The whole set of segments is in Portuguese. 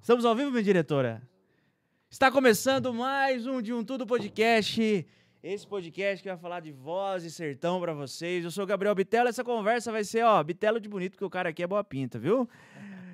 Estamos ao vivo, minha diretora? Está começando mais um de um Tudo Podcast. Esse podcast que vai falar de voz e sertão pra vocês. Eu sou o Gabriel Bitelo. Essa conversa vai ser, ó, Bitelo de bonito, porque o cara aqui é boa pinta, viu?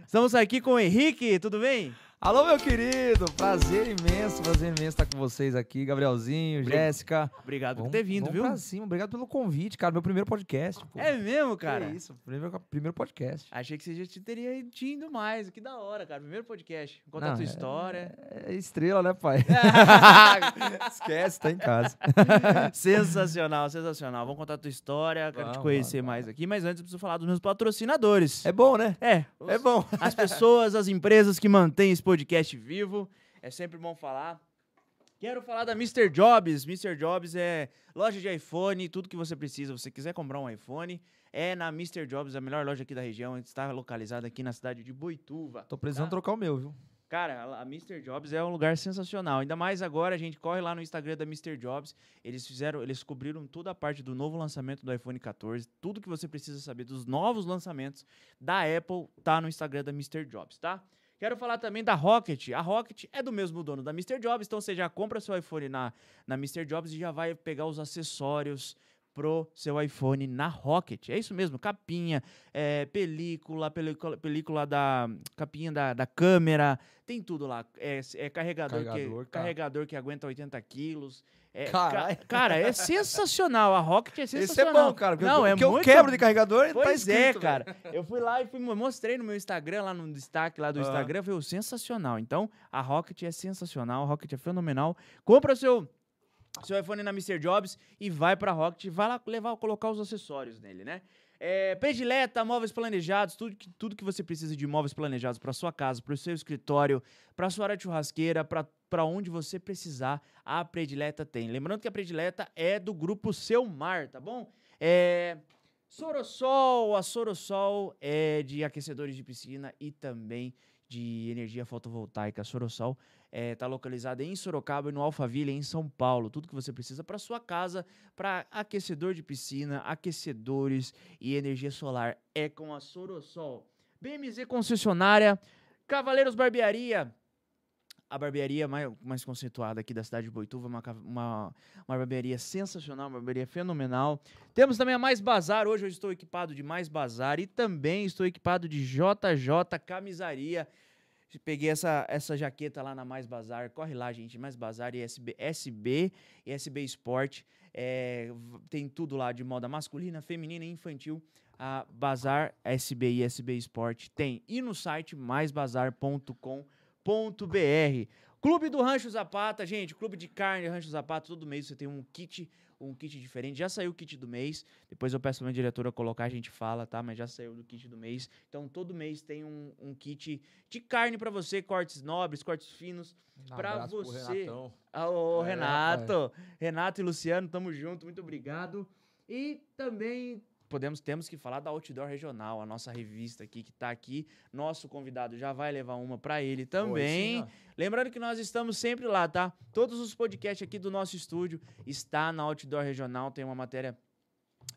Estamos aqui com o Henrique, tudo bem? Alô, meu querido! Prazer imenso, prazer imenso estar com vocês aqui. Gabrielzinho, Obri- Jéssica. Obrigado por Vamos- ter vindo, vamos viu? Pra cima. Obrigado pelo convite, cara. Meu primeiro podcast. pô. É mesmo, Que cara? isso, primeiro, primeiro podcast. Achei que você já te teria ido mais. Que da hora, cara. Primeiro podcast. Conta a Não, tua é- história. É estrela, né, pai? Esquece, tá em casa. sensacional, sensacional. Vamos contar a tua história. Quero te Vamos, conhecer vamos, mais aqui. Mas antes, eu preciso falar dos meus patrocinadores. É bom, né? É, É bom. as pessoas, as empresas que mantêm esse podcast vivo. É sempre bom falar. Quero falar da Mr. Jobs. Mr. Jobs é loja de iPhone, tudo que você precisa. Se você quiser comprar um iPhone, é na Mr. Jobs, a melhor loja aqui da região. Está localizada aqui na cidade de Boituva. Tô precisando tá? trocar o meu, viu? Cara, a Mr. Jobs é um lugar sensacional. Ainda mais agora, a gente corre lá no Instagram da Mr. Jobs. Eles fizeram, eles cobriram toda a parte do novo lançamento do iPhone 14. Tudo que você precisa saber dos novos lançamentos da Apple tá no Instagram da Mr. Jobs, tá? Quero falar também da Rocket. A Rocket é do mesmo dono da Mr. Jobs, então você já compra seu iPhone na, na Mr. Jobs e já vai pegar os acessórios pro seu iPhone na Rocket. É isso mesmo, capinha, é, película, película, película da capinha da, da câmera, tem tudo lá. É, é carregador, Carregador, que, tá. carregador que aguenta 80 quilos. É, ca- cara, é sensacional. A Rocket é Esse é sensacional. bom, cara. porque Não, o é que eu muito quebro de carregador, tá Pois é, escrito, cara. Eu fui lá e fui, mostrei no meu Instagram, lá no destaque lá do Ah. Instagram, foi sensacional. Então, a Rocket é sensacional, a Rocket é fenomenal. Compra o seu seu iPhone na Mr. Jobs e vai pra Rocket, vai lá levar, colocar os acessórios nele, né? É, predileta, móveis planejados, tudo que, tudo que você precisa de móveis planejados para sua casa, para o seu escritório, para sua área de churrasqueira, para onde você precisar, a Predileta tem. Lembrando que a Predileta é do grupo Seu Mar, tá bom? É, Sorosol, a Sorosol é de aquecedores de piscina e também de energia fotovoltaica. A Sorosol está localizada em Sorocaba e no Alphaville, em São Paulo. Tudo que você precisa para sua casa, para aquecedor de piscina, aquecedores e energia solar é com a Sorosol. BMZ concessionária, Cavaleiros Barbearia. A barbearia mais, mais conceituada aqui da cidade de Boituva, uma, uma, uma barbearia sensacional, uma barbearia fenomenal. Temos também a Mais Bazar. Hoje eu estou equipado de Mais Bazar e também estou equipado de JJ Camisaria. Peguei essa, essa jaqueta lá na Mais Bazar. Corre lá, gente. Mais Bazar e SB, SB SB Sport. É, tem tudo lá de moda masculina, feminina e infantil. A Bazar SB e SB Sport tem. E no site maisbazar.com.br. Clube do Rancho Zapata, gente, clube de carne Rancho Zapata, todo mês você tem um kit, um kit diferente. Já saiu o kit do mês, depois eu peço pra minha diretora colocar, a gente fala, tá? Mas já saiu do kit do mês. Então todo mês tem um, um kit de carne pra você, cortes nobres, cortes finos. Um pro você. Ah, Ô, É, Renato, Renato e Luciano, tamo junto, muito obrigado. E também podemos temos que falar da Outdoor Regional, a nossa revista aqui que tá aqui. Nosso convidado já vai levar uma pra ele também. Oi, Lembrando que nós estamos sempre lá, tá? Todos os podcasts aqui do nosso estúdio está na Outdoor Regional, tem uma matéria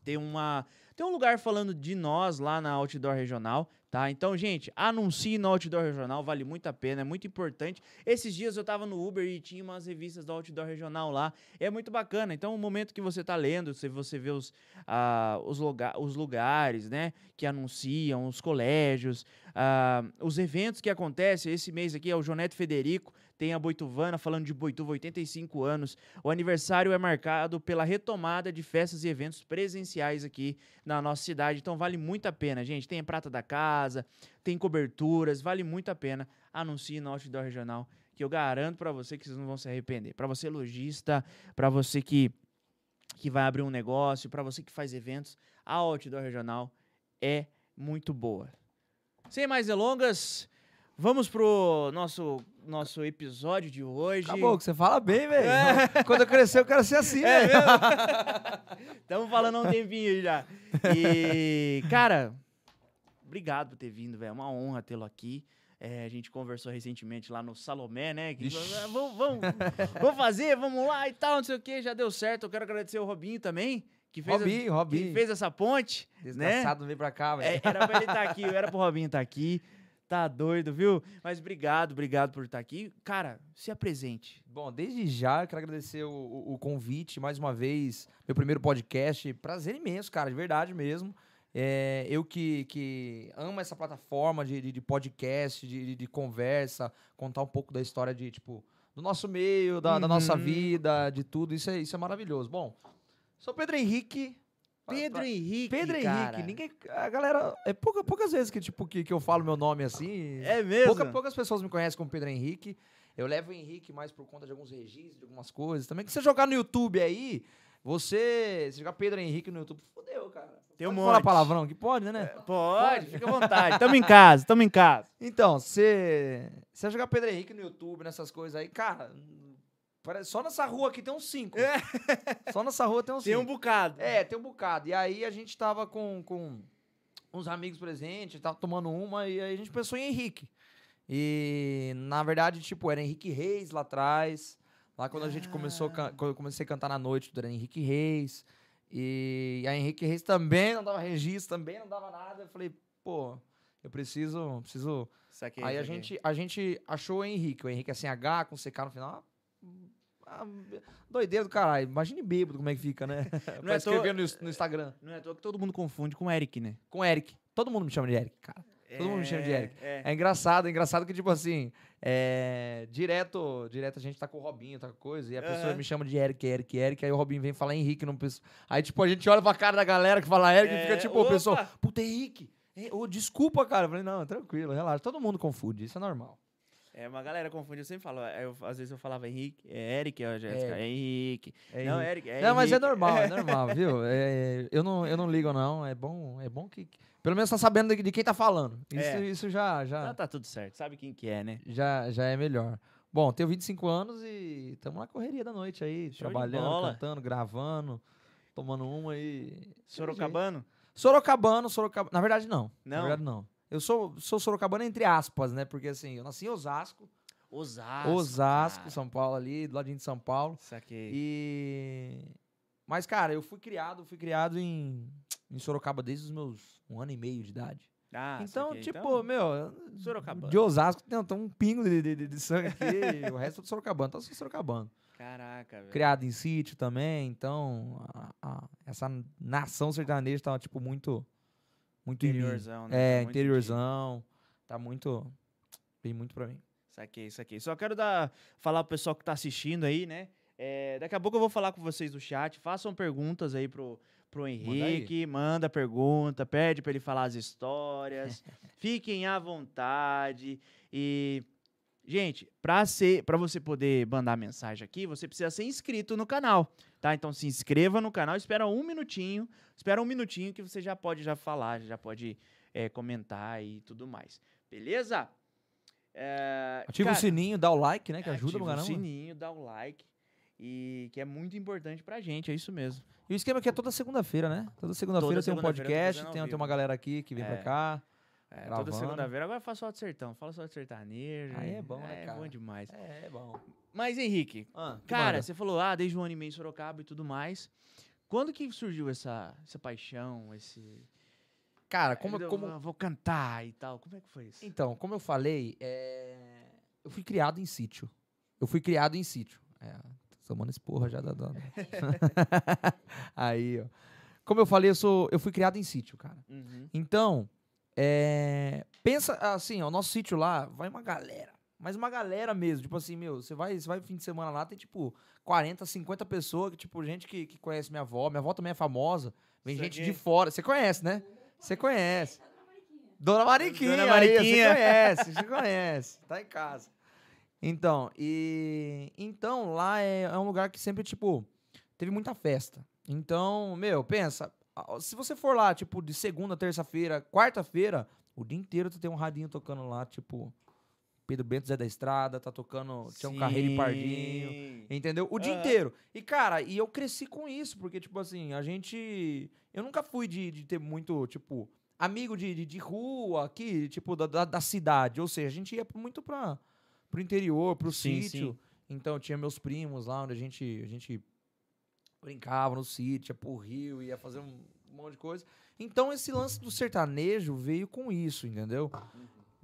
tem uma tem um lugar falando de nós lá na Outdoor Regional, tá? Então, gente, anuncie na Outdoor Regional, vale muito a pena, é muito importante. Esses dias eu tava no Uber e tinha umas revistas da Outdoor Regional lá, é muito bacana. Então, o momento que você tá lendo, se você vê os, ah, os, lugar, os lugares, né, que anunciam, os colégios, ah, os eventos que acontecem, esse mês aqui é o Jonete Federico, tem a Boituvana falando de Boituva, 85 anos. O aniversário é marcado pela retomada de festas e eventos presenciais aqui na nossa cidade. Então vale muito a pena, gente. Tem a prata da casa, tem coberturas, vale muito a pena. Anuncie na Outdoor Regional, que eu garanto pra você que vocês não vão se arrepender. Pra você lojista, pra você que que vai abrir um negócio, pra você que faz eventos, a Outdoor Regional é muito boa. Sem mais delongas, vamos pro nosso nosso episódio de hoje. Acabou, que você fala bem, velho. É. Quando eu crescer, eu quero ser assim, É velho. Estamos falando há um tempinho já. E, cara, obrigado por ter vindo, velho. É uma honra tê-lo aqui. É, a gente conversou recentemente lá no Salomé, né? Que. "Ah, vamos, vamos, vamos fazer, vamos lá e tal, não sei o que, já deu certo. Eu quero agradecer o Robinho também, que fez, a- Robinho, que Robinho. fez essa ponte. né? Desgraçado, não veio pra cá, velho. É, era pra ele estar aqui, era pro Robinho estar aqui. Tá doido, viu? Mas obrigado, obrigado por estar aqui. Cara, se apresente. Bom, desde já quero agradecer o, o- o convite, mais uma vez, meu primeiro podcast. Prazer imenso, cara, de verdade mesmo. É, eu que, que amo essa plataforma de, de, de podcast, de, de- conversa, contar um pouco da história de, tipo, do nosso meio, da, da nossa Uhum. vida, de tudo. Isso é, isso é maravilhoso. Bom, sou Pedro Henrique. Pedro Henrique, Pedro cara. Henrique, ninguém. A galera. É pouca, poucas vezes que, tipo, que, que eu falo meu nome assim. É mesmo? Pouca- poucas pessoas me conhecem como Pedro Henrique. Eu levo o Henrique mais por conta de alguns registros, de algumas coisas. Também que você jogar no YouTube aí, você. Se jogar Pedro Henrique no YouTube, fodeu, cara. Tem um Pode falar monte. palavrão que pode, né? Pode, fica à vontade. Tamo em casa, tamo em casa. Então, você. Se você jogar Pedro Henrique no YouTube, nessas coisas aí, cara. Parece- Só nessa rua aqui tem uns cinco. Só nessa rua tem uns Tem um cinco. bocado. É, tem um bocado. E aí a gente tava com, com uns amigos presentes, tava tomando uma, e aí a gente pensou em Henrique. E, na verdade, tipo, era Henrique Reis lá atrás. Lá quando a gente começou, a can- quando eu comecei a cantar na noite, tudo era Henrique Reis. E a Henrique Reis também não dava registro, também não dava nada. Eu falei, pô, eu preciso, preciso... Saquei, aí a gente, a gente achou o Henrique. O Henrique é sem H, com CK no final. Ah, doideira do caralho. Imagine bêbado como é que fica, né? Não é escrever no, no Instagram. Não é à toa que todo mundo confunde com o Eric, né? Com Eric. Todo mundo me chama de Eric, cara. Todo mundo me chama de Eric. É. É engraçado, é engraçado que, tipo assim, é, direto, direto a gente tá com o Robinho, tá com coisa, e a pessoa me chama de Eric, Eric, Eric, aí o Robinho vem falar Henrique, não pensa. Aí, tipo, a gente olha pra cara da galera que fala Eric e É, fica, tipo, o pessoal, puta, Henrique. É, ô, desculpa, cara. Eu falei, não, tranquilo, relaxa. Todo mundo confunde, isso é normal. É, uma galera confunde, eu sempre falo, é, eu- às vezes eu falava Henrique, é Eric, ó, Jéssica, É. é Henrique. É não, Henrique. Eric, é não, mas é Henrique. normal, é normal, viu? É, eu, não, eu não ligo, não. É bom, é bom que. Pelo menos tá sabendo de, de quem tá falando. Isso, É. isso já, já, Tá, tá tudo certo, sabe quem que é, né? já, já é melhor. Bom, tenho 25 anos e estamos na correria da noite aí, Show trabalhando, cantando, gravando, tomando uma e. Sorocabano? Sorocabano, Sorocabano. Na verdade, não. Na Não? verdade, não. Eu sou, sou sorocabano entre aspas, né? Porque assim, eu nasci em Osasco, Osasco. Osasco, cara. São Paulo ali, do ladinho de São Paulo. Saquei. E. Mas, cara, eu fui criado, fui criado em, em Sorocaba desde os meus um ano e meio de idade. Ah, então, saquei. tipo, Então, meu, Sorocabano. de Osasco tem, tem um pingo de, de, de sangue aqui, o resto é do Sorocabano, então eu sou Sorocabano. Caraca, velho. Criado em sítio também, então a- a- essa nação sertaneja tá, tipo, muito, muito. Interiorzão, né? É, Tá muito interiorzão, tá muito, vem muito pra mim. Saquei, saquei. Só quero dar, falar pro pessoal que tá assistindo aí, né? É, daqui a pouco eu vou falar com vocês do chat. Façam perguntas aí pro, pro Henrique. Manda, pergunta, pede pra ele falar as histórias. Fiquem à vontade. E, gente, pra, ser, pra você poder mandar mensagem aqui, você precisa ser inscrito no canal, tá? Então se inscreva no canal, espera um minutinho. Espera um minutinho que você já pode já falar, já pode é, comentar e tudo mais. Beleza? É, Ativa cara, o sininho, dá o like, né, que ajuda ativa no caramba. o sininho, dá o like. E que é muito importante pra gente, é isso mesmo. E o esquema aqui é toda segunda-feira, né? Toda segunda-feira tem um eu tô podcast, tem, tem uma galera aqui que vem pra É. cá. É, toda segunda-feira. Agora faz só de sertão. Fala só de sertanejo. Aí é bom, né, É cara? bom demais. É, é bom. Mas, Henrique, Ah, que cara, manda? você falou, ah, desde um ano e meio em Sorocaba e tudo mais. Quando que surgiu essa, essa paixão, esse... Cara, como, eu como, vou- vou cantar e tal. Como é que foi isso? Então, como eu falei, é, eu fui criado em sítio. Eu fui criado em sítio. É, tô tomando esse porra já da dona. Aí, ó. Como eu falei, eu, sou, eu fui criado em sítio, cara. Uhum. Então, é, pensa assim, ó, o nosso sítio lá, vai uma galera. Mas uma galera mesmo, tipo assim, meu, você vai, você vai fim de semana lá, tem tipo 40, 50 pessoas, que, tipo, gente que, que conhece minha avó. Minha avó também é famosa. Vem gente de fora. Você conhece, né? Você conhece. Dona Mariquinha. Dona Mariquinha. Você conhece, você conhece. Tá em casa. Então, e. Então, lá é, é um lugar que sempre, tipo, teve muita festa. Então, meu, pensa. Se você for lá, tipo, de segunda, terça-feira, quarta-feira, o dia inteiro tu tem um radinho tocando lá, tipo. Pedro Bento Zé da Estrada, tá tocando. Tinha um carreiro e pardinho. Sim. Entendeu? O dia inteiro. E, cara, e eu cresci com isso, porque, tipo assim, a gente. Eu nunca fui de, de ter muito, tipo, amigo de, de, de rua aqui, tipo, da, da, da cidade. Ou seja, a gente ia muito pra, pro interior, pro Sim, sítio. Então, tinha meus primos lá, onde a gente, a gente brincava no sítio, ia pro rio, ia fazer um monte de coisa. Então, esse lance do sertanejo veio com isso, entendeu?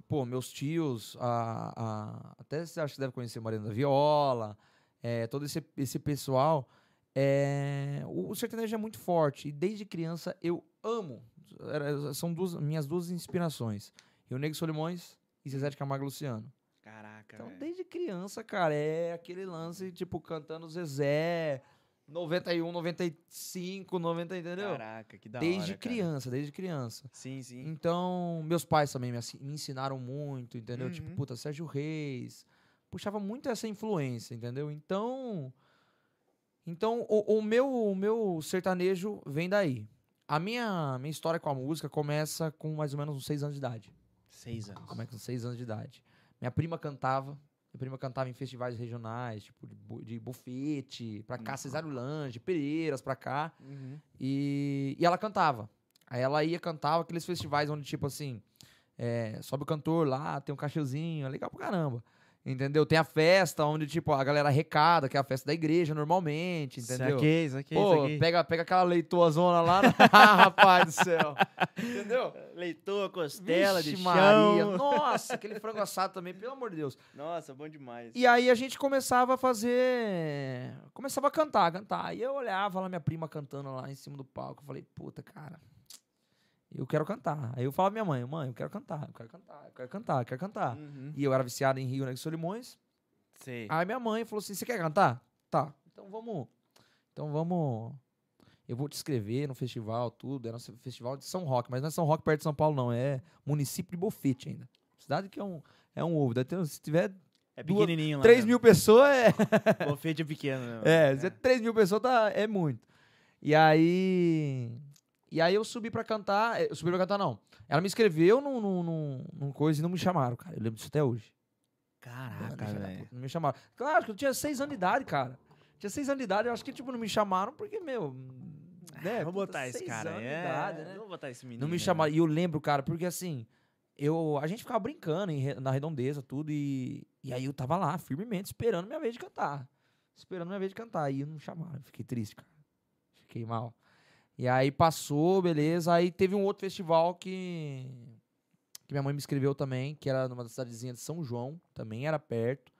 pô, meus tios, a, a- até você acha que deve conhecer Mariana da Viola, é, todo esse, esse pessoal, é, o, o sertanejo é muito forte. E desde criança eu amo. Era- são duas, minhas duas inspirações. Rio Negro Solimões e Zezé de Camargo Luciano. Caraca, Então, velho. desde criança, cara, é aquele lance, tipo, cantando Zezé, 91, 95, 90, entendeu? Caraca, que da desde hora, cara. criança, desde criança. Sim, sim. Então, meus pais também me, me ensinaram muito, entendeu? Tipo, Uhum. puta, Sérgio Reis. Puxava muito essa influência, entendeu? Então. Então, o, o meu, o meu sertanejo vem daí. A minha, minha história com a música começa com mais ou menos uns seis anos de idade. Seis anos. Começa com seis anos de idade. Minha prima cantava. Minha prima cantava em festivais regionais, tipo de, de bufete, pra cá, Uhum. Cesário Lange, Pereiras, pra cá. Uhum. E, e ela cantava. Aí ela ia cantava aqueles festivais onde, tipo assim, é, sobe o cantor lá, tem um cachezinho, é legal pra caramba. Entendeu? Tem a festa onde, tipo, a galera arrecada, que é a festa da igreja normalmente, entendeu? Saquei, saquei, Pô, saquei. pega, pega aquela leitoazona lá. Ah, rapaz do céu. Entendeu? Leitor, costela Vixe de Maria. chão. Nossa, aquele frango assado também, pelo amor de Deus. Nossa, bom demais. E aí a gente começava a fazer. Começava a cantar, cantar. E eu olhava lá minha prima cantando lá em cima do palco. Eu falei, puta, cara, eu quero cantar. Aí eu falava pra minha mãe, mãe, eu quero cantar, eu quero cantar, eu quero cantar, eu quero cantar. Uhum. E eu era viciado em Rio Negro Solimões. Sei. Aí minha mãe falou assim: você quer cantar? Tá. Então vamos. Então vamos. Eu vou te escrever no festival, tudo. Era um festival de São Roque, mas não é São Roque perto de São Paulo, não. É município de Bofete ainda. Cidade que é um, é um ovo. Ter- se tiver É duas- pequenininho lá. 3 né? mil pessoas, é. Bofete é pequeno, né? É, é 3 mil pessoas, tá, é muito. E aí. E aí eu subi pra cantar. Eu subi pra cantar, não. Ela me escreveu num, num, num, num coisa e não me chamaram, cara. Eu lembro disso até hoje. Caraca, velho. Não me chamaram. Claro que eu tinha seis anos de idade, cara. Tinha seis anos de idade, eu acho que, tipo, não me chamaram porque, meu. Né, Vou puta, botar esse cara É, idade, né? Vou botar esse menino. Não me aí. chamaram. E eu lembro, cara, porque assim, eu, a gente ficava brincando em na redondeza, tudo, e, e aí eu tava lá, firmemente, esperando minha vez de cantar. Esperando minha vez de cantar. E não me chamaram. Fiquei triste, cara. Fiquei mal. E aí passou, beleza. Aí teve um outro festival que. Que minha mãe me escreveu também, que era numa cidadezinha de São João, também era perto.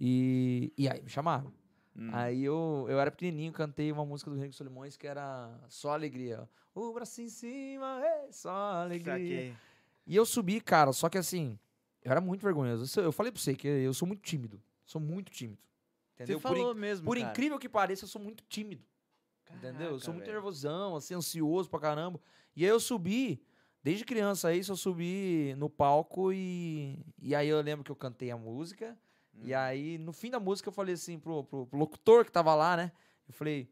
E, e aí me chamaram. Hum. Aí eu, eu era pequenininho, cantei uma música do Henrique Solimões que era Só Alegria. O braço em cima, é só alegria. E eu subi, cara, só que assim, eu era muito vergonhoso. Eu falei pra você que eu sou muito tímido. Sou muito tímido. Entendeu? Você Por falou mesmo, por cara. incrível que pareça, eu sou muito tímido. Entendeu? Eu sou Caraca, muito velho. nervosão, assim, ansioso pra caramba. E aí eu subi, desde criança isso, eu subi no palco e. E aí eu lembro que eu cantei a música. E Hum. aí, no fim da música, eu falei assim pro, pro, pro locutor que tava lá, né? Eu falei,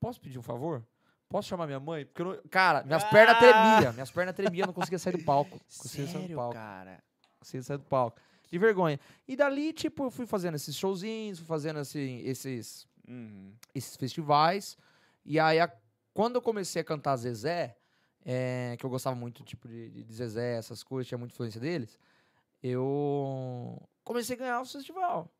posso pedir um favor? Posso chamar minha mãe? Porque eu não... Cara, minhas pernas Ah! tremiam. Minhas pernas tremiam, eu não conseguia sair do palco. Conseguia sair do Sério, palco. cara? Conseguia sair do palco. De vergonha. E dali, tipo, eu fui fazendo esses showzinhos, fui fazendo assim, esses, Uhum. esses festivais. E aí, a- quando eu comecei a cantar Zezé, é, que eu gostava muito tipo, de, de Zezé, essas coisas, tinha muita influência deles, eu comecei a ganhar os festival.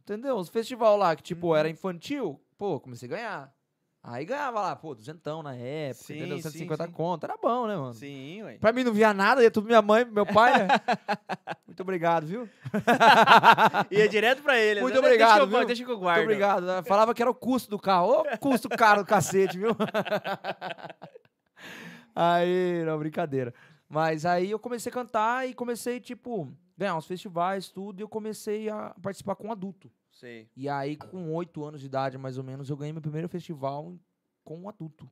Entendeu? Os festival lá que, tipo, Uhum. era infantil, pô, comecei a ganhar. Aí ganhava lá, pô, duzentão na época, Sim, entendeu? sim, 150 sim. conto, era bom, né, mano? Sim, ué. Pra mim não via nada, ia tudo minha mãe, meu pai, né? Muito obrigado, viu? Ia direto pra ele. Muito né? obrigado, Deixa que eu, viu? deixa que eu Muito guardo. obrigado. né? Falava que era o custo do carro. Ô, custo caro do cacete, viu? aí, não, brincadeira. Mas aí eu comecei a cantar e comecei, tipo, ganhar uns festivais, tudo, e eu comecei a participar com adulto. Sei. E aí, com oito anos de idade, mais ou menos, eu ganhei meu primeiro festival com um adulto,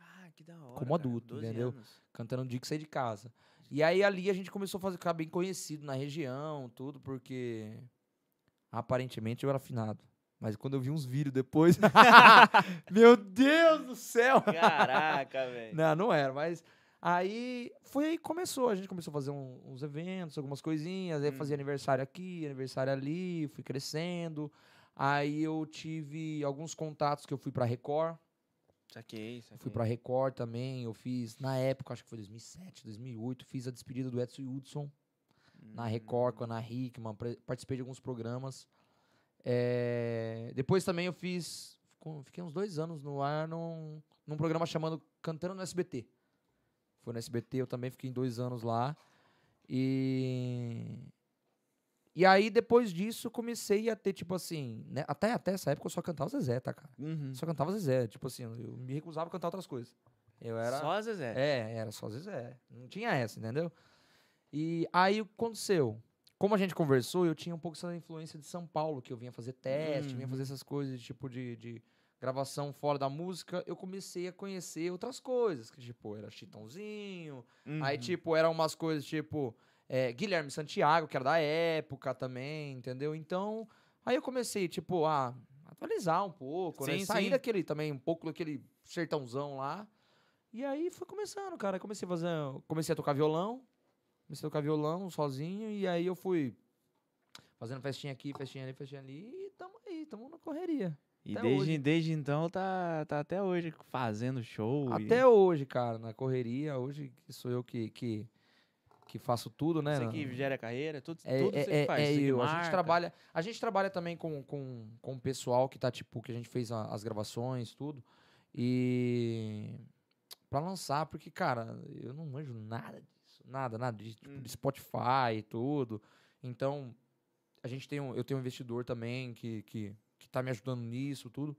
Ah, que da hora. Como cara. adulto, 12 entendeu? anos. cantando Dick Sair de Casa. E aí, ali, a gente começou a fazer, ficar bem conhecido na região, tudo, porque aparentemente eu era afinado. Mas quando eu vi uns vídeos depois. meu Deus do céu! Caraca, velho. Não, não era, mas. Aí foi aí que começou. A gente começou a fazer um- uns eventos, algumas coisinhas. Aí fazia Uhum. aniversário aqui, aniversário ali, fui crescendo. Aí eu tive alguns contatos que eu fui pra Record. Saquei, saquei. Fui pra Record também. Eu fiz, na época, acho que foi 2007, 2008, fiz a despedida do Edson Hudson na Record com a Ana Hickman. Participei de alguns programas. É, Depois também eu fiz. Fiquei uns dois anos no ar num, num programa chamado Cantando no SBT. Foi no SBT, eu também fiquei dois anos lá. E. E aí, depois disso, comecei a ter, tipo assim. né, Até, até essa época eu só cantava Zezé, tá, cara? Uhum. Só cantava Zezé. Tipo assim, eu me recusava a cantar outras coisas. Eu era. Só Zezé. É, era só Zezé. Não tinha essa, entendeu? E aí o que aconteceu? Como a gente conversou, eu tinha um pouco essa influência de São Paulo, que eu vinha fazer teste, vinha Uhum. fazer essas coisas, tipo de, de gravação fora da música. Eu comecei a conhecer outras coisas, que tipo, era Chitãozinho. Aí, Uhum. tipo, eram umas coisas tipo é, Guilherme Santiago, que era da época também, entendeu? Então, aí eu comecei, tipo, a atualizar um pouco, né? Sim, Sair sim. daquele também, um pouco daquele sertãozão lá. E aí foi começando, cara. Comecei a fazer. Comecei a tocar violão. Comecei a tocar violão sozinho. E aí eu fui fazendo festinha aqui, festinha ali, festinha ali. E tamo aí, tamo na correria. E até desde, hoje. desde então tá, tá até hoje fazendo show. e- Até hoje, cara, na correria. Hoje que sou eu que, que, que faço tudo, né? Você que gera carreira, tudo, É, tudo é, você é, faz. é você que eu. A gente trabalha, a gente trabalha também com, com, com o pessoal que tá, tipo, que a gente fez a- as gravações, tudo. E pra lançar, porque, cara, eu não manjo nada disso. Nada, nada. De, tipo, Hum. de Spotify e tudo. Então, a gente tem um, eu tenho um investidor também que, que, que tá me ajudando nisso, tudo.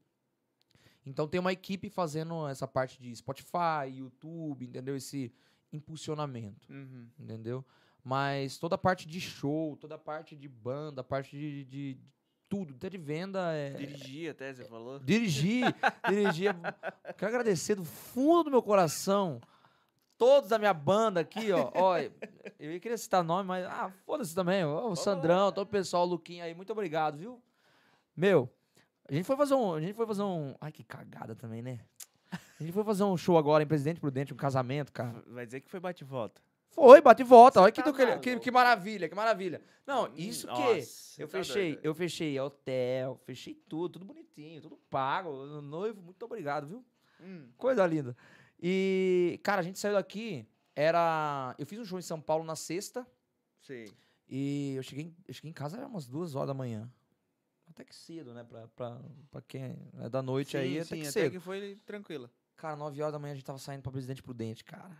Então tem uma equipe fazendo essa parte de Spotify, YouTube, entendeu? Esse impulsionamento Uhum. entendeu? Mas toda a parte de show, toda a parte de banda, a parte de, de- de tudo, até de venda, é... Dirigir até, você falou. dirigir, dirigir. Quero agradecer do fundo do meu coração todos da minha banda aqui, ó. ó eu ia querer citar nome, mas ah, foda-se também, ó, o Sandrão, todo o pessoal, o Luquinha aí, muito obrigado, viu? Meu, a gente foi fazer um, a gente foi fazer um, ai que cagada também, né? A gente foi fazer um show agora em Presidente Prudente, um casamento, cara. Vai dizer que foi bate e volta. Foi, bate e volta. Olha que, tá do- que, que, que maravilha, que maravilha. Não, Hum, isso que nossa, eu tá fechei, doido. eu fechei hotel, fechei tudo, tudo bonitinho, tudo pago. Noivo, muito obrigado, viu? Hum. Coisa linda. E, cara, a gente saiu daqui, era... Eu fiz um show em São Paulo na sexta Sei. e eu cheguei, em- eu cheguei em casa, era umas duas horas da manhã. Até que cedo, né? Pra, pra, pra quem é da noite aí, Sim, até sim, que até cedo. que foi tranquila. Cara, nove horas da manhã a gente tava saindo pra Presidente Prudente, cara.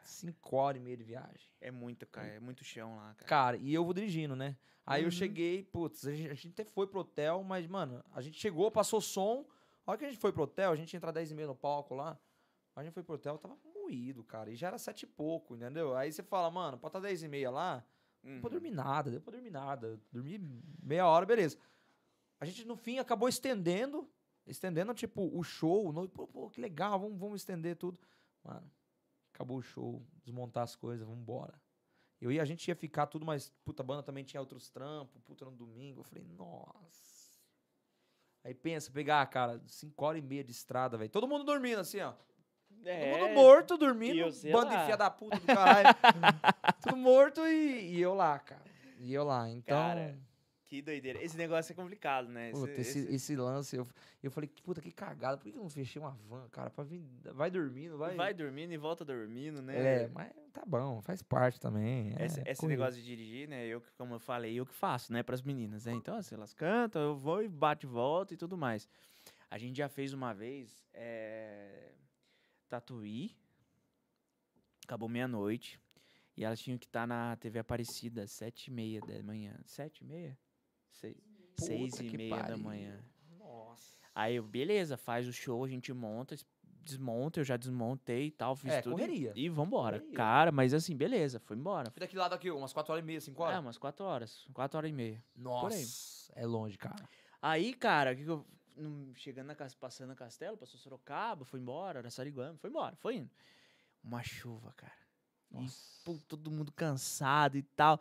Cinco horas e meia de viagem. É muito, cara, é muito chão lá, cara. Cara, e eu vou dirigindo, né? Aí eu Uhum. cheguei, putz, a gente, a gente até foi pro hotel, mas, mano, a gente chegou, passou som. A hora que a gente foi pro hotel, a gente ia entrar 10 e meia no palco lá. A gente foi pro hotel, tava moído, cara. E já era sete e pouco, entendeu? Aí você fala, mano, pra estar 10 e meia lá, não Uhum. deu pra dormir nada, deu pra dormir nada. Dormi meia hora, beleza. A gente, no fim, acabou estendendo, estendendo, tipo, o show. No, pô, pô, que legal, vamos, vamos estender tudo. Mano, acabou o show, desmontar as coisas, vamos embora. Eu ia, a gente ia ficar tudo, mas, puta, a banda também tinha outros trampos, puta, no domingo. Eu falei, nossa. Aí pensa, pegar, cara, 5 horas e meia de estrada, velho. Todo mundo dormindo, assim, ó. É, Todo mundo morto, e dormindo. Banda de filha da puta do caralho. Tudo morto e, e eu lá, cara. E eu lá. Então. Cara, Que doideira. Esse negócio é complicado, né? Esse- Puta, esse, esse- esse lance, eu, eu falei, puta, que cagada. Por que eu não fechei uma van, cara? Pra vir, vai dormindo, vai. Vai dormindo e volta dormindo, né? É, mas tá bom, faz parte também. é, Esse, esse correria. negócio de dirigir, né? Eu, que- como eu falei, eu que faço, né? Pras meninas, né? Então, assim, elas cantam, eu vou e bate e volta e tudo mais. A gente já fez uma vez é, Tatuí. Acabou meia-noite. E elas tinham que estar na TV Aparecida, sete e meia da manhã. Sete e meia? Seis, Puta seis e meia da manhã. Nossa. Aí, eu, beleza, faz o show, a gente monta, es- desmonta, eu já desmontei e tal, fiz É, tudo. e- correria. E vambora. Correria. Cara, mas assim, beleza, foi embora. Foi daquele lado aqui, umas 4 horas e meia, 5 É, horas? umas quatro horas. Quatro horas e meia. Nossa, é longe, cara. Aí, cara, que que eu, chegando na casa, passando a Castelo, passou Sorocaba, foi embora, Araçariguama, foi embora, foi indo. Uma chuva, cara. E, Nossa. pô, todo mundo cansado e tal.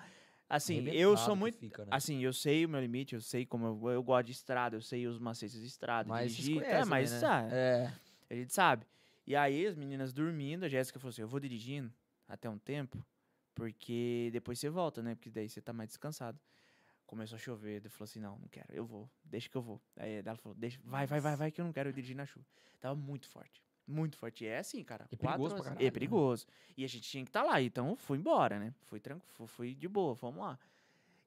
Assim, eu sou muito. fica, né? Assim, eu sei o meu limite, eu sei como eu, eu gosto de estrada, eu sei os macetes de estrada, Mas dirigir. conhecem É, mas né? ah, É. a gente sabe. E aí, as meninas dormindo, a Jéssica falou assim: eu vou dirigindo até um tempo, porque depois você volta, né? Porque daí você tá mais descansado. Começou a chover, ele falou assim: não, não quero, eu vou, deixa que eu vou. Aí ela falou: deixa, vai, vai, vai, vai, que eu não quero dirigir na chuva. Tava muito forte. Muito forte. E é assim, cara. E quatro perigoso pra horas- caralho, É né? perigoso. E a gente tinha que estar lá, então fui embora, né? Fui tranquilo, fui de boa, vamos lá.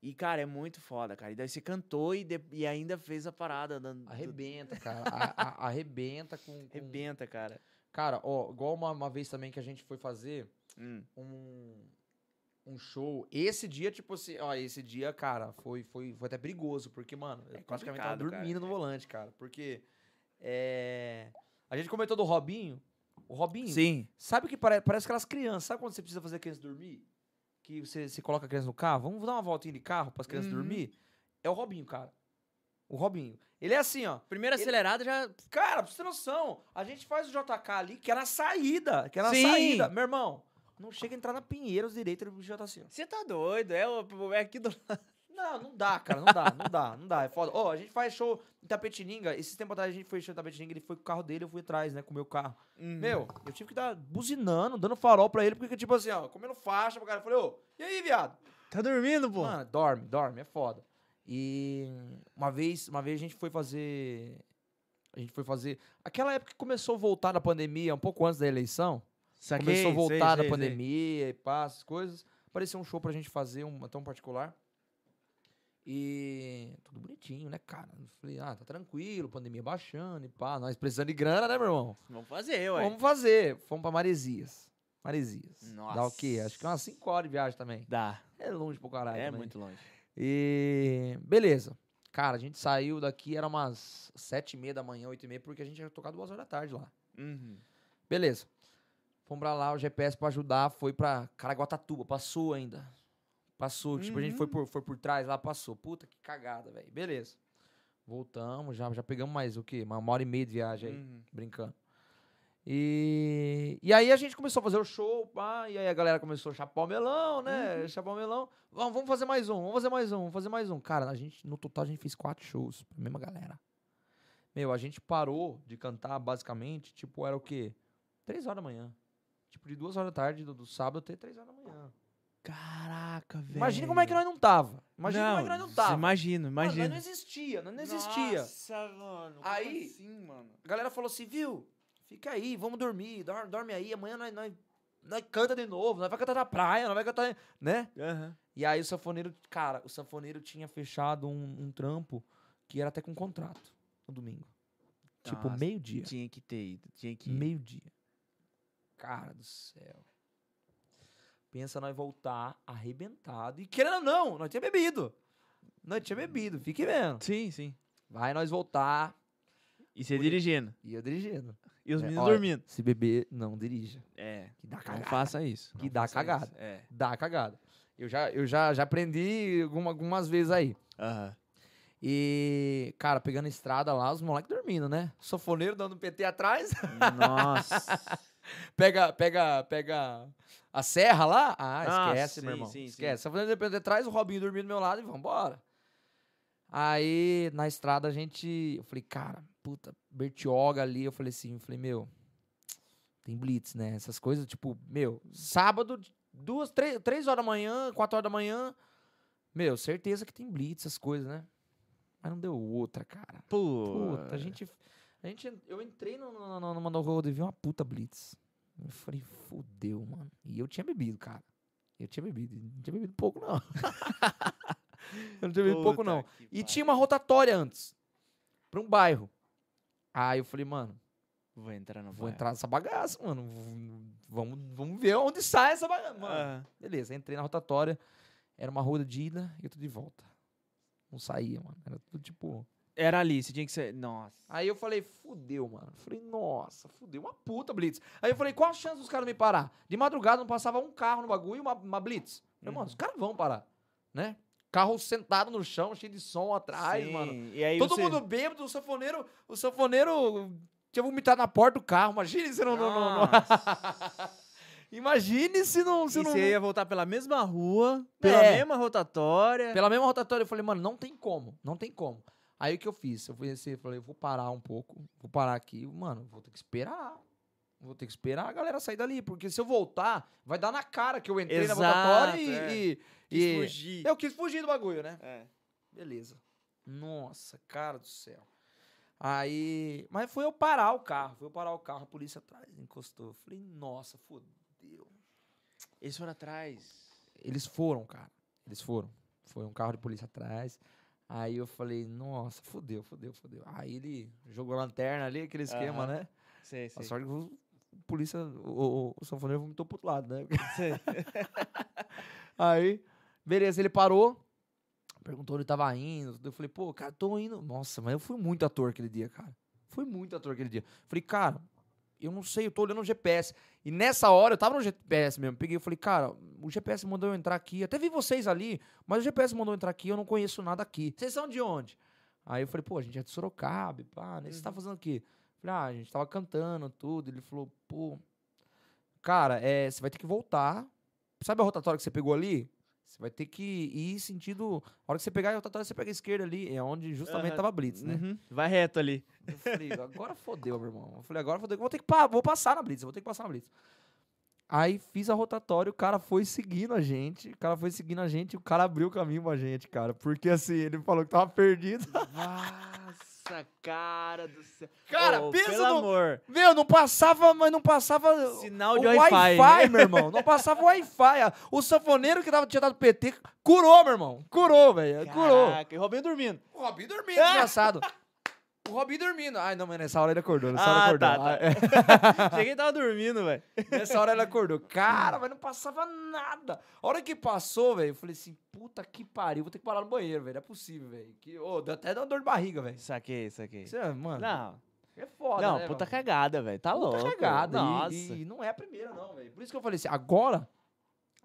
E, cara, é muito foda, cara. E daí você cantou e, de- e ainda fez a parada. Da, Arrebenta, cara. A- a- arrebenta com, com- Arrebenta, cara. Cara, ó, igual uma, uma vez também que a gente foi fazer Hum. um. um show. Esse dia, tipo assim, ó, esse dia, cara, foi, foi, foi até perigoso, porque, mano, eu praticamente tava complicado, cara. dormindo no volante, cara. Porque é, a gente comentou do Robinho. O Robinho, Sim. sabe que pare- parece aquelas crianças. Sabe quando você precisa fazer a criança dormir? Que você, você coloca a criança no carro? Vamos dar uma voltinha de carro para as crianças Uhum. dormir? É o Robinho, cara. O Robinho. Ele é assim, ó. Primeira Ele- acelerada já. Cara, pra você ter noção, a gente faz o JK ali, que é na saída. Que é na Sim. saída. Meu irmão, não chega a entrar na Pinheiros direito, ele já tá assim, ó. Você tá doido? É, o- é aqui do. Não, não dá, cara, não dá, não dá, não dá, é foda. Ó, a gente faz show em Tapetininga, esses tempos atrás a gente foi show em Tapetininga, ele foi com o carro dele, eu fui atrás, né, com o meu carro. Uhum. Meu, eu tive que dar buzinando, dando farol pra ele, porque tipo assim, ó, comendo faixa pro cara, eu falei, ô, e aí, viado? Tá dormindo, pô? Mano, dorme, dorme, é foda. E uma vez, uma vez a gente foi fazer, a gente foi fazer, aquela época que começou a voltar da pandemia, um pouco antes da eleição, Saquei, começou a sei, voltar sei, sei. pandemia e pá, essas coisas. Apareceu um show pra gente fazer, um até um particular. E tudo bonitinho, né, cara? Eu falei, ah, tá tranquilo, pandemia baixando e pá. Nós precisando de grana, né, meu irmão? Vamos fazer, ué. Vamos fazer. Fomos pra Maresias. Maresias. Dá o quê? Nossa. Acho que é umas 5 horas de viagem também. Dá. É longe pro caralho. é também. muito longe. E beleza. Cara, a gente saiu daqui, era umas sete e meia da manhã, oito e meia, porque a gente ia tocar duas horas da tarde lá. Uhum. Beleza. Fomos pra lá, o GPS pra ajudar foi pra Caraguatatuba, passou ainda. Passou, tipo, a gente foi Uhum. por, foi por trás lá, passou. Puta que cagada, velho. Beleza. Voltamos, já, já pegamos mais o quê? Uma uma hora e meia de viagem aí, Uhum. brincando. E, e aí a gente começou a fazer o show, pá, e aí a galera começou a chapar o melão, né? Uhum. Chapar o melão. Vamos, vamos fazer mais um, vamos fazer mais um, vamos fazer mais um. Cara, a gente, no total a gente fez quatro shows, pra mesma galera. Meu, a gente parou de cantar, basicamente, tipo, era o quê? Três horas da manhã. Tipo, de duas horas da tarde do, do sábado até três horas da manhã. Caraca, velho. Imagina como é que nós não tava. Imagina como é que nós não tava. Imagino, Mano, nós imagino. não existia, nós não existia. Nossa, mano. Aí- assim, mano? A galera falou assim, viu? Fica aí, vamos dormir, dorme, dorme aí, amanhã nós, nós, nós canta de novo, nós vai cantar na praia, nós vai cantar, né? Aham. E aí o sanfoneiro, cara, o sanfoneiro tinha fechado um, um trampo que era até com contrato no domingo. Tipo, meio-dia. Tinha que ter ido, tinha que ir. Meio-dia. Cara do céu. Pensa nós voltar arrebentado. E querendo ou não, nós tinha bebido. Nós tinha bebido, fique vendo. Sim, sim. Vai nós voltar. E você dirigindo. E eu dirigindo. E os É, meninos olha, dormindo. Se beber, não dirija. É. Que dá Não cagada. faça isso. Que não dá cagada. isso. É. Dá cagada. Eu já, eu já, já aprendi alguma- algumas vezes aí. Aham. E, cara, pegando a estrada lá, os moleques dormindo, né? Sofoneiro dando PT atrás. Nossa. pega, pega, pega a serra lá. Ah, Ah, esquece, meu sim, irmão. sim, sim. esquece. Sofoneiro de PT atrás, o Robinho dormindo do meu lado e vambora. Aí, na estrada, a gente... Eu falei, cara, puta, Bertioga ali. Eu falei assim, eu falei, meu... Tem blitz, né? Essas coisas, tipo, meu, sábado, duas, três, três horas da manhã, quatro horas da manhã. Meu, certeza que tem blitz, essas coisas, né? Mas não deu outra, cara. Pô. Puta, a gente. A gente eu entrei no, no, no, numa roda e vi uma puta blitz. Eu falei, fudeu, mano. E eu tinha bebido, cara. Eu tinha bebido. Não tinha bebido pouco, não. eu não tinha bebido pouco, não. E tinha uma rotatória antes. Pra um bairro. Aí eu falei, mano, Vou entrar no vou bairro. entrar nessa bagaça, mano. Vamos, vamos ver onde sai essa bagaça. Mano, Aham. beleza, entrei na rotatória. Era uma roda de ida e outra de volta. Não saía, mano. Era tudo tipo. Era ali, você tinha que ser. Nossa. Aí eu falei, fudeu, mano. Falei, nossa, fudeu, uma puta blitz. Aí eu falei, qual a chance dos caras me parar? De madrugada não passava um carro no bagulho e uma, uma blitz. Falei, mano, Uhum. os caras vão parar, né? Carro sentado no chão, cheio de som atrás, Sim, mano. E aí Todo você... mundo bêbado, o sanfoneiro, o sanfoneiro tinha vomitado na porta do carro. Imagine se não... não, não, não. Imagine se não... Se e não você ia voltar pela mesma rua, pela É. mesma rotatória. Pela mesma rotatória, eu falei, mano, não tem como, não tem como. Aí o que eu fiz? Eu fui falei, eu vou parar um pouco, vou parar aqui, mano, vou ter que esperar. Vou ter que esperar a galera sair dali, porque se eu voltar, vai dar na cara que eu entrei Exato, na rotatória e, é. e- e- fugir. Eu quis fugir do bagulho, né? É. Beleza. Nossa, cara do céu. Aí, mas foi eu parar o carro, foi eu parar o carro, a polícia atrás encostou. Eu falei, nossa, fodeu. Eles foram atrás. Eles foram, cara. Eles foram. Foi um carro de polícia atrás. Aí eu falei, nossa, fodeu, fodeu, fodeu. Aí ele jogou a lanterna ali, aquele esquema, Aham. né? Sei, A sei. sorte que o polícia, o, o, o sanfoneiro vomitou pro outro lado, né? sei. Aí, beleza, ele parou. Perguntou onde tava indo. Eu falei, pô, cara, tô indo. Nossa, mas eu fui muito ator aquele dia, cara. Fui muito ator aquele dia. Falei, cara, eu não sei, eu tô olhando o GPS. E nessa hora, eu tava no GPS mesmo. Peguei e falei, cara, o GPS mandou eu entrar aqui. Até vi vocês ali, mas o GPS mandou eu entrar aqui, eu não conheço nada aqui. Vocês são de onde? Aí eu falei, pô, a gente é de Sorocaba, pá, né? Você tá fazendo o quê? Falei, ah, a gente tava cantando tudo. Ele falou, pô, cara, é, você vai ter que voltar. Sabe a rotatória que você pegou ali? Você vai ter que ir sentido. A hora que você pegar a rotatória, você pega a esquerda ali. É onde justamente Aham. tava Blitz, né? Uhum. Vai reto ali. Eu falei, agora fodeu, meu irmão. Eu falei, agora fodeu. Vou ter que pa- vou passar na Blitz, vou ter que passar na Blitz. Aí fiz a rotatória, o cara foi seguindo a gente. O cara foi seguindo a gente e o cara abriu o caminho pra gente, cara. Porque assim, ele falou que tava perdido. Nossa, cara do céu. Cara, Ô, pensa pelo no- amor. Meu, não passava, mas não passava. Sinal de Wi-Fi, né? meu irmão. Não passava Wi-Fi. O sanfoneiro que tava, tinha dado PT curou, meu irmão. Curou, velho. Curou. E o Robinho dormindo. O Robinho dormindo, desgraçado. O Robinho dormindo. Ai, não, mas nessa hora ele acordou. Nessa hora Ah, acordou. tá, tá. Ah, é. Cheguei e tava dormindo, velho. Nessa hora ele acordou. Cara, mas não passava nada. A hora que passou, velho, eu falei assim, puta que pariu, vou ter que parar no banheiro, velho. Não é possível, velho. Que, ô, deu até uma dor de barriga, velho. Saquei, saquei. Isso é, mano, Não, é foda, não, né, puta mano? cagada, velho. Tá Puta louco. cagada. E- Nossa. E, não é a primeira, não, velho. Por isso que eu falei assim, agora,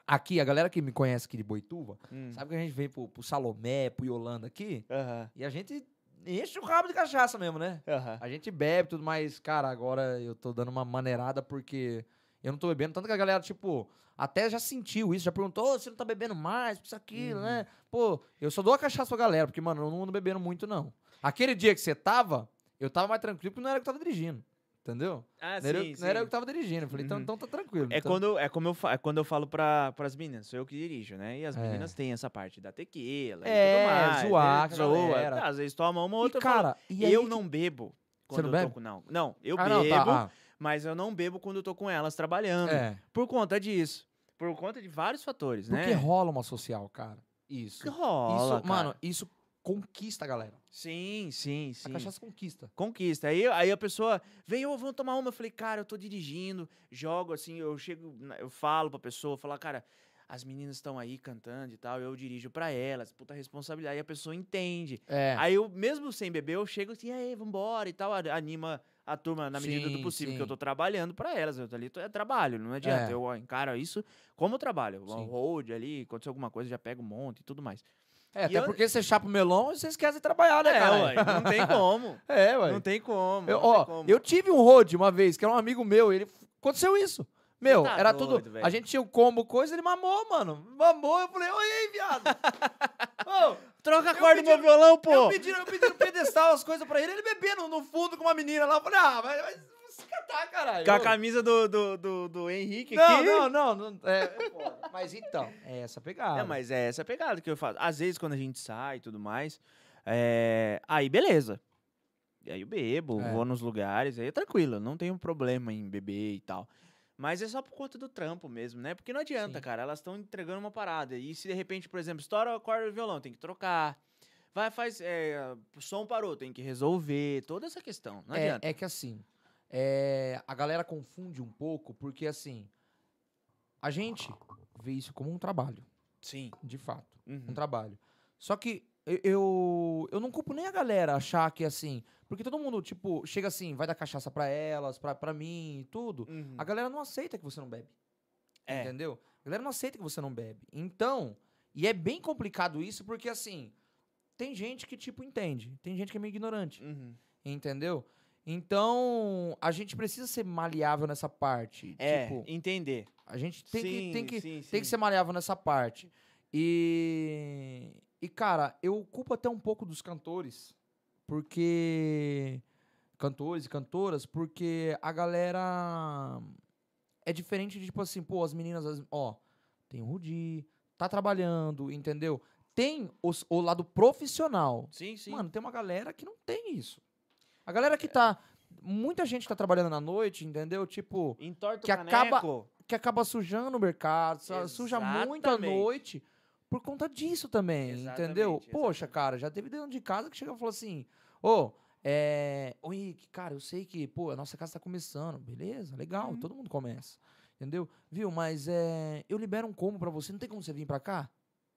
aqui, a galera que me conhece aqui de Boituva, Hum. sabe que a gente vem pro, pro Salomé, pro Yolanda aqui, Aham, e a gente enche o rabo de cachaça mesmo, né? aham. A gente bebe tudo, mas, cara, agora eu tô dando uma maneirada porque eu não tô bebendo. Tanto que a galera, tipo, até já sentiu isso, já perguntou, "Ô, você não tá bebendo mais, isso, aquilo, Uhum. né? Pô, eu só dou a cachaça pra galera, porque, mano, eu não ando bebendo muito, não. Aquele dia que você tava, eu tava mais tranquilo porque não era eu que tava dirigindo. Entendeu? Ah, não, era, eu- sim, não era eu sim. que tava dirigindo. Eu falei, então, Uhum. então tá tranquilo. É então- quando, é, como eu, é quando eu falo pra, pras meninas, sou eu que dirijo, né? E as É. meninas têm essa parte da tequila É, e mais. zoar né? com a Zoa. Tá, às vezes toma uma ou E, outra. eu falo, cara, e eu que- não bebo. Você Quando não eu bebe? tô com. Não, não, eu Ah, bebo, não, tá, mas eu não bebo quando eu tô com elas trabalhando. ah, é. Por conta disso. Por conta de vários fatores, Porque né? rola uma social, cara. Isso. rola. isso, mano, cara. isso conquista a galera. Sim, sim, sim. A cachaça conquista. Conquista. Aí, aí a pessoa vem, ô, vamos tomar uma. Eu falei, cara, eu tô dirigindo, jogo assim, eu chego, eu falo pra pessoa, falo, cara, as meninas estão aí cantando e tal, eu dirijo pra elas, puta responsabilidade. Aí a pessoa entende. É. Aí eu, mesmo sem beber, eu chego assim, aí, vambora e tal, anima a turma na medida do Sim, possível, que eu tô trabalhando pra elas. Eu tô ali, tô- é trabalho, não adianta. É. Eu encaro isso como trabalho. Sim. Um hold ali, aconteceu alguma coisa, já pego um monte e tudo mais. É, E até eu- porque você chapa o melão e você esquece de trabalhar, né, É, cara? ué, não tem como. É, ué. Não tem como. Eu, ó, como. eu tive um road uma vez, que era um amigo meu, ele aconteceu isso. Meu, tá era doido, tudo. velho. A gente tinha o combo, coisa, ele mamou, mano. Mamou, eu falei, oi viado. Ô, Troca a corda do meu violão, pô! eu pedi, eu pedi no pedestal as coisas pra ele, ele bebendo no fundo com uma menina lá. Eu falei, ah, vai, vai se catar, caralho. Com a camisa do, do, do, do Henrique Não, aqui. não, não, não. É, é. Mas então, é essa pegada. É, mas é essa pegada que eu faço. Às vezes, quando a gente sai e tudo mais, é, aí beleza. E aí eu bebo, É. vou nos lugares, aí é tranquilo, não tenho problema em beber e tal. Mas é só por conta do trampo mesmo, né? Porque não adianta, Sim. cara. Elas estão entregando uma parada. E se de repente, por exemplo, estoura a corda do violão, tem que trocar. Vai, faz. É, o som parou, tem que resolver. Toda essa questão. Não é, adianta. é que assim, é, a galera confunde um pouco, porque assim, a gente vê isso como um trabalho, Sim. de fato. Uhum. um trabalho. Só que eu, eu, não culpo nem a galera achar que assim. Porque todo mundo, tipo, chega assim, vai dar cachaça pra elas, pra, pra mim e tudo. Uhum. A galera não aceita que você não bebe. É. Entendeu? A galera não aceita que você não bebe. Então, e é bem complicado isso, porque assim, tem gente que, tipo, entende. Tem gente que é meio ignorante. Uhum. Entendeu? Então, a gente precisa ser maleável nessa parte. É, Tipo, entender. a gente tem que, Sim, tem que, sim, tem sim. que ser maleável nessa parte. E, e cara, eu culpo até um pouco dos cantores, porque cantores e cantoras, porque a galera é diferente de tipo assim, pô, as meninas, as- ó, tem o Rudi, tá trabalhando, entendeu? Tem os- o lado profissional. Sim, sim. Mano, tem uma galera que não tem isso. A galera que tá muita gente tá trabalhando na noite, entendeu? Tipo, Entorta que o acaba- caneco. que acaba sujando o mercado, sa- suja muito a Exatamente. noite por conta disso também, entendeu? Exatamente, Poxa, cara, já teve dentro de casa que chega e falou assim: Ô, é. Ô Henrique, cara, eu sei que, pô, a nossa casa tá começando, beleza, legal, Uhum. todo mundo começa. Entendeu? Viu, mas é. Eu libero um combo pra você, não tem como você vir pra cá?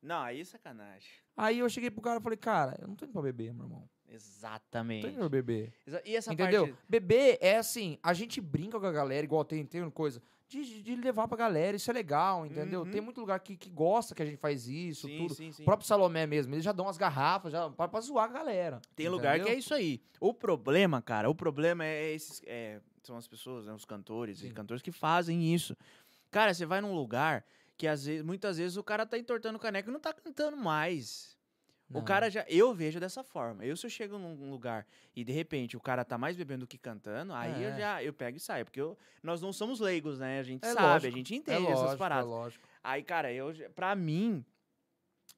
Não, aí é sacanagem. Aí eu cheguei pro cara e falei, cara, eu não tô indo pra beber, meu irmão. Exatamente. pra beber. Exa- E essa Entendeu? parte. Beber é assim, a gente brinca com a galera, igual tem, tem coisa. De, de levar pra galera, isso é legal, entendeu? Uhum. Tem muito lugar que, que gosta que a gente faz isso, Sim, tudo. sim, sim. O próprio Salomé mesmo, eles já dão as garrafas já, pra, pra zoar a galera. Tem lugar que é entendeu? isso aí. O problema, cara, o problema é esses. é, são as pessoas, né, os cantores e cantores que fazem isso. Cara, você vai num lugar que às vezes, muitas vezes o cara tá entortando o caneco e não tá cantando mais. O Não. cara já. Eu vejo dessa forma. Eu, se eu chego num lugar e de repente o cara tá mais bebendo do que cantando, aí eu É. já eu pego e saio. Porque eu- nós não somos leigos, né? A gente É sabe, lógico, a gente é entende lógico, essas paradas. É lógico. Aí, cara, eu, pra mim,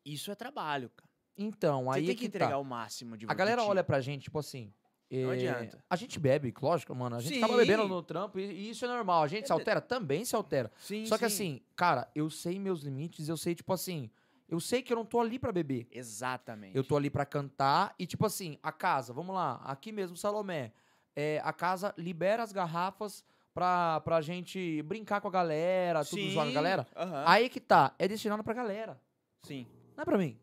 isso é trabalho, cara. Então, Você aí tem é que que entregar tá. o máximo de A galera olha pra gente, tipo assim. Não é, adianta. A gente bebe, lógico, mano. A gente Sim. acaba bebendo no trampo e, isso é normal. A gente se altera? Também se altera. Sim, Só que sim. assim, cara, eu sei meus limites, eu sei, tipo assim, eu sei que eu não tô ali pra beber. Exatamente. Eu tô ali pra cantar e, tipo assim, a casa, vamos lá, aqui mesmo, Salomé. É, a casa libera as garrafas pra, pra gente brincar com a galera, tudo Sim, zoar com a galera. aham. Aí que tá, é destinado pra galera. Sim. Não é pra mim.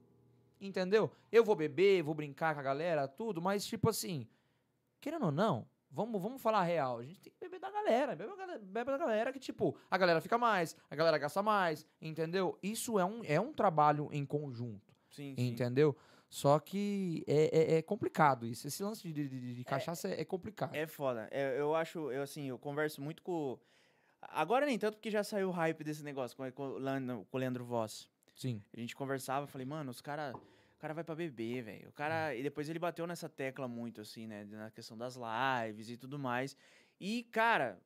Entendeu? Eu vou beber, vou brincar com a galera, tudo, mas tipo assim, querendo ou não, vamos, vamos falar real. A gente tem que beber da galera. Bebe, bebe da galera que, tipo, a galera fica mais, a galera gasta mais, entendeu? Isso é um, é um trabalho em conjunto, Sim, sim. entendeu? Só que é, é- é complicado isso. Esse lance de, de- de- de cachaça é, é complicado. É foda. É, eu acho, eu assim, eu converso muito com. Agora nem tanto porque já saiu o hype desse negócio com, com, o Leandro- com o Leandro Voss. Sim. A gente conversava, falei, mano, os cara, o cara vai pra beber, velho. O cara. E depois ele bateu nessa tecla muito, assim, né? Na questão das lives e tudo mais. E, cara,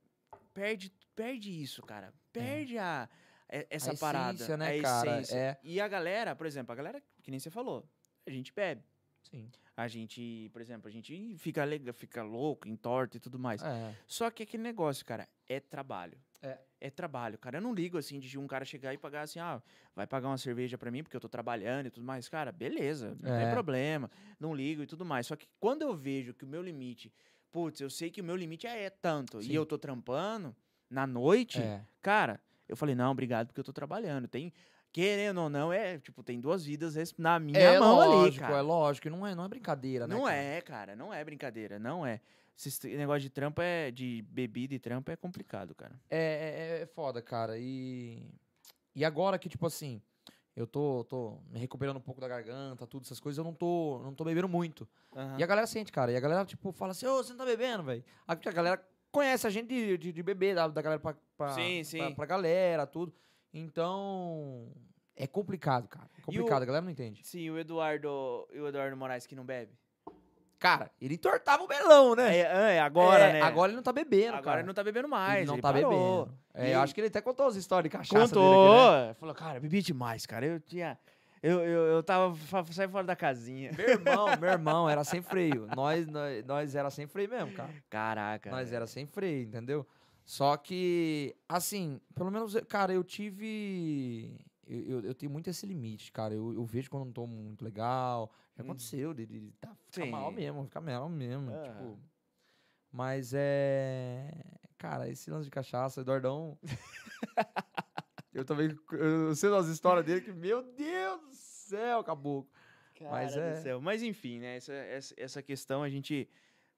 perde, perde isso, cara. Perde a. é- Essa A parada. essência, né, a cara? essência. É. E a galera, por exemplo, a galera, que nem você falou, a gente bebe. Sim. A gente, por exemplo, a gente fica, fica louco, entorta e tudo mais. É. Só que aquele negócio, cara, é trabalho. É. É trabalho, cara. Eu não ligo assim de um cara chegar e pagar assim, ah, vai pagar uma cerveja pra mim porque eu tô trabalhando e tudo mais. Cara, beleza, não É. tem problema. Não ligo e tudo mais. Só que quando eu vejo que o meu limite, putz, eu sei que o meu limite é tanto Sim. e eu tô trampando na noite, É. cara, eu falei, não, obrigado porque eu tô trabalhando. Tem, querendo ou não, é, tipo, tem duas vidas na minha É mão ali, lógico, cara. é lógico. Não é, não é brincadeira, né? Não cara? é, cara, não é brincadeira, não é. Esse negócio de trampo é. De bebida e trampo é complicado, cara. É, é, é foda, cara. E, e agora que, tipo assim, eu tô, tô me recuperando um pouco da garganta, tudo, essas coisas, eu não tô, não tô bebendo muito. E a galera sente, cara. E a galera, tipo, fala assim, ô, você não tá bebendo, velho. A galera conhece a gente de, de, de beber, da, da galera pra, pra, Sim, pra- sim. Pra, galera, tudo. Então, é complicado, cara. É complicado, a galera não entende. Sim, o Eduardo. E o Eduardo Moraes que não bebe. Cara, ele entortava o melão, né? É, é, agora, É, né? Agora ele não tá bebendo, Agora cara. ele não tá bebendo mais. Ele não ele tá parou. bebendo. É, E- eu acho que ele até contou as histórias de cachaça Contou. aqui, né? Falou, cara, bebi demais, cara. Eu tinha. Eu, eu, eu tava. Saí fora da casinha. Meu irmão, meu irmão, era sem freio. Nós, nós, nós era sem freio mesmo, cara. Caraca. Nós era sem freio, entendeu? Só que, assim, pelo menos, cara, eu tive. Eu, eu, eu tenho muito esse limite, cara. Eu, eu vejo quando eu não tô muito legal. Já Hum. aconteceu, de, de tá, ficar Sim. mal mesmo, ficar mal mesmo. Ah. Tipo. Mas é. Cara, esse lance de cachaça, Eduardão. eu também. Eu sei das histórias dele que, meu Deus do céu, caboclo. Mas Cara do é. céu. Mas enfim, né? Essa, essa, essa questão a gente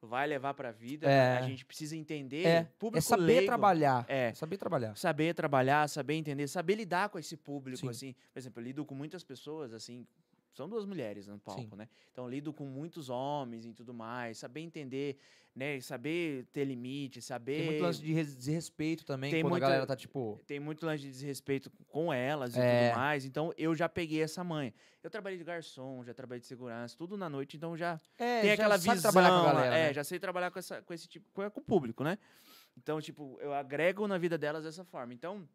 vai levar pra vida. É. A gente precisa entender. É, público É saber leigo, trabalhar. É. Saber trabalhar. saber trabalhar, saber entender, saber lidar com esse público, Sim. assim. Por exemplo, eu lido com muitas pessoas, assim, são duas mulheres no palco, né? Então, lido com muitos homens e tudo mais, saber entender, né? Saber ter limite, saber... Tem muito lance de res- desrespeito também, Tem quando muita- a galera tá tipo. Tem muito lance de desrespeito com elas e É. tudo mais. Então, eu já peguei essa manha. Eu trabalhei de garçom, já trabalhei de segurança, tudo na noite, então já É, tem já aquela visão. trabalhar com a galera. é, né? já sei trabalhar com, essa, com esse tipo, com, com o público, né? Então, tipo, eu agrego na vida delas dessa forma. Então,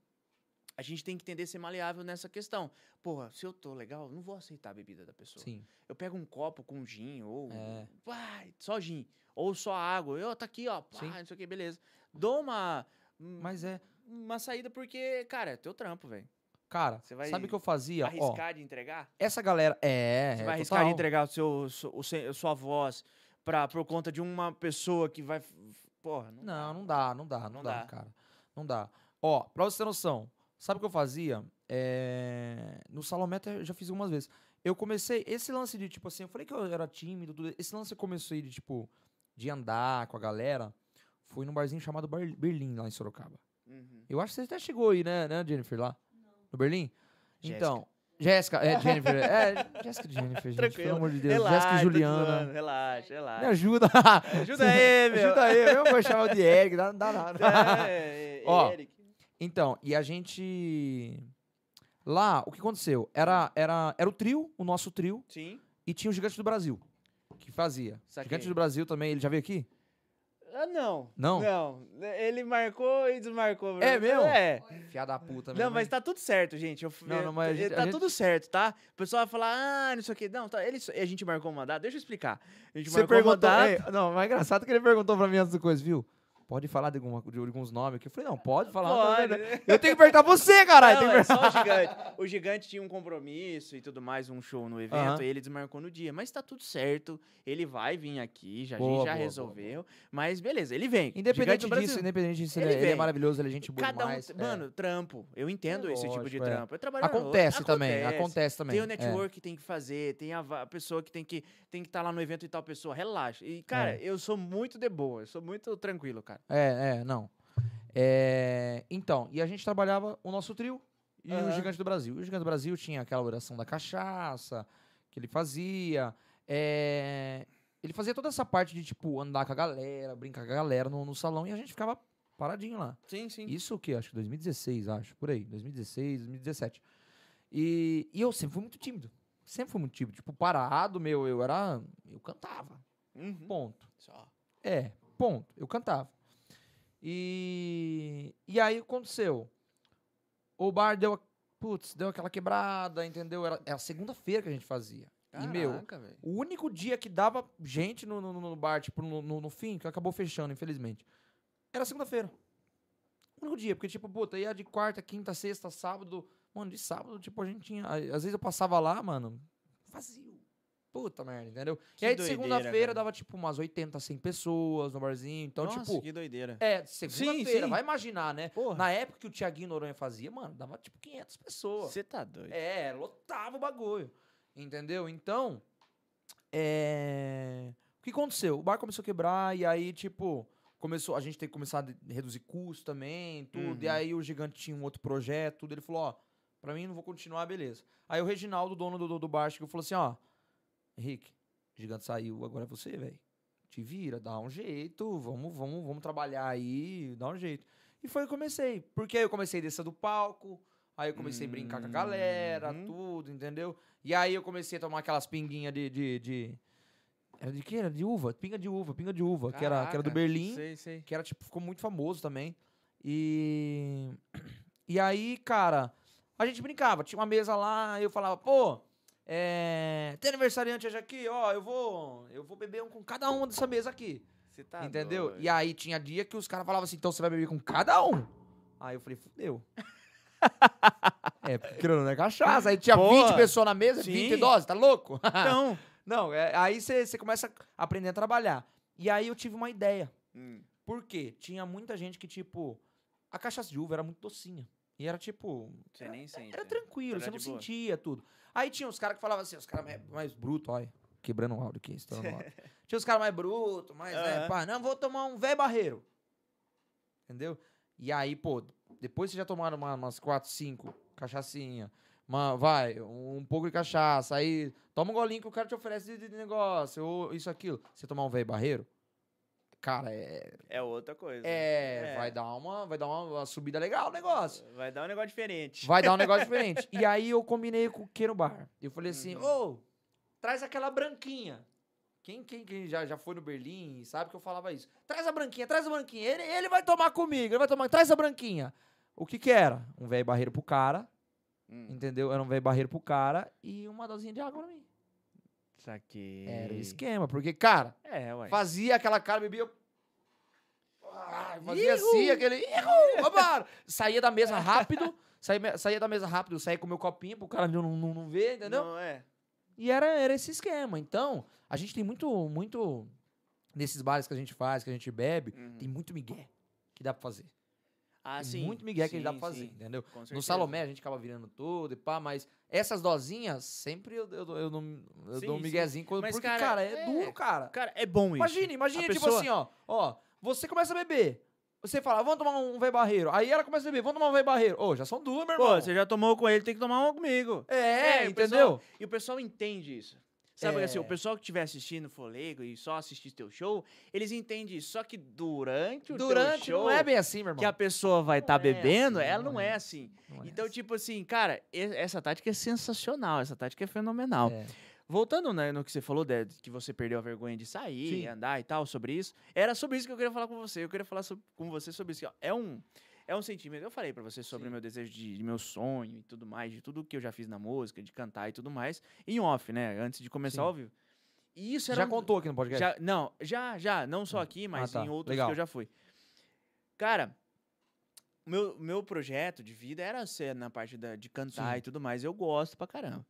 a gente tem que entender ser maleável nessa questão. Porra, se eu tô legal, não vou aceitar a bebida da pessoa. Sim. Eu pego um copo com gin, ou É. pá, só gin, ou só água. Eu, tá aqui, ó, pá, Sim. não sei o que, beleza. Dou uma, Mas é. uma saída porque, cara, é teu trampo, velho. Cara, sabe o que eu fazia? Ó, Arriscar de entregar? essa galera. É. Você é vai arriscar total. de entregar o seu, o se- a sua voz pra, por conta de uma pessoa que vai. Porra, não, Não, não dá, não dá, não, Não dá, dá. cara. Não dá. Ó, pra você ter noção, sabe o que eu fazia? É, No Salomé eu já fiz algumas vezes. Eu comecei, esse lance de, tipo assim, eu falei que eu era tímido, tudo, esse lance eu comecei de, tipo, de andar com a galera, foi num barzinho chamado Bar Berlim, lá em Sorocaba. Uhum. Eu acho que você até chegou aí, né, né Jennifer, lá? No Berlim? Jéssica. Então, Jéssica, é, Jennifer, é, Jéssica e Jennifer, gente, pelo Tranquilo. amor de Deus, Relaxa, Jéssica e Juliana. zoando, Relaxa, Me relaxa. ajuda. Ajuda aí, meu. Ajuda aí, eu vou chamar o de Eric, não dá nada. É, é, Ó. Eric. Então, e a gente. Lá, o que aconteceu? Era, era, era o trio, o nosso trio, Sim. e tinha o Gigante do Brasil, que fazia. Saquei. Gigante do Brasil também, ele já veio aqui? Ah, não. Não? Não. Ele marcou e desmarcou. É mesmo? É. Fiada da puta mesmo. Não, mas tá tudo certo, gente. Eu, Não, não, mas gente- tá gente- tudo certo, tá? O pessoal vai falar, ah, não sei o quê. Não, tá, ele, a gente marcou uma data. Deixa eu explicar. A gente Você marcou uma perguntou. data. Ei, não, mas é engraçado que ele perguntou pra mim antes do coisa, viu? Pode falar de, alguma, de alguns nomes aqui? Eu falei, não, pode falar. Pode. é- Eu tenho que perguntar você, caralho. Não, tem é que... só o gigante. O gigante tinha um compromisso e tudo mais, um show no evento, Aham. e ele desmarcou no dia. Mas tá tudo certo. Ele vai vir aqui, já, a Boa, gente já boa, boa, resolveu. Mas beleza, ele vem. Independente disso, independente disso, Ele ele, é- ele é maravilhoso, ele é gente boa Cada um, demais. é. mano, trampo. Eu entendo É esse tipo de lógico, é. trampo. Eu trabalho acontece outra- também, acontece também. Tem o é. network que tem que fazer, tem a, a pessoa que tem que tem que estar lá no evento e tal pessoa. Relaxa. E, cara, É. eu sou muito de boa, eu sou muito tranquilo, cara. É, é, não. É, então, e a gente trabalhava o nosso trio e o Aham. Gigante do Brasil. O Gigante do Brasil tinha aquela oração da cachaça que ele fazia. é, ele fazia toda essa parte de, tipo, andar com a galera, brincar com a galera no, no salão e a gente ficava paradinho lá. Sim, sim. Isso o quê? Acho que 2016, acho, por aí. 2016, 2017. E, e eu sempre fui muito tímido. Sempre fui muito tímido. Tipo, parado, meu, eu era... Eu cantava. Uhum. Ponto. Só. É, ponto. Eu cantava. E, e aí aconteceu. O bar deu, a- putz, deu aquela quebrada, entendeu? Era, era a segunda-feira que a gente fazia. E, meu, Caraca, velho. o único dia que dava gente no, no, no bar, tipo, no, no, no fim, que acabou fechando, infelizmente, era segunda-feira. O único dia, porque, tipo, puta, ia de quarta, quinta, sexta, sábado. Mano, de sábado, tipo, a gente tinha. Às vezes eu passava lá, mano, vazio. Puta merda, entendeu? Que e aí de segunda-feira dava, tipo, umas 80, 100 pessoas no barzinho. Então, Nossa, tipo. que doideira. É, segunda-feira, vai imaginar, né? Porra. Na época que o Thiaguinho Noronha fazia, mano, dava tipo 500 pessoas. Você tá doido. É, lotava o bagulho. Entendeu? Então, é... o que aconteceu? O bar começou a quebrar e aí, tipo, começou, a gente tem que começar a reduzir custos também, tudo. E Uhum. aí o gigante tinha um outro projeto, tudo. Ele falou, ó, pra mim não vou continuar, beleza. Aí o Reginaldo, dono do, do, do bar, chegou e falou assim, ó, Henrique, o gigante saiu, agora é você, velho. Te vira, dá um jeito, vamos, vamos, vamos trabalhar aí, dá um jeito. E foi que eu comecei. Porque aí eu comecei a descer do palco, aí eu comecei a brincar com a galera, Uhum. tudo, entendeu? E aí eu comecei a tomar aquelas pinguinhas de. de, de- Era de quê? Era de uva? Pinga de uva, pinga de uva, que era, que era do Caraca, Berlim, Sei, sei. que era, tipo, ficou muito famoso também. E. E aí, cara, a gente brincava, tinha uma mesa lá, eu falava, pô, é, tem aniversariante hoje aqui, ó, eu vou. Eu vou beber um com cada um dessa mesa aqui. Você tá entendeu? doido. E aí tinha dia que os caras falavam assim, então você vai beber com cada um. Aí eu falei, fudeu. é, porque não é cachaça. Aí tinha Porra, 20 pessoas na mesa, sim. 20 doses, tá louco? Então. não, é, aí você começa a aprender a trabalhar. E aí eu tive uma ideia. Hum. Por quê? Tinha muita gente que, tipo, a cachaça de uva era muito docinha. E era tipo. Você nem sente. Era né? tranquilo, Era você não boa. sentia tudo. Aí tinha os caras que falavam assim, os caras mais, mais brutos, olha. Quebrando o áudio aqui, estourando o áudio. tinha os caras mais brutos, mais, né, Aham. pá, não, vou tomar um velho barreiro. Entendeu? E aí, pô, depois vocês já tomaram uma- umas 4, 5 cachaçinha, uma, vai, um, um pouco de cachaça, aí toma um golinho que o cara te oferece de, de negócio, ou isso, aquilo. Você tomar um velho barreiro, cara, é, É outra coisa. é, É. vai dar uma, vai dar uma, subida legal o negócio. Vai dar um negócio diferente. Vai dar um negócio diferente. E aí eu combinei com o que no bar. Eu falei assim, ô, Uhum. traz aquela branquinha. Quem, quem, quem já, já foi no Berlim sabe que eu falava isso. Traz a branquinha, traz a branquinha. Ele, ele vai tomar comigo, ele vai tomar. Traz a branquinha. O que que era? Um velho barreiro pro cara, Hum. entendeu? Era um velho barreiro pro cara e uma dosinha de água pra mim. Saquei. Era o esquema, porque, cara, É, fazia aquela cara, bebia. Ah, fazia assim, aquele. Ihu, vambora. Saía da mesa rápido, saía, saía da mesa rápido, saía com o meu copinho pro cara não, não, não ver, entendeu? Não, é. E era, era esse esquema. Então, a gente tem muito, muito. Nesses bares que a gente faz, que a gente bebe, Uhum. tem muito migué que dá pra fazer. Ah, Tem sim. muito migué que gente dá pra fazer, sim, entendeu? No. Salomé a gente acaba virando tudo e pá, mas essas dosinhas, sempre eu, eu, eu, não- eu dou um miguezinho, quando, Mas, porque, cara, cara, é, é- duro, cara. Cara, é bom isso. Imagina, imagina, tipo pessoa- assim, ó, ó, você começa a beber, você fala, vamos tomar um velho barreiro, aí ela começa a beber, vamos tomar um velho barreiro, ô, já são duas, meu irmão. Pô, você já tomou com ele, tem que tomar um comigo. É, É, o entendeu? E o pessoal entende isso. Sabe, É. assim, o pessoal que estiver assistindo Folego e só assistir teu show, eles entendem isso. Só que durante o Durante, show, não é bem assim, meu irmão. que a pessoa vai estar Não é bebendo, assim, ela não não é. é assim. Não é Então, assim. tipo assim, cara, essa tática é sensacional, essa tática é fenomenal. É. Voltando né, no que você falou, de, que você perdeu a vergonha de sair, Sim. andar e tal, sobre isso, era sobre isso que eu queria falar com você. Eu queria falar sob- com você sobre isso. ó. É um, é um sentimento. Eu falei pra você sobre o meu desejo de, de meu sonho e tudo mais, de tudo que eu já fiz na música, de cantar e tudo mais, em off, né? Antes de começar Sim. ao vivo. E isso era Já um- contou aqui no podcast? já, não, já, já, não só Ah. aqui, mas tá. em outros Legal. que eu já fui. Cara, meu, meu projeto de vida era ser na parte da, de cantar Sim. e tudo mais. Eu gosto pra caramba.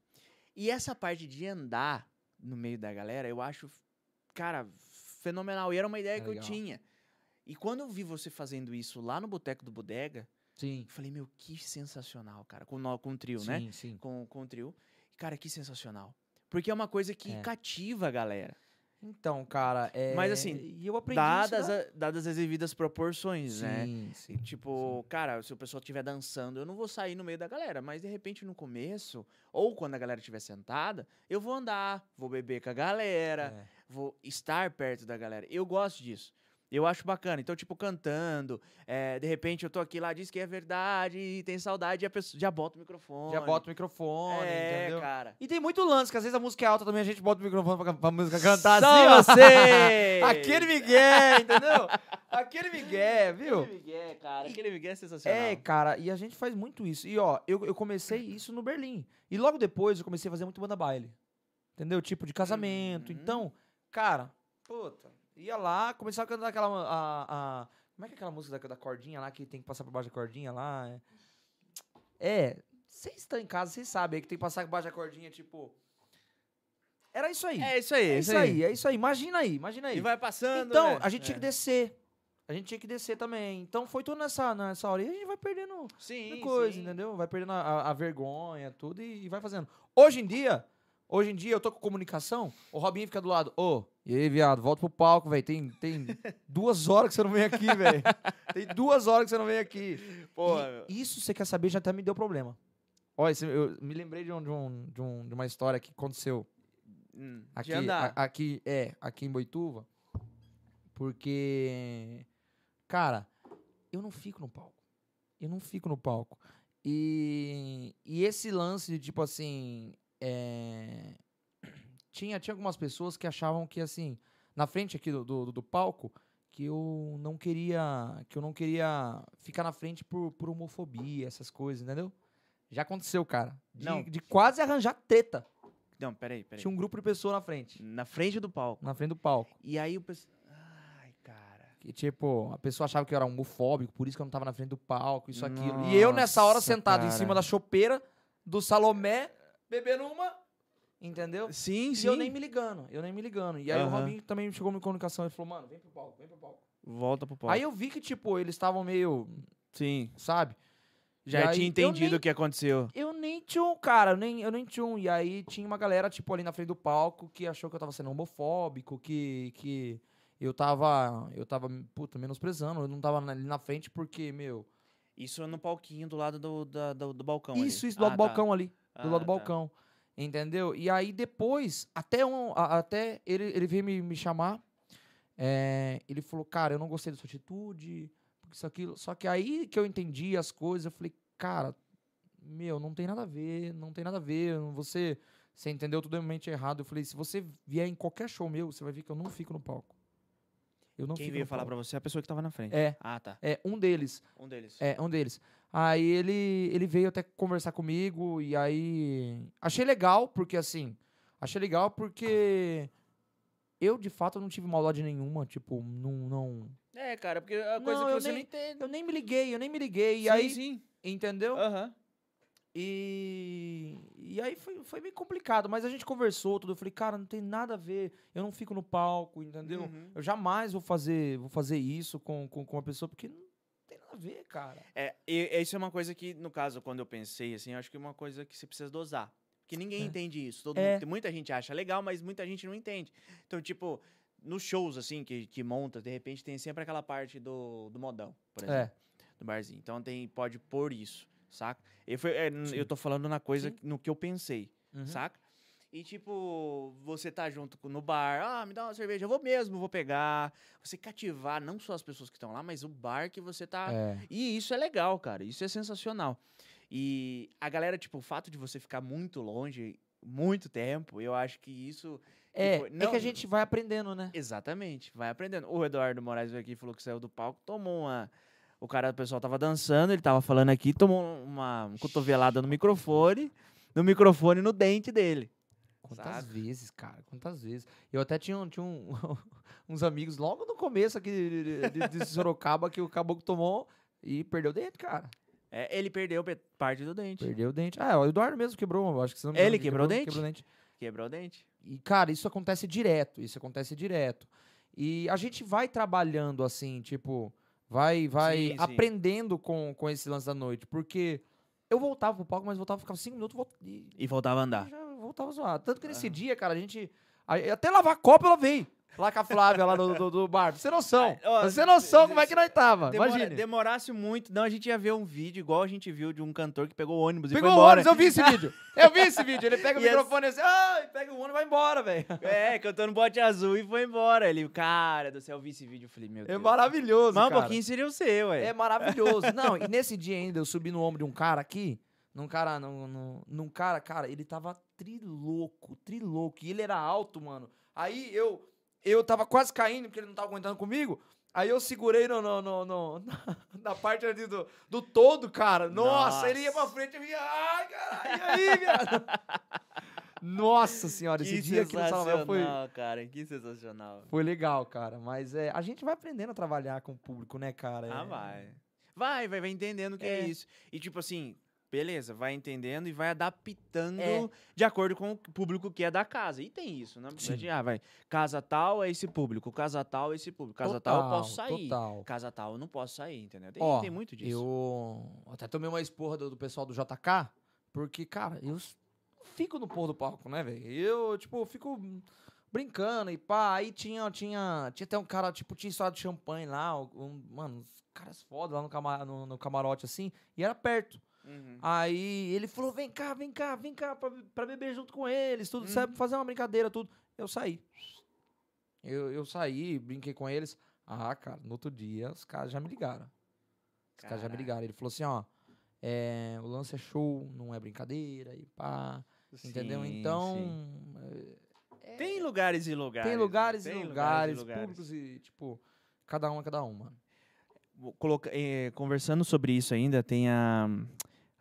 E essa parte de andar no meio da galera, eu acho, cara, fenomenal. E era uma ideia É que legal. eu tinha. E quando eu vi você fazendo isso lá no Boteco do Bodega, Sim. falei, meu, que sensacional, cara. Com, o- com o trio, né? Sim, sim. Com, com o trio. Cara, que sensacional. Porque é uma coisa que É. cativa a galera. Então, cara, é... Mas, assim, E eu aprendi dadas, né? a- dadas as devidas proporções, né? Sim, sim. E, Tipo, cara, se o pessoal estiver dançando, eu não vou sair no meio da galera, mas de repente no começo, ou quando a galera estiver sentada, eu vou andar, vou beber com a galera, É. vou estar perto da galera. Eu gosto disso. Eu acho bacana. Então, tipo, cantando, é, de repente eu tô aqui lá, diz que é verdade, e tem saudade, e a pessoa já bota o microfone. Já bota o microfone, é, entendeu? cara. E tem muito lance, que às vezes a música é alta também, a gente bota o microfone pra, pra música cantar Só assim, você! Aquele Miguel, entendeu? Aquele Miguel, viu? Aquele Miguel, cara. Aquele Miguel é sensacional. É, cara, e a gente faz muito isso. E ó, eu, eu comecei isso no Berlim. E logo depois eu comecei a fazer muito banda baile. Entendeu? Tipo de casamento. Uhum. Então, cara, puta, ia lá, começava a cantar aquela. A, a- como é que é aquela música da, da cordinha lá que tem que passar por baixo da cordinha lá? É. É, vocês estão em casa, vocês sabem aí que tem que passar por baixo da cordinha, tipo. Era isso aí. É isso aí, É isso aí, é isso aí. Imagina aí, imagina aí. E vai passando. Então, né? a gente tinha É. que descer. A gente tinha que descer também. Então foi tudo nessa, nessa hora. E a gente vai perdendo Sim, coisa, sim. entendeu? Vai perdendo a, a- a vergonha, tudo e, e vai fazendo. Hoje em dia, hoje em dia eu tô com comunicação, o Robinho fica do lado, ô, e aí, viado, volta pro palco, velho. Tem, tem duas horas que você não vem aqui, velho. Tem duas horas que você não vem aqui. E isso, você quer saber, já até me deu problema. Olha, eu me lembrei de, um, de, um, de, um- de uma história que aconteceu hum, aqui, a- aqui, é, aqui em Boituva, porque, cara, eu não fico no palco. Eu não fico no palco. E, e esse lance de, tipo assim, é, tinha, tinha algumas pessoas que achavam que, assim, na frente aqui do, do, do palco, que eu não queria, que eu não queria ficar na frente por, por homofobia, essas coisas, entendeu? Já aconteceu, cara. De, Não. de quase arranjar treta. Não, peraí, peraí. Tinha um grupo de pessoas na frente. Na frente do palco. Na frente do palco. E aí o pessoal. Ai, cara. Que, tipo, a pessoa achava que eu era homofóbico, por isso que eu não tava na frente do palco, isso, aquilo. E eu, nessa hora, sentado em cara. cima da chopeira do Salomé, bebendo uma. Entendeu? Sim, E sim. eu nem me ligando, eu nem me ligando. E aí o Aham. Robinho também chegou em comunicação e falou, mano, vem pro palco, vem pro palco. Volta pro palco. Aí eu vi que, tipo, eles estavam meio, Sim. sabe? Já E aí, tinha entendido nem- o que aconteceu. Eu nem tinha um, cara, eu nem, eu nem tinha um. E aí tinha uma galera, tipo, ali na frente do palco que achou que eu tava sendo homofóbico, que, que eu tava, eu tava, puta, menosprezando. Eu não tava ali na frente porque, meu... Isso no palquinho do lado do, da- do, do balcão. Isso, ali. isso, do lado Ah, do tá. balcão ali. Do Ah, lado do tá. balcão. Entendeu? E aí depois, até, um, a- até ele, ele veio me, me chamar. é, ele falou, cara, eu não gostei da sua atitude, isso, aquilo. Só que aí que eu entendi as coisas, eu falei, cara, meu, não tem nada a ver, não tem nada a ver. Você, você entendeu totalmente errado. Eu falei, se você vier em qualquer show meu, você vai ver que eu não fico no palco. Eu não Quem veio falar palco. pra você é a pessoa que tava na frente. É. Ah, tá. É, um deles. Um deles. É, um deles. Aí ele, ele veio até conversar comigo e aí achei legal, porque assim, achei legal porque eu de fato não tive maldade nenhuma, tipo, não não É, cara, porque a coisa Não, que eu você nem- não entende. eu nem me liguei, eu nem me liguei. E sim, aí, sim. entendeu? Aham. E e aí foi, foi meio complicado, mas a gente conversou tudo, eu falei, cara, não tem nada a ver, eu não fico no palco, entendeu? Uhum. Eu jamais vou fazer, vou fazer isso com, com, com uma pessoa porque a ver, cara. É, e, isso é uma coisa que, no caso, quando eu pensei, assim, eu acho que é uma coisa que você precisa dosar. Porque ninguém É. entende isso. Todo É. mundo- muita gente acha legal, mas muita gente não entende. Então, tipo, nos shows, assim, que, que monta, de repente tem sempre aquela parte do, do modão, por exemplo. É. Do barzinho. Então tem, pode pôr isso, saca? Eu, foi, é, eu tô falando na coisa, Sim. no que eu pensei, Uhum. saca? E, tipo, você tá junto no bar, ah, me dá uma cerveja, eu vou mesmo, vou pegar. Você cativar não só as pessoas que estão lá, mas o bar que você tá É. e isso é legal, cara. Isso é sensacional. E a galera, tipo, o fato de você ficar muito longe, muito tempo, eu acho que isso. É, é não- que a gente vai aprendendo, né? Exatamente, vai aprendendo. O Eduardo Moraes veio aqui e falou que saiu do palco, tomou uma. O cara, o pessoal tava dançando, ele tava falando aqui, tomou uma cotovelada no microfone, no microfone no dente dele. Quantas vezes, cara? Quantas vezes? Eu até tinha, tinha um- uns amigos logo no começo aqui de, de- de Sorocaba que o caboclo tomou e perdeu o dente, cara. É, ele perdeu pe- parte do dente. Perdeu o dente. Ah, o Eduardo mesmo quebrou, acho que você não Ele que quebrou o dente? Quebrou o dente. Quebrou o dente. E, cara, isso acontece direto. Isso acontece direto. E a gente vai trabalhando assim, tipo, vai vai Sim, sim. aprendendo com, com esse lance da noite. Porque eu voltava pro palco, mas voltava, ficava cinco minutos e, E voltava a andar. já voltava zoado. Tanto que nesse dia, cara, a gente. Até lavar copo ela veio. Lá com a Flávia, lá do, do, do bar. Pra você noção. Ah, ó, Pra você noção como é que nós tava. Demora- Imagine. Demorasse muito, não, a gente ia ver um vídeo igual a gente viu de um cantor que pegou o ônibus e Pegou foi o embora. ônibus, eu vi esse vídeo. Eu vi esse vídeo. Ele pega o E microfone assim, ai, pega o ônibus e vai embora, velho. É, cantando bote azul e foi embora. Ele, cara do céu, eu vi esse vídeo. Eu falei, meu É Deus. maravilhoso, Mas um cara. pouquinho seria o seu, ué. É maravilhoso. Não, e nesse dia ainda eu subi no ombro de um cara aqui, num cara, num, num, num cara, cara, ele tava trilouco, trilouco. E ele era alto, mano. Aí eu, eu tava quase caindo, porque ele não tava aguentando comigo. Aí eu segurei no, no, no, no- na, parte ali do, do todo, cara. Nossa, ele ia pra Nossa. frente e ia, ai, caralho, e aí, viado? Nossa senhora, esse que dia aqui no Salão foi, sensacional, cara. Que sensacional. foi legal, cara. Mas é, a gente vai aprendendo a trabalhar com o público, né, cara? Ah, É- vai. Vai, vai, vai entendendo o que é. É. isso. E tipo assim, beleza, vai entendendo e vai adaptando É. de acordo com o público que é da casa. E tem isso, né? Sim. Ah, vai. Casa tal é esse público, casa tal é esse público. Casa tal eu posso sair. Total. Casa tal eu não posso sair, entendeu? Tem, Ó, tem muito disso. Eu até tomei uma esporra do, do pessoal do JK, porque, cara, eu fico no pôr do palco, né, velho? Eu, tipo, fico brincando e pá. Aí tinha, tinha, tinha até um cara, tipo, tinha de champanhe lá, um, mano, uns caras foda lá no, no- no camarote, assim, e era perto. Uhum. Aí ele falou, vem cá, vem cá, vem cá, pra, pra beber junto com eles, tudo, sabe, Uhum. fazer uma brincadeira, tudo. Eu saí. Eu, eu saí, brinquei com eles. Ah, cara, no outro dia, os caras já me ligaram. Os caras já me ligaram. Ele falou assim, ó, é, o lance é show, não é brincadeira e pá, entendeu? Sim, Então, sim. é, Tem lugares e lugares. tem né? lugares Tem e lugares, lugares. públicos e, tipo, cada um é cada um, mano. Vou colocar- eh, conversando sobre isso ainda, tem a,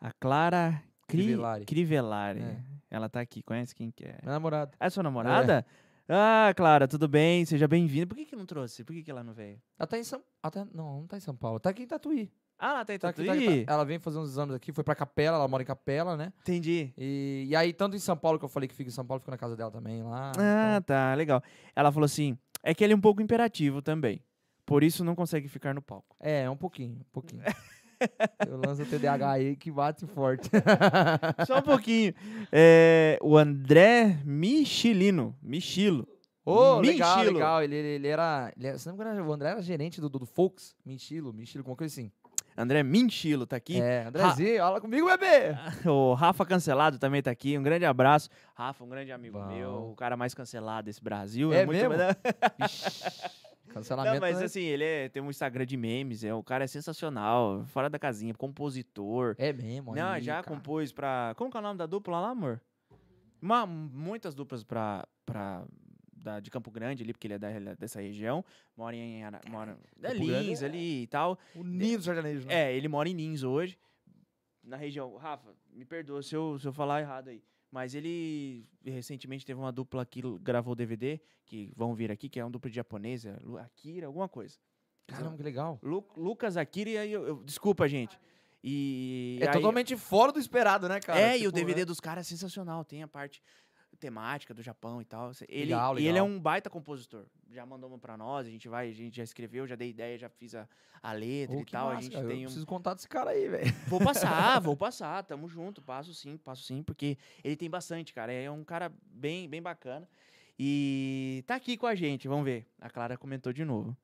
a Clara Cri- Crivellari. Crivellari. É. Ela tá aqui, conhece quem que é? Meu namorado. É sua namorada? Ah, Clara, tudo bem? Seja bem-vinda. Por que, que não trouxe? Por que, que ela não veio? Ela tá em São... Até, não, não tá em São Paulo. Tá aqui em Tatuí. Ah, ela tá em Tá aqui, Tatuí? tá aqui, tá- Ela vem fazer uns exames aqui, foi pra Capela, ela mora em Capela, né? Entendi. E, e aí, tanto em São Paulo, que eu falei que fica em São Paulo, fica na casa dela também lá. Ah, então- tá, legal. Ela falou assim, é que ele é um pouco imperativo também. Por isso não consegue ficar no palco. É, um pouquinho, um pouquinho. eu lanço o TDAH aí que bate forte. Só um pouquinho. É, o André Michilino. Michilo. Ô, legal, Minchilo. legal. Ele, ele, ele era. Ele, não me engano, o André era gerente do, do, do Fox. Minchilo, Minchilo, alguma coisa assim. André Minchilo tá aqui. É, Andrezinho, fala comigo, bebê! O Rafa Cancelado também tá aqui. Um grande abraço. Rafa, um grande amigo Bom. meu. O cara mais cancelado desse Brasil. É muito mesmo? Não, Cancelamento. mas né? assim, ele é- tem um Instagram de memes. É, o cara é sensacional. Fora da casinha. Compositor. É mesmo. Não, aí, já cara. compôs pra. Como que é o nome da dupla lá, amor? Uma, muitas duplas pra. pra da, de Campo Grande ali, porque ele é da, dessa região. Mora em. Ara- Mora, é Lins é- ali e tal. O ninho do sertanejo, né? É, ele mora em Lins hoje. Na região. Rafa, me perdoa se eu, se eu falar errado aí. Mas ele recentemente teve uma dupla que gravou DVD, que vão vir aqui, que é uma dupla de japonesa, Akira, alguma coisa. Caramba, que legal. Lu- Lucas Akira e aí eu, eu- Desculpa, gente. E. É aí- totalmente fora do esperado, né, cara? é, e o Tipo, DVD é- dos caras é sensacional. Tem a parte. Temática do Japão e tal. Ele, Legal, E ele é legal. um baita compositor. Já mandou uma pra nós, a gente vai, a gente já escreveu, já dei ideia, já fiz a, a letra Ô, e tal. a massa, gente cara, tem Eu um. preciso contar desse cara aí, velho. Vou passar, vou passar, tamo junto, passo sim, passo sim, porque ele tem bastante, cara. É um cara bem, bem bacana. E tá aqui com a gente, vamos ver. A Clara comentou de novo.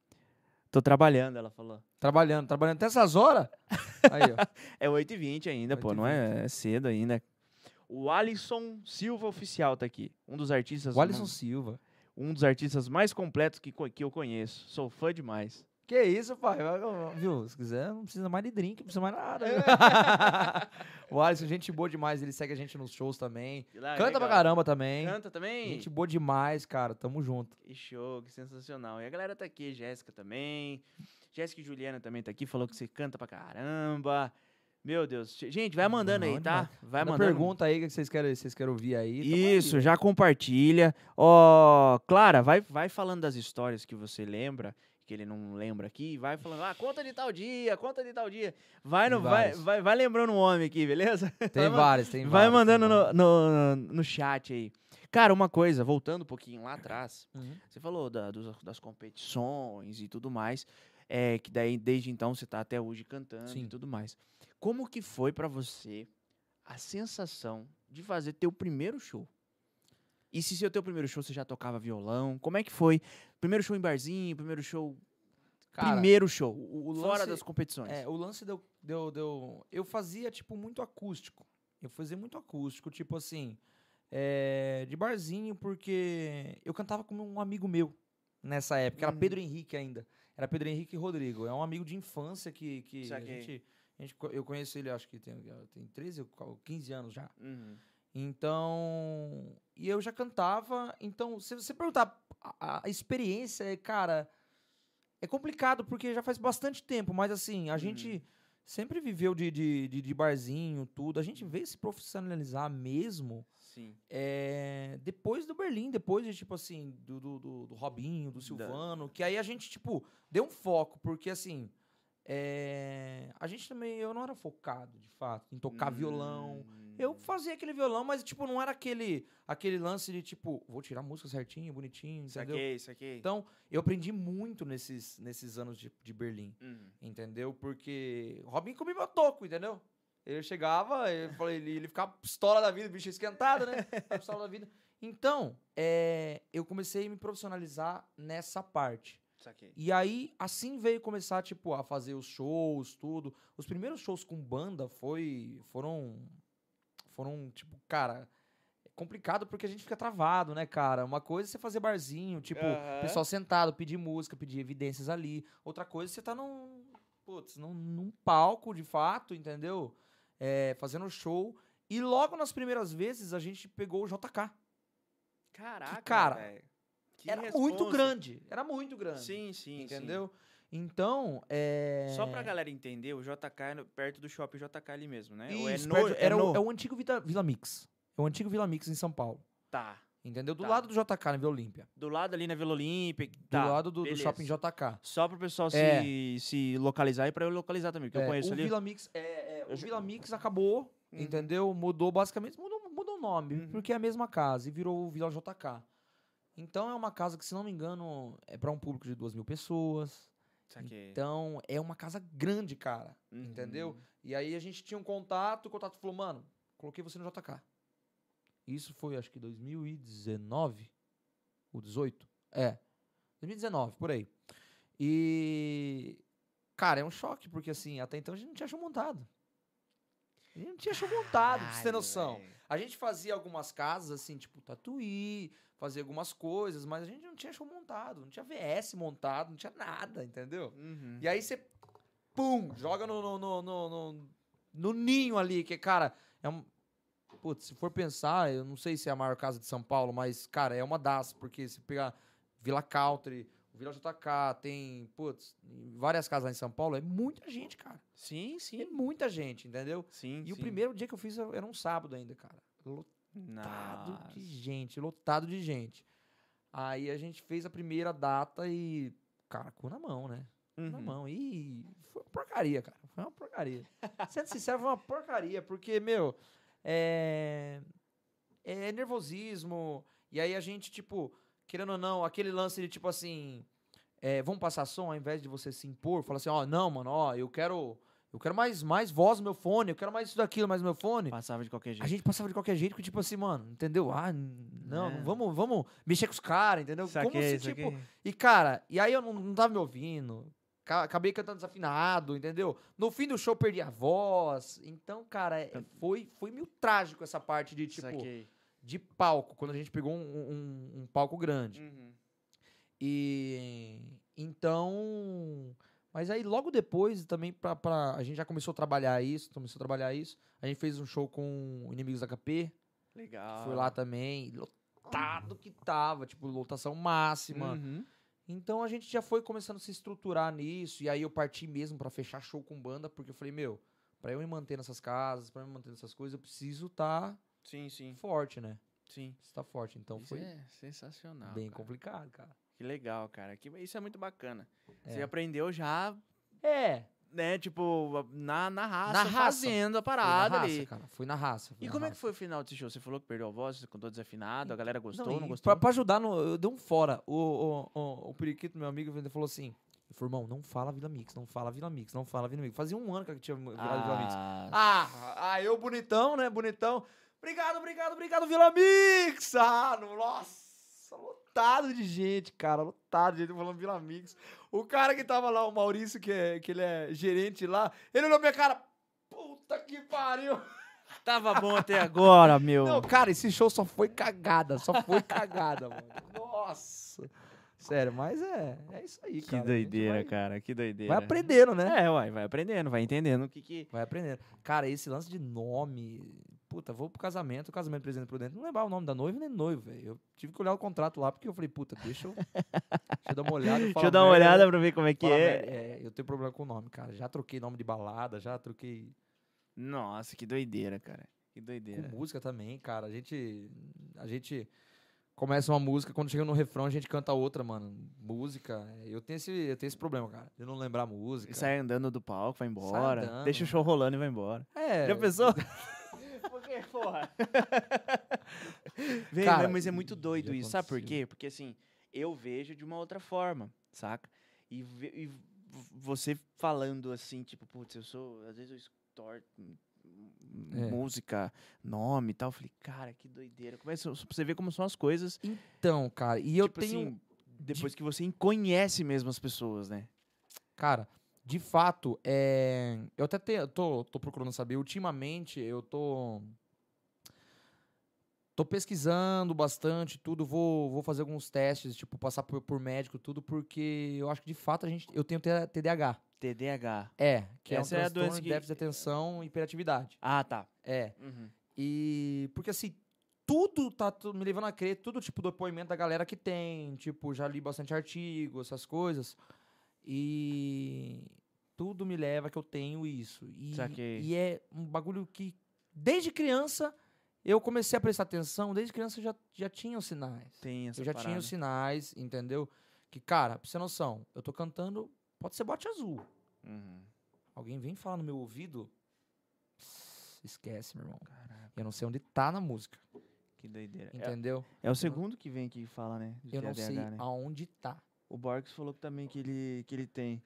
Tô trabalhando, ela falou. Trabalhando, trabalhando até essas horas. Aí, ó. É 8h20 ainda, pô, não é, é cedo ainda. O Alisson Silva Oficial tá aqui. Um dos artistas. O Alisson Silva. Um dos artistas mais completos que, que eu conheço. Sou fã demais. Que isso, pai? Viu? Se quiser, não precisa mais de drink, não precisa mais nada. o Alisson, gente boa demais. Ele segue a gente nos shows também. Ah, Canta legal. pra caramba também. Canta também? Gente boa demais, cara. Tamo junto. Que show, que sensacional. E a galera tá aqui, Jéssica também. Jéssica e Juliana também tá aqui, falou que você canta pra caramba. Meu Deus. Gente, vai mandando aí, Não, tá? Vai Manda mandando. pergunta aí que vocês querem, vocês querem ouvir aí. Isso, aí. já compartilha. Ó, Clara, vai, vai falando das histórias que você lembra, que ele não lembra aqui. Vai falando, ah, conta de tal dia, conta de tal dia. Vai, no, vai, vai, vai lembrando o homem aqui, beleza? Tem Vai várias, tem Vai várias, mandando tem no, no, no chat aí. Cara, uma coisa, voltando um pouquinho lá atrás, Uhum. você falou da- dos- das competições e tudo mais, é que daí desde então você tá até hoje cantando e Sim. tudo mais. Como que foi pra você a sensação de fazer teu primeiro show? E se seu teu primeiro show você já tocava violão? Como é que foi? Primeiro show em barzinho, primeiro show, Cara, primeiro show, o- o fora lance- das competições. É, o lance deu, deu, deu. Eu fazia, tipo, muito acústico. Eu fazia muito acústico, tipo assim. é, de barzinho, porque eu cantava com um amigo meu nessa época. Era Uhum. Pedro Henrique ainda. Era Pedro Henrique Rodrigo. É um amigo de infância que, que a gente, a gente. Eu conheço ele, acho que tem, tem 13 ou 15 anos já. Uhum. Então. E eu já cantava. Então, se você perguntar a, a experiência, é, cara. É complicado porque já faz bastante tempo, mas assim, a Uhum. gente sempre viveu de, de, de, de barzinho, tudo. A gente veio se profissionalizar mesmo Sim. é, depois do Berlim, depois de, tipo assim, do, do, do, do Robinho, do Silvano, que aí a gente, tipo, deu um foco, porque assim. É, a gente também, eu não era focado, de fato, em tocar violão. Eu Hum. fazia aquele violão, mas, tipo, não era aquele, aquele lance de, tipo, vou tirar a música certinho, bonitinho, entendeu? Saquei, saquei. Então, eu aprendi muito nesses, nesses anos de, de Berlim, Uhum. entendeu? Porque o Robin comia meu toco, entendeu? Ele chegava, falei, ele, ele ficava pistola da vida, bicho esquentado, né? Pistola da vida. Então, é, eu comecei a me profissionalizar nessa parte. Saquei. E aí, assim veio começar, tipo, a fazer os shows, tudo. Os primeiros shows com banda foi, foram, foram, tipo, cara, é complicado porque a gente fica travado, né, cara? Uma coisa é você fazer barzinho, tipo, pessoal sentado, pedir música, pedir evidências ali. Outra coisa é você tá num, putz, num, num palco, de fato, entendeu? É, fazendo show. E logo nas primeiras vezes, a gente pegou o JK. Caraca, cara, velho. Que era muito grande, era muito grande. Sim, sim, Entendeu? Então, é. sim. Só pra galera entender, o JK é perto do shopping JK ali mesmo, né? É Isso, no- perto- é era o, no- é o antigo Vila, Vila Mix. É o antigo Vila Mix em São Paulo. Tá. Entendeu? Do Tá. lado do JK, na Vila Olímpia. Do lado ali na Vila Olímpia. Do Tá, lado do, do shopping JK. Só pro pessoal É. se, se localizar e pra eu localizar também, porque É, eu conheço o ali. Vila Mix, é, é, o Vila Mix acabou, Uhum. entendeu? Mudou basicamente, mudou, mudou o nome, Uhum. porque é a mesma casa e virou o Vila JK. Então é uma casa que, se não me engano, é para um público de duas mil pessoas. Saquei. Então é uma casa grande, cara. Uhum. Entendeu? E aí a gente tinha um contato, o contato falou, mano, coloquei você no JK. Isso foi, acho que 2019, ou 18? É, 2019, por aí. E, cara, é um choque, porque assim, até então a gente não tinha show montado. A gente não tinha show montado, pra você ter noção. velho. A gente fazia algumas casas, assim, tipo Tatuí, fazia algumas coisas, mas a gente não tinha show montado, não tinha VS montado, não tinha nada, entendeu? Uhum. E aí você, pum, joga no, no, no, no, no- no ninho ali, que, cara, é um. Putz, se for pensar, eu não sei se é a maior casa de São Paulo, mas, cara, é uma das, porque se pegar Vila Country, Vila JK, tem, putz, várias casas lá em São Paulo, é muita gente, cara. Sim, É sim. muita gente, entendeu? Sim, E o sim. primeiro dia que eu fiz era um sábado ainda, cara. Lotado Nossa. de gente, lotado de gente. Aí a gente fez a primeira data e, cara, cu na mão, né? na Uhum. mão. E foi uma porcaria, cara. Foi uma porcaria. Sendo sincero, foi uma porcaria, porque, meu, é... é nervosismo. E aí a gente, tipo, querendo ou não, aquele lance de tipo assim. é, vamos passar som ao invés de você se impor, fala assim, ó, não, mano, ó, eu quero. Eu quero mais, mais voz no meu fone, eu quero mais isso daquilo, mais no meu fone. Passava de qualquer jeito. A gente passava de qualquer jeito, que, tipo assim, mano, entendeu? Ah, não, É. não vamos, vamos mexer com os caras, entendeu? Como Saquei, se, tipo, saquei. e, cara, e aí eu não, não tava me ouvindo. ca- Acabei cantando desafinado, entendeu? No fim do show perdi a voz. Então, cara, é- foi, foi meio trágico essa parte de, tipo, Saquei. De palco, quando a gente pegou um, um- um palco grande. Uhum. E então. Mas aí logo depois também pra, pra- a gente já começou a trabalhar isso, começou a trabalhar isso. A gente fez um show com Inimigos da KP, Legal. foi lá também, lotado que tava, tipo, lotação máxima. Uhum. Então a gente já foi começando a se estruturar nisso. E aí eu parti mesmo pra fechar show com banda, porque eu falei, meu, pra eu me manter nessas casas, pra eu me manter nessas coisas, eu preciso estar Sim, sim, forte, né? sim. Preciso estar forte. Então Isso foi é sensacional. bem cara. complicado, cara. Que legal, cara. Que, isso é muito bacana. Você É. aprendeu já, É, né, tipo, na, na raça, Na raça. fazendo a foi na parada raça, ali. cara. Foi na raça. foi E na como é que raça. foi o final desse show? Você falou que perdeu a voz, você contou desafinado, a galera gostou, não, e gostou? Pra, pra ajudar, no, eu dei um fora. O, o, o, o Periquito, meu amigo, falou assim: ele falou, irmão, não fala Vila Mix, não fala Vila Mix, não fala Vila Mix. Fazia um ano que eu tinha virado Vila Mix. Ah, Ah, ah, eu bonitão, né? Bonitão. Obrigado, obrigado, obrigado, Vila Mix! Ah, no- nossa, lotado de gente, cara, lotado de gente falando Vila Mix. O cara que tava lá, o Maurício, que, é, que ele é gerente lá, ele olhou minha cara, puta que pariu. tava bom até agora, meu. Não, cara, esse show só foi cagada, só foi cagada, mano. Nossa. Sério, mas é, é isso aí, que cara. Gente doideira, vai- cara, que doideira. Vai aprendendo, né? É, uai, vai aprendendo, vai entendendo o que que... Vai aprendendo. Cara, esse lance de nome. Puta, vou pro casamento, o casamento presente por dentro. Não lembrava o nome da noiva nem do noivo, velho. Eu tive que olhar o contrato lá, porque eu falei, puta, deixa eu, deixa eu dar uma olhada. Deixa eu dar uma olhada pra ver como é que é. é. Eu tenho problema com o nome, cara. Já troquei nome de balada, já troquei Nossa, que doideira, cara. Que com doideira. música também, cara. A gente. A gente começa uma música, quando chega no refrão, a gente canta outra, mano. Música. Eu tenho esse, eu tenho esse problema, cara. De não lembrar a música. E sai andando do palco, vai embora. Deixa o show rolando e vai embora. É. Já pensou? Porque, porra. Cara, mas é muito doido isso. Sabe por quê? Porque assim, eu vejo de uma outra forma, saca? E, e você falando assim, tipo, putz, eu sou. Às vezes eu extorto hum, É. música, nome e tal. Eu falei, cara, que doideira. Começa, pra você ver como são as coisas. Então, cara, e eu tipo tenho. assim, depois que você conhece mesmo as pessoas, né? Cara, de fato, é... eu até te- eu tô, tô procurando saber. Ultimamente, eu tô. Tô pesquisando bastante, tudo. Vou, vou fazer alguns testes, tipo, passar por, por médico, tudo, porque eu acho que de fato a gente, eu tenho TDAH. TDAH. É, que Essa é é um doença transtorno de que- déficit de atenção e hiperatividade. Ah, tá. É. Uhum. E porque assim, tudo tá me levando a crer, tudo tipo do depoimento da galera que tem, tipo, já li bastante artigo, essas coisas. E tudo me leva que eu tenho isso. E, Saquei. e é um bagulho que desde criança eu comecei a prestar atenção, desde criança eu já já tinha os sinais. Tem essa eu já tinha parada. os sinais, entendeu? Que cara, pra você ter noção, eu tô cantando, pode ser bote azul. Uhum. Alguém vem falar no meu ouvido, esquece, meu irmão. Caraca, Eu não sei onde tá na música, que doideira. É- entendeu? É, o segundo que vem aqui e fala, né? Eu não sei né? aonde tá. O Borges falou também que ele, que ele tem.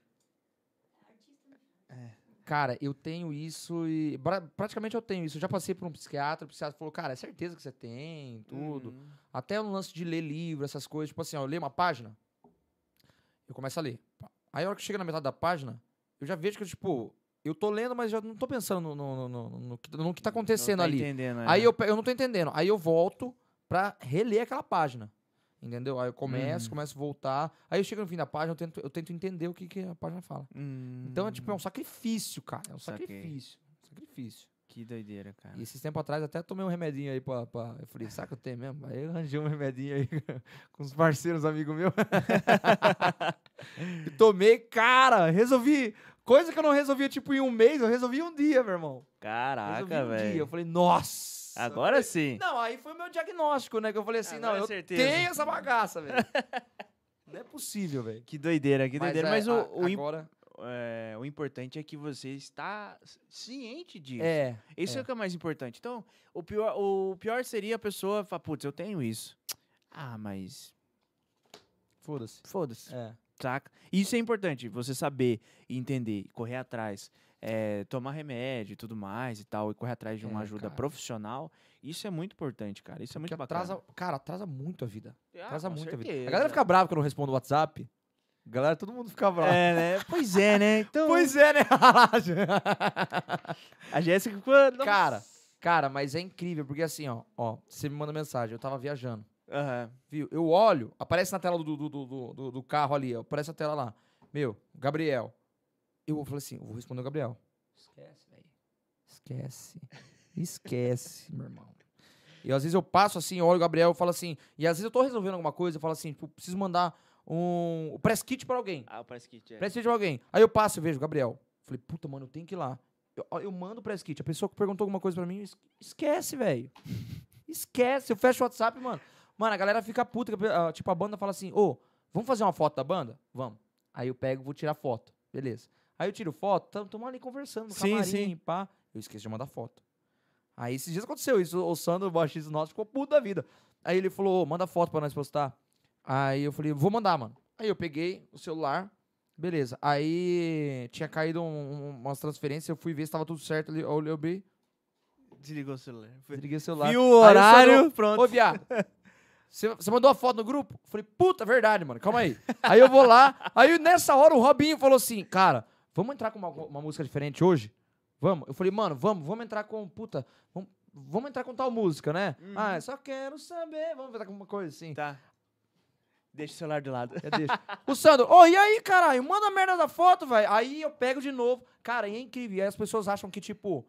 Cara, eu tenho isso e. pra- praticamente eu tenho isso. Eu já passei por um psiquiatra, o psiquiatra falou, cara, é certeza que você tem, tudo. Uhum. Até no lance de ler livro, essas coisas. Tipo assim, ó, eu leio uma página, eu começo a ler. Aí a hora que chega na metade da página, eu já vejo que, tipo, eu tô lendo, mas já não tô pensando no, no, no, no- que, no que tá acontecendo Não tá ali. entendendo, é. Aí eu, eu não tô entendendo. Aí eu volto pra reler aquela página. Entendeu? Aí eu começo, Uhum. começo a voltar. Aí eu chego no fim da página, eu tento, eu tento entender o que, que a página fala. Então é tipo, é um sacrifício, cara. É um Saquei. sacrifício. Sacrifício. Que doideira, cara. E esses tempos atrás até tomei um remedinho aí pra. pra- eu falei, sabe que eu tenho mesmo? Aí eu arranjei um remedinho aí com os parceiros, amigos meus. e tomei, cara, resolvi. Coisa que eu não resolvia, tipo, em um mês, eu resolvi em um dia, meu irmão. Caraca, um dia. Eu velho. falei, nossa. Agora sim. Não, aí foi o meu diagnóstico, né? Que eu falei assim, Agora não, é eu tenho essa bagaça, velho. não é possível, velho. Que doideira, que doideira. é, Mas, o, a- o im- agora, é, o importante é que você está ciente disso. É. Isso é. é. o que é mais importante. Então, o pior, o pior seria a pessoa falar, putz, eu tenho isso. Ah, mas Foda-se. foda-se, É. saca? Isso é importante, você saber e entender, correr atrás, é, tomar remédio e tudo mais e tal, e correr atrás de uma É, ajuda cara. profissional. Isso é muito importante, cara. Isso é muito Porque bacana. atrasa, cara, atrasa muito a vida. Ah, Atrasa muito a vida. certeza. A galera fica brava quando eu não respondo o WhatsApp. Galera, todo mundo fica bravo. É, né? Pois é, né? Então, Pois é, né? a Jéssica quando... cara, cara, mas é incrível, porque assim, ó, ó, você me manda mensagem, eu tava viajando. Aham. Viu? Eu olho, aparece na tela do, do, do, do, do- do carro ali, ó, aparece a tela lá. Meu, Gabriel. Eu falei assim, eu vou responder o Gabriel. Esquece, velho. Esquece. Esquece, meu irmão. E às vezes eu passo assim, olho o Gabriel e falo assim, e às vezes eu tô resolvendo alguma coisa, eu falo assim, tipo, preciso mandar um, um press kit pra alguém. Ah, o press kit, é. Press kit pra alguém. Aí eu passo e vejo, Gabriel. Falei, puta, mano, eu tenho que ir lá. Eu, eu mando o press kit. A pessoa que perguntou alguma coisa pra mim, es- esquece, velho. Esquece. Eu fecho o WhatsApp, mano. Mano, a galera fica puta. Tipo, a banda fala assim, ô, vamos fazer uma foto da banda? Vamos. Aí eu pego, vou tirar foto. Beleza. Aí eu tiro foto, tamo, tamo ali conversando no Sim, camarim, sim. pá. Eu esqueci de mandar foto. Aí esses dias aconteceu isso. O Sandro, o baixista nosso, ficou puto da vida. Aí ele falou, manda foto pra nós postar. Aí eu falei, vou mandar, mano. Aí eu peguei o celular, beleza. Aí tinha caído um- um- umas transferências, eu fui ver se tava tudo certo ali. Olhei, eu abri, Desligou o celular. desliguei o celular. Viu o Aí horário, Sandro, pronto. Ô, viado, você você mandou a foto no grupo? Eu Falei, puta, verdade, mano, calma aí. Aí eu vou lá, aí nessa hora o Robinho falou assim, cara, vamos entrar com uma, uma música diferente hoje? Vamos? Eu falei, mano, vamos, vamos entrar com, puta, vamos, vamos entrar com tal música, né? Uhum. Ah, só quero saber, vamos entrar com uma coisa assim. Tá. Deixa o celular de lado. Eu deixo. o Sandro, ô, e aí, caralho? Manda a merda da foto, velho. Aí eu pego de novo. Cara, e é incrível. E aí as pessoas acham que, tipo,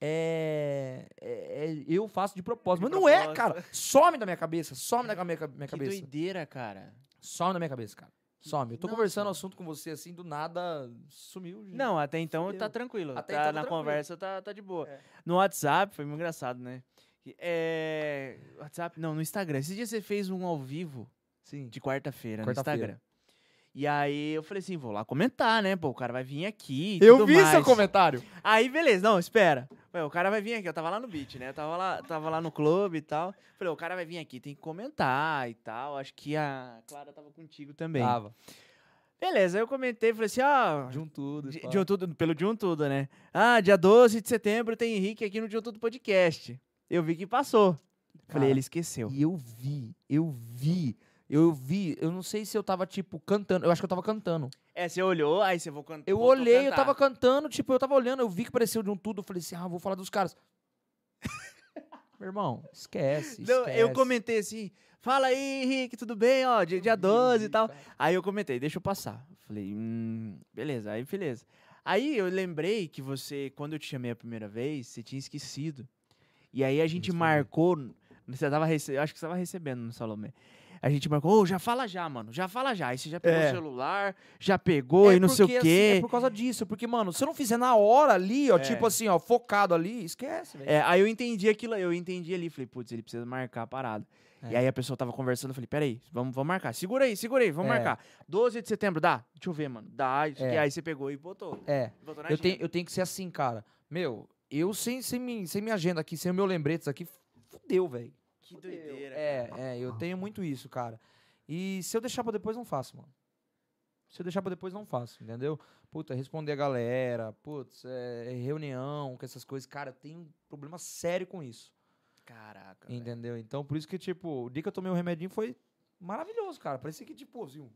é, é- é- eu faço de propósito. De Mas não é, cara. Some da minha cabeça. Some da minha, minha Que cabeça. doideira, cara. Some da minha cabeça, cara. Some. Eu tô Nossa. conversando o assunto com você assim, do nada sumiu. gente. Não, até então Fudeu. tá tranquilo. Até tá então tá na tranquilo. conversa tá, tá de boa. É. No WhatsApp foi muito engraçado, né? É. WhatsApp, não, no Instagram. Esses dias você fez um ao vivo Sim. de quarta-feira no Quarta-feira. Instagram. E aí eu falei assim, vou lá comentar, né? Pô, o cara vai vir aqui. Eu vi mais. seu comentário. Aí, beleza, não, espera. Ué, o cara vai vir aqui, eu tava lá no beat, né? Eu tava lá, tava lá no clube e tal. Falei, o cara vai vir aqui, tem que comentar e tal. Acho que a Clara tava contigo também. Tava. Beleza, aí eu comentei, falei assim, ó. De um tudo. De, pá. de um tudo, pelo de um tudo, né? Ah, dia 12 de setembro tem Henrique aqui no de um tudo podcast. Eu vi que passou. Falei, Cara, ele esqueceu. E eu vi, eu vi. Eu vi, eu não sei se eu tava, tipo, cantando. Eu acho que eu tava cantando. É, você olhou, aí você vou cantar. Eu olhei, eu tava cantando, tipo, eu tava olhando, eu vi que pareceu de um tudo, eu falei assim, ah, vou falar dos caras. Meu irmão, esquece, Não, esquece. eu comentei assim, fala aí, Henrique, tudo bem? Ó, dia, dia 12 e tal. Aí eu comentei, deixa eu passar. Falei, hum, beleza, aí beleza. Aí eu lembrei que você, quando eu te chamei a primeira vez, você tinha esquecido. E aí a gente marcou, você tava eu acho que você tava recebendo no Salomé. A gente marcou, ô, já fala já, mano, já fala já. Aí você já pegou É. o celular, já pegou e não sei o porque, quê. assim, é por causa disso, porque, mano, se eu não fizer na hora ali, ó, É. tipo assim, ó, focado ali, esquece, velho. É, aí eu entendi aquilo, eu entendi ali, falei, putz, ele precisa marcar a parada. É. E aí a pessoa tava conversando, eu falei, peraí, vamos, vamos marcar. Segura aí, segura aí, vamos É. marcar. 12 de setembro, dá? Deixa eu ver, mano. Dá, isso É. aí você pegou e botou. É. botou Eu tenho, eu tenho que ser assim, cara. Meu, eu sem, sem, mi- sem minha agenda aqui, sem o meu lembretes aqui, fudeu, velho. Que doideira. É, é, eu tenho muito isso, cara. E se eu deixar pra depois, não faço, mano. Se eu deixar pra depois, não faço, entendeu? Puta, responder a galera, putz, é, reunião, com essas coisas. Cara, eu tenho um problema sério com isso, Caraca. velho. entendeu? Então, por isso que, tipo, o dia que eu tomei o remedinho foi maravilhoso, cara. Parecia que, tipo, assim,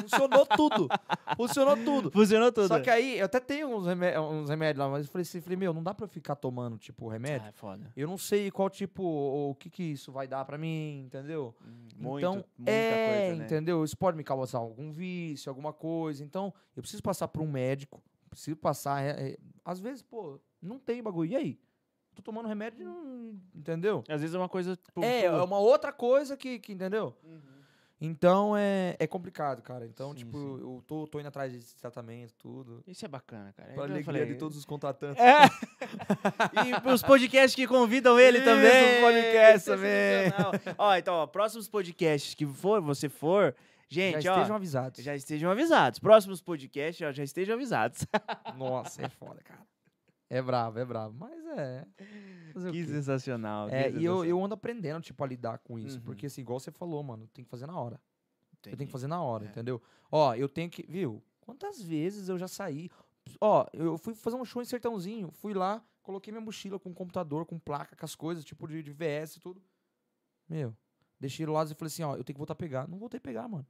funcionou tudo. Funcionou tudo. Funcionou tudo. Só que aí, eu até tenho uns, remé- uns remédios lá, mas eu falei assim, falei, meu, não dá pra eu ficar tomando, tipo, remédio. Ah, é foda. Eu não sei qual tipo, o que que isso vai dar pra mim, entendeu? Hum, Muito, então, muita é, coisa, né? entendeu? Isso pode me causar algum vício, alguma coisa. Então, eu preciso passar por um médico, preciso passar. é, é, às vezes, pô, não tem bagulho. E aí? Tô tomando remédio, não, entendeu? Às vezes é uma coisa. tipo, É, é uma outra coisa que, que entendeu? Uhum. Então é, é complicado, cara. Então, Sim, tipo, sim. eu tô, tô indo atrás desse tratamento, tudo. Isso é bacana, cara. Pra Então alegria falei, de todos os contratantes. É. e os podcasts que convidam ele Isso, também. os podcasts também. ó, então, ó, próximos podcasts que for, você for, Gente, já ó, estejam avisados. já estejam avisados. Próximos podcasts, ó, já estejam avisados. Nossa, é foda, cara. É bravo, é bravo. Mas é. Fazer que sensacional. É, que e eu, sensacional. eu ando aprendendo, tipo, a lidar com isso. Uhum. Porque, assim, igual você falou, mano, tem que fazer na hora. Eu tenho Entendi. que fazer na hora, É. entendeu? Ó, eu tenho que. Viu? Quantas vezes eu já saí. Ó, eu fui fazer um show em Sertãozinho. Fui lá, coloquei minha mochila com computador, com placa, com as coisas, tipo de, de VS e tudo. Meu, deixei lá e falei assim, ó, eu tenho que voltar a pegar. Não voltei a pegar, mano.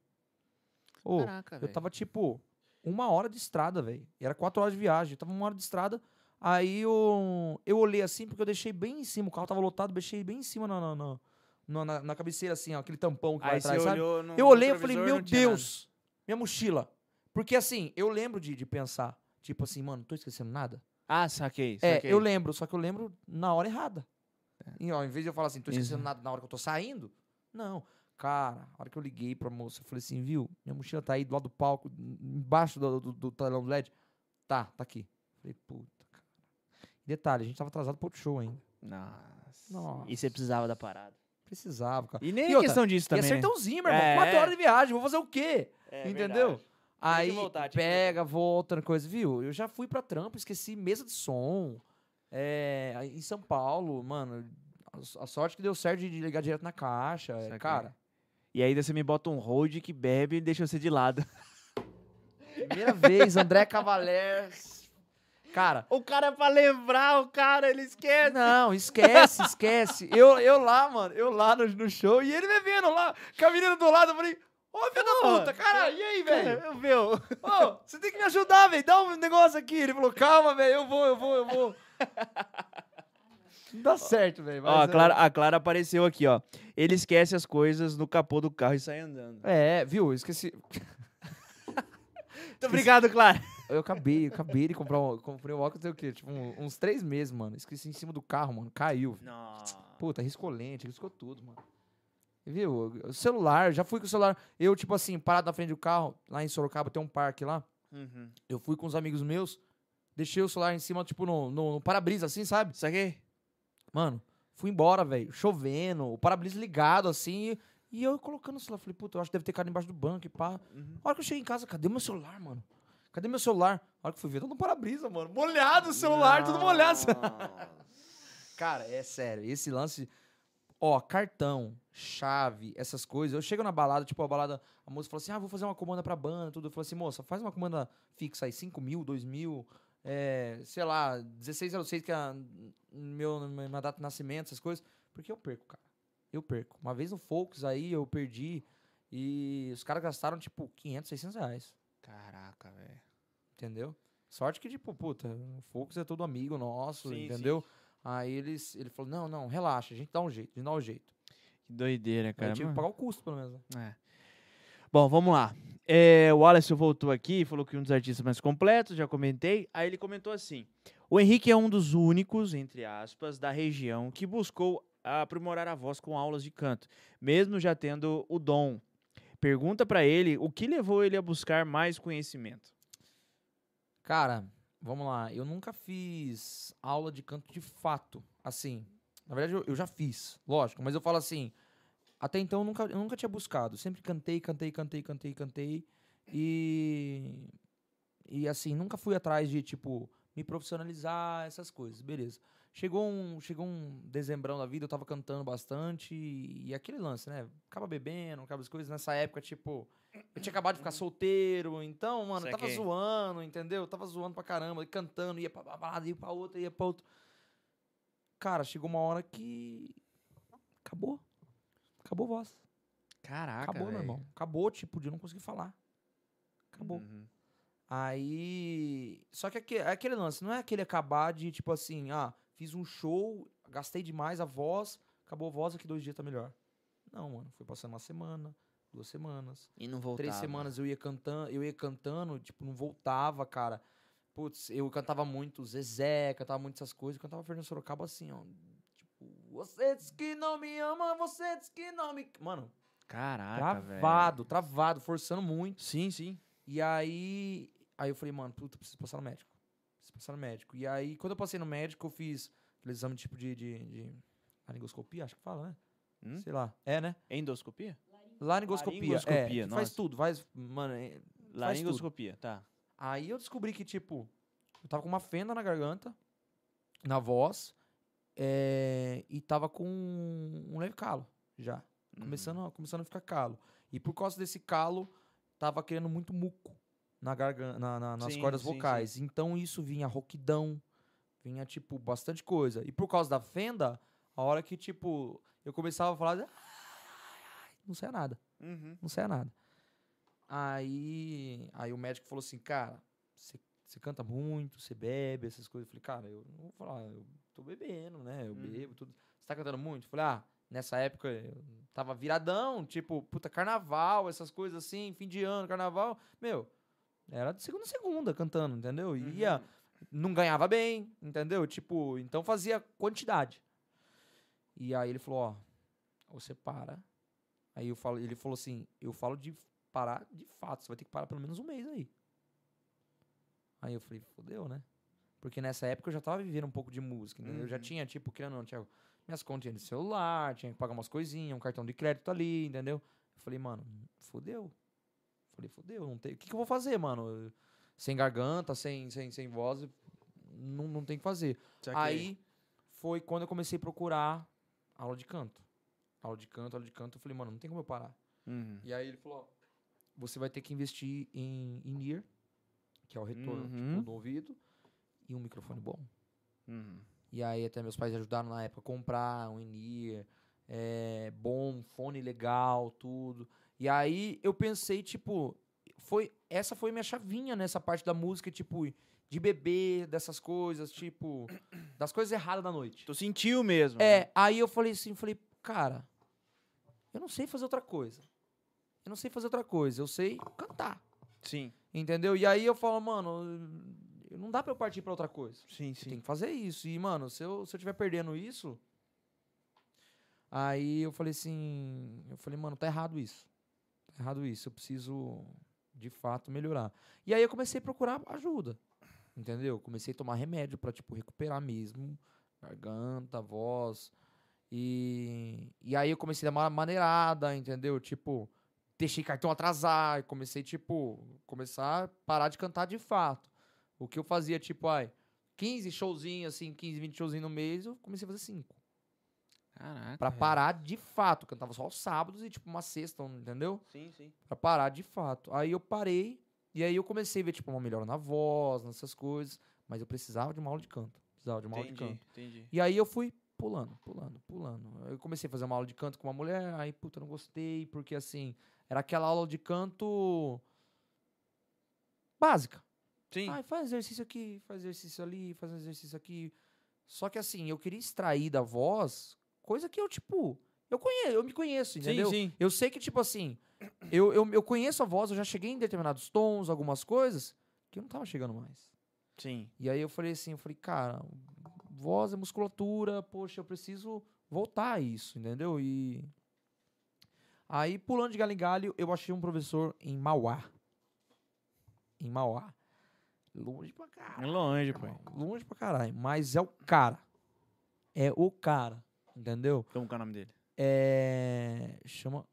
Ô, Caraca, eu velho. tava tipo uma hora de estrada, velho. Era quatro horas de viagem. Eu tava uma hora de estrada. Aí eu, eu olhei assim, porque eu deixei bem em cima. O carro tava lotado, deixei bem em cima na, na, na, na- na- cabeceira, assim, ó, aquele tampão que vai Aí atrás, você sabe? no Eu olhei e falei, meu. Deus, minha mochila. Porque assim, eu lembro de, de pensar, tipo assim, mano, tô esquecendo nada. Ah, saquei, É, saquei. eu lembro, só que eu lembro na hora errada. E, ó, em vez de eu falar assim, tô esquecendo Exato. nada na hora que eu tô saindo, não. Cara, a hora que eu liguei pra moça, eu falei assim, viu, minha mochila tá aí do lado do palco, em- embaixo do, do, do telão do LED. Tá, tá aqui. Falei, puta. Detalhe, a gente tava atrasado pro outro show ainda. Nossa. Nossa. E você precisava da parada. Precisava, cara. E nem E é outra, questão disso E é também. né? sertãozinho, meu irmão. É, Quatro horas de viagem, vou fazer o quê? É Entendeu? verdade. Aí voltar, que pega, volta, coisa, viu? Eu já fui pra trampo, esqueci mesa de som. É, aí em São Paulo, mano. A, a sorte que deu certo de ligar direto na caixa. é, Saquei. Cara, E ainda você me bota um hold que bebe e deixa você de lado. primeira vez, André Cavaler. Cara, O cara, pra lembrar, o cara, ele esquece. não, esquece, esquece. Eu, eu lá, mano, eu lá no, no show e ele me vendo lá, com a menina do lado, eu falei, ô filho da Ô, puta, cara, e aí, velho? Eu viu? Ô, você tem que me ajudar, velho. Dá um negócio aqui. Ele falou, calma, velho. Eu vou, eu vou, eu vou. Não dá certo, velho. Ó, a Clara, a Clara apareceu aqui, ó. Ele esquece as coisas no capô do carro e sai andando. É, é, viu? Esqueci. Muito obrigado, Clara. Eu acabei, eu acabei de comprar um, comprei um óculos, tem o quê? Tipo, um- uns três meses, mano. Esqueci em cima do carro, mano. Caiu. Nossa. Puta, riscou lente, riscou tudo, mano. Viu? O celular, já fui com o celular. Eu, tipo assim, parado na frente do carro, lá em Sorocaba tem um parque lá. Uhum. Eu fui com uns amigos meus, deixei o celular em cima, tipo, no, no, no para-brisa, assim, sabe? Isso aqui? Mano, fui embora, velho. Chovendo, o para-brisa ligado, assim. E eu colocando o celular. Falei, puta, eu acho que deve ter caído embaixo do banco e pá. Uhum. A hora que eu cheguei em casa, cadê meu celular, mano? Cadê meu celular? A hora que fui ver, tá no para-brisa, mano. Molhado o celular, tudo molhado. Cara, é sério. Esse lance. Ó, cartão, chave, essas coisas. Eu chego na balada, tipo, a balada, a moça fala assim: ah, vou fazer uma comanda pra banda, tudo. Eu falo assim, moça, faz uma comanda fixa aí, 5 mil, 2 mil, é, sei lá, 1606, que é a meu, minha data de nascimento, essas coisas. Porque eu perco, cara. Eu perco. Uma vez no Folks aí, eu perdi. E os caras gastaram, tipo, 500, 600 reais. Caraca, velho. Entendeu? Sorte que, tipo, puta, o Focus é todo amigo nosso, Sim, entendeu? Aí eles, ele falou, não, não, relaxa, a gente dá um jeito, a gente dá um jeito. Que doideira, cara. eu tive que pagar o custo, pelo menos. né? É. Bom, vamos lá. É, o Wallace voltou aqui falou que um dos artistas mais completos, já comentei. Aí ele comentou assim: o Henrique é um dos únicos, entre aspas, da região que buscou aprimorar a voz com aulas de canto, mesmo já tendo o dom. Pergunta pra ele o que levou ele a buscar mais conhecimento. Cara, vamos lá, eu nunca fiz aula de canto de fato, assim. Na verdade, eu, eu já fiz, lógico, mas eu falo assim, até então eu nunca, eu nunca tinha buscado. Sempre cantei, cantei, cantei, cantei, cantei. E. E assim, nunca fui atrás de, tipo, me profissionalizar, essas coisas, beleza. Chegou um, chegou um dezembrão da vida, eu tava cantando bastante. E, aquele lance, né? Acaba bebendo, acaba as coisas. Nessa época, tipo, eu tinha acabado de ficar solteiro, então, mano, eu tava zoando, entendeu? Eu tava zoando pra caramba, e cantando, ia pra balada, ia pra outra, ia pra outra. Cara, chegou uma hora que. Acabou. Acabou a voz. Caraca, Acabou, meu irmão. Acabou, tipo, de não conseguir falar. Acabou. Uhum. Aí. Só que é aquele lance, não é aquele acabar de, tipo assim, ah, fiz um show, gastei demais a voz, acabou a voz, aqui dois dias tá melhor. Não, mano. Foi passando uma semana, duas semanas. E não voltava. Três semanas eu ia cantando, eu ia cantando, tipo, não voltava, cara. Putz, eu cantava muito Zezé, cantava muito essas coisas, eu cantava Fernando Sorocaba assim, ó. Tipo, você diz que não me ama, você diz que não me. Mano, Caraca, travado, travado, forçando muito. Sim, sim. E aí. Aí eu falei, mano, puta, preciso passar no médico. Passar no médico. E aí, quando eu passei no médico, eu fiz aquele exame tipo de. de, de laringoscopia, acho que fala, né? Hum? Sei lá. É, né? Endoscopia? Laringoscopia. Laringoscopia, é, faz tudo, faz. Mano, é- Laringoscopia, tá. Aí eu descobri que, tipo, eu tava com uma fenda na garganta, na voz, é, e tava com um leve calo já. Uhum. Começando, a- começando a ficar calo. E por causa desse calo, tava criando muito muco na garganta, na, na- nas Sim, cordas sim, vocais. Então isso vinha rouquidão, vinha, tipo, bastante coisa. E por causa da fenda, a hora que, tipo, eu começava a falar, não saia nada Uhum. não saia nada. Aí, aí o médico falou assim, cara, você você canta muito, você bebe, essas coisas. Eu falei, cara, eu não vou falar, eu tô bebendo, né? Eu Uhum. bebo, tudo. Você tá cantando muito? Eu falei, ah, nessa época eu tava viradão, tipo, puta, carnaval, essas coisas assim, fim de ano, carnaval. Meu, era de segunda a segunda cantando, entendeu? Ia, Uhum. não ganhava bem, entendeu? Tipo, então fazia quantidade. E aí ele falou, ó, você para. Aí eu falo, ele falou assim, eu falo de parar de fato, você vai ter que parar pelo menos um mês aí. Aí eu falei, fodeu, né? Porque nessa época eu já tava vivendo um pouco de música, entendeu? Eu já Uhum. tinha, tipo, ou não, tinha minhas contas de celular, tinha que pagar umas coisinhas, um cartão de crédito ali, entendeu? Eu falei, mano, fodeu. Falei, fodeu, não tem. O que, que eu vou fazer, mano? Sem garganta, sem, sem, sem voz, não, não tem o que fazer. Aí foi quando eu comecei a procurar aula de canto. Aula de canto, aula de canto. Eu falei, mano, não tem como eu parar. Uhum. E aí ele falou, ó, você vai ter que investir em in-ear, que é o retorno Uhum. tipo, do ouvido, e um microfone bom. Uhum. E aí até meus pais ajudaram na época a comprar um in-ear, é, bom, fone legal, tudo. E aí eu pensei, tipo, foi essa foi minha chavinha nessa parte da música, tipo, de beber, dessas coisas, tipo, das coisas erradas da noite. Tu sentiu mesmo. né? É, aí eu falei assim, falei, cara, eu não sei fazer outra coisa. Eu não sei fazer outra coisa, eu sei cantar. Sim, Entendeu? E aí eu falo, mano, não dá pra eu partir pra outra coisa. sim, sim. tenho que fazer isso. E, mano, se eu, se eu tiver perdendo isso. Aí eu falei assim. Eu falei, mano, tá errado isso. Errado isso. Eu preciso, de fato, melhorar. E aí eu comecei a procurar ajuda. Entendeu? Comecei a tomar remédio pra, tipo, recuperar mesmo. Garganta, voz. E, e aí eu comecei a dar uma maneirada, entendeu? Tipo, deixei cartão atrasar. Comecei, tipo, começar a parar de cantar de fato. O que eu fazia, tipo, ai, 15 showzinhos, assim, 15, 20 showzinhos no mês, eu comecei a fazer 5. Caraca. Pra parar de fato. Cantava só aos sábados e, tipo, uma sexta, entendeu? Sim, sim. Pra parar de fato. Aí eu parei, e aí eu comecei a ver, tipo, uma melhora na voz, nessas coisas. Mas eu precisava de uma aula de canto. Precisava de uma aula de Entendi, canto. entendi. E aí eu fui pulando, pulando, pulando. Eu comecei a fazer uma aula de canto com uma mulher, aí, puta, não gostei, porque assim, era aquela aula de canto básica. Sim. Ai, faz exercício aqui, faz exercício ali, faz um exercício aqui. Só que assim, eu queria extrair da voz coisa que eu, tipo, eu conheço, eu me conheço, entendeu? sim. Eu sei que, tipo assim, eu, eu, eu conheço a voz, eu já cheguei em determinados tons, algumas coisas, que eu não tava chegando mais. Sim. E aí eu falei assim, eu falei, cara, voz é musculatura, poxa, eu preciso voltar a isso, entendeu? E aí, pulando de galho em galho, eu achei um professor em Mauá. Em Mauá. Longe pra É caralho. longe, pai. Longe pra caralho. Mas é o cara. É o cara. Entendeu? Como que é o nome dele? É. Chama.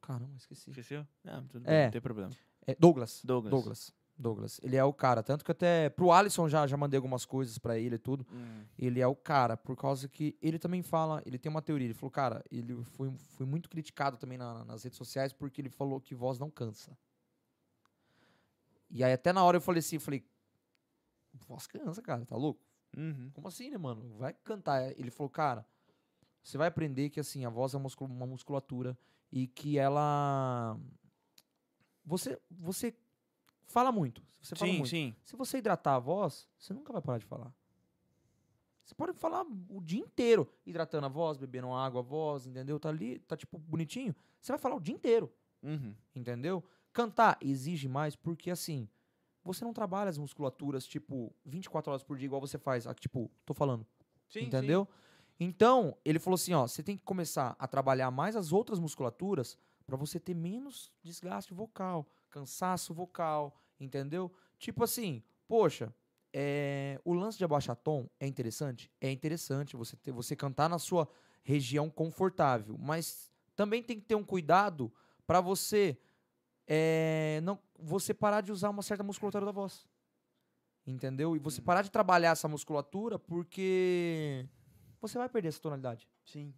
Caramba, esqueci. Esqueceu? Não, tudo É. bem, não tem problema. É Douglas. Douglas. Douglas. Douglas. Ele é o cara. Tanto que até pro Alisson já, já mandei algumas coisas pra ele e tudo. Hum. Ele é o cara, por causa que ele também fala, ele tem uma teoria, ele falou, cara, ele foi, foi muito criticado também na- nas redes sociais porque ele falou que voz não cansa. E aí até na hora eu falei assim, eu falei, voz cansa, cara, tá louco? Uhum. Como assim, né, mano? Vai cantar. Ele falou, cara, você vai aprender que assim, a voz é uma muscul- uma musculatura e que ela. Você, você fala muito. Você fala Sim, muito. sim. Se você hidratar a voz, você nunca vai parar de falar. Você pode falar o dia inteiro, hidratando a voz, bebendo água, a voz, entendeu? Tá ali, tá tipo bonitinho. Você vai falar o dia inteiro, Uhum. entendeu? Cantar exige mais porque assim, você não trabalha as musculaturas tipo 24 horas por dia igual você faz, tipo, tô falando, Sim, entendeu? Então, ele falou assim, ó, você tem que começar a trabalhar mais as outras musculaturas pra você ter menos desgaste vocal, cansaço vocal, entendeu? Tipo assim, poxa, é, o lance de abaixar tom é interessante? É interessante você ter, você cantar na sua região confortável, mas também tem que ter um cuidado pra você é, não, você parar de usar uma certa musculatura da voz. Entendeu? E você Hum. parar de trabalhar essa musculatura porque você vai perder essa tonalidade. Sim.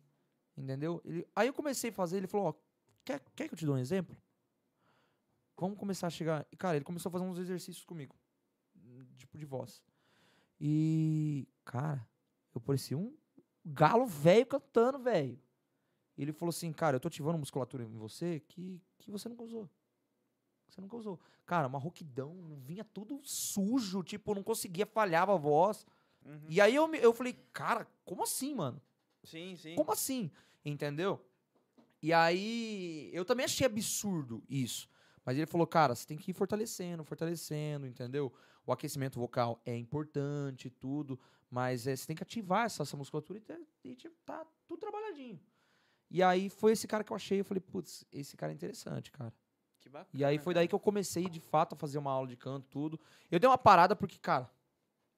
Entendeu? Ele- aí eu comecei a fazer, ele falou, ó, quer, quer que eu te dou um exemplo? Vamos começar a chegar. E, cara, ele começou a fazer uns exercícios comigo. Tipo de voz. E, cara, eu parecia um galo velho cantando, velho. E ele falou assim, cara, eu tô ativando musculatura em você que, que você nunca usou. Você nunca usou. Cara, uma rouquidão, vinha tudo sujo, tipo, não conseguia, falhava a voz. Uhum. E aí eu, eu falei, cara, como assim, mano? Sim, sim. Como assim? Entendeu? E aí, eu também achei absurdo isso. Mas ele falou, cara, você tem que ir fortalecendo, fortalecendo, entendeu? O aquecimento vocal é importante tudo, mas é, você tem que ativar essa, essa musculatura e, ter- e tipo, tá tudo trabalhadinho. E aí foi esse cara que eu achei, eu falei, putz, esse cara é interessante, cara. Que bacana. E aí foi daí que eu comecei, de fato, a fazer uma aula de canto, tudo. Eu dei uma parada porque, cara,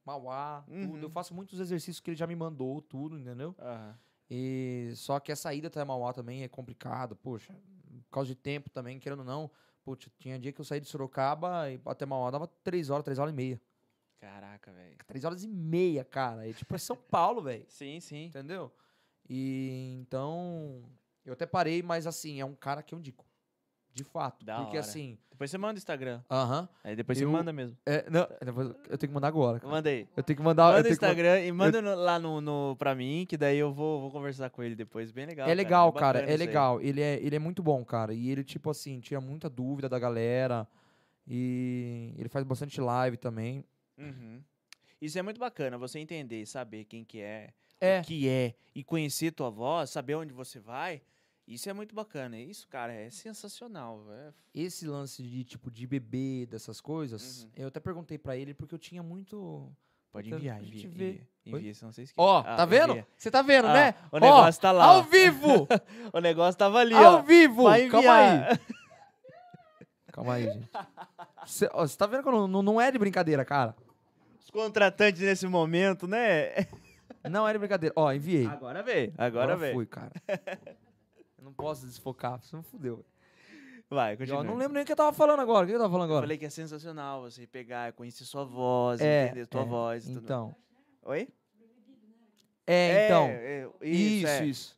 Mauá, tudo. Uhum. Eu faço muitos exercícios que ele já me mandou, tudo, entendeu? Aham. E só que a saída até Mauá também é complicada, poxa. Por causa de tempo também, querendo ou não. Poxa, tinha dia que eu saí de Sorocaba e até Mauá dava três horas, três horas e meia. Caraca, velho. Três horas e meia, cara. E tipo, é São Paulo, velho. Sim, sim. Entendeu? E então. Eu até parei, mas assim, é um cara que eu indico. De fato. Da porque hora. assim. Depois você manda o Instagram. Aham. Aí depois Eu- você manda mesmo. é, não, eu tenho que mandar agora. cara. Manda aí. Eu tenho que mandar. eu Manda o tenho que Instagram e manda no- lá no, no, pra mim, que daí eu vou, vou conversar com ele depois. Bem legal. É legal, cara, é isso aí. legal. Ele é, ele é muito bom, cara. E ele, tipo assim, tira muita dúvida da galera. E ele faz bastante live também. Uhum. Isso é muito bacana, você entender, saber quem que é, É. o que é, e conhecer tua voz, saber onde você vai. Isso é muito bacana. Isso, cara, é sensacional. É... Esse lance de, tipo, de bebê, dessas coisas, Uhum. eu até perguntei pra ele porque eu tinha muito. Pode Puta, enviar, envia, vê. envia, envia, senão você esquece. Ó, Ah, tá vendo? Você tá vendo, Ah, né? O negócio tá lá. Ao vivo! O negócio tava ali, ao ó. vivo! Vai Calma aí. Calma aí, gente. Você tá vendo que não, não- é de brincadeira, cara? Os contratantes nesse momento, né? Não é de brincadeira. Ó, enviei. Agora veio. Agora, veio. fui, cara. Eu não posso desfocar, você não fudeu. Vai, continua. ó, não lembro nem o que eu tava falando agora. O que eu tava falando Eu agora? falei que é sensacional você pegar, conhecer sua voz, É, entender sua é, voz e tudo. Então. Oi? É, então. é, Isso, é. isso.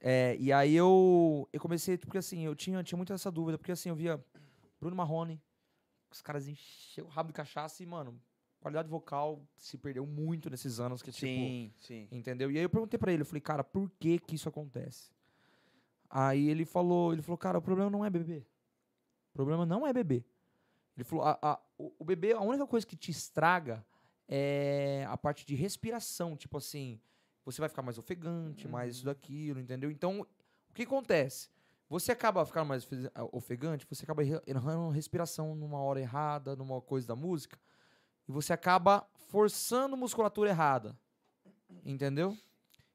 É, e aí eu, eu comecei, porque assim, eu tinha, tinha muito essa dúvida, porque assim, eu via Bruno Marrone, os caras encheu o rabo de cachaça e, mano, qualidade vocal se perdeu muito nesses anos que, tipo, Sim, sim. entendeu? E aí eu perguntei pra ele, eu falei, cara, por que que isso acontece? Aí ele falou, ele falou, cara, o problema não é beber. O problema não é beber. Ele falou, a, a- o, o bebê, a única coisa que te estraga é a parte de respiração, tipo assim, você vai ficar mais ofegante, mais isso daquilo, entendeu? Então, o que acontece? Você acaba ficando mais fe- ofegante, você acaba erra- errando respiração numa hora errada, numa coisa da música, e você acaba forçando musculatura errada. Entendeu?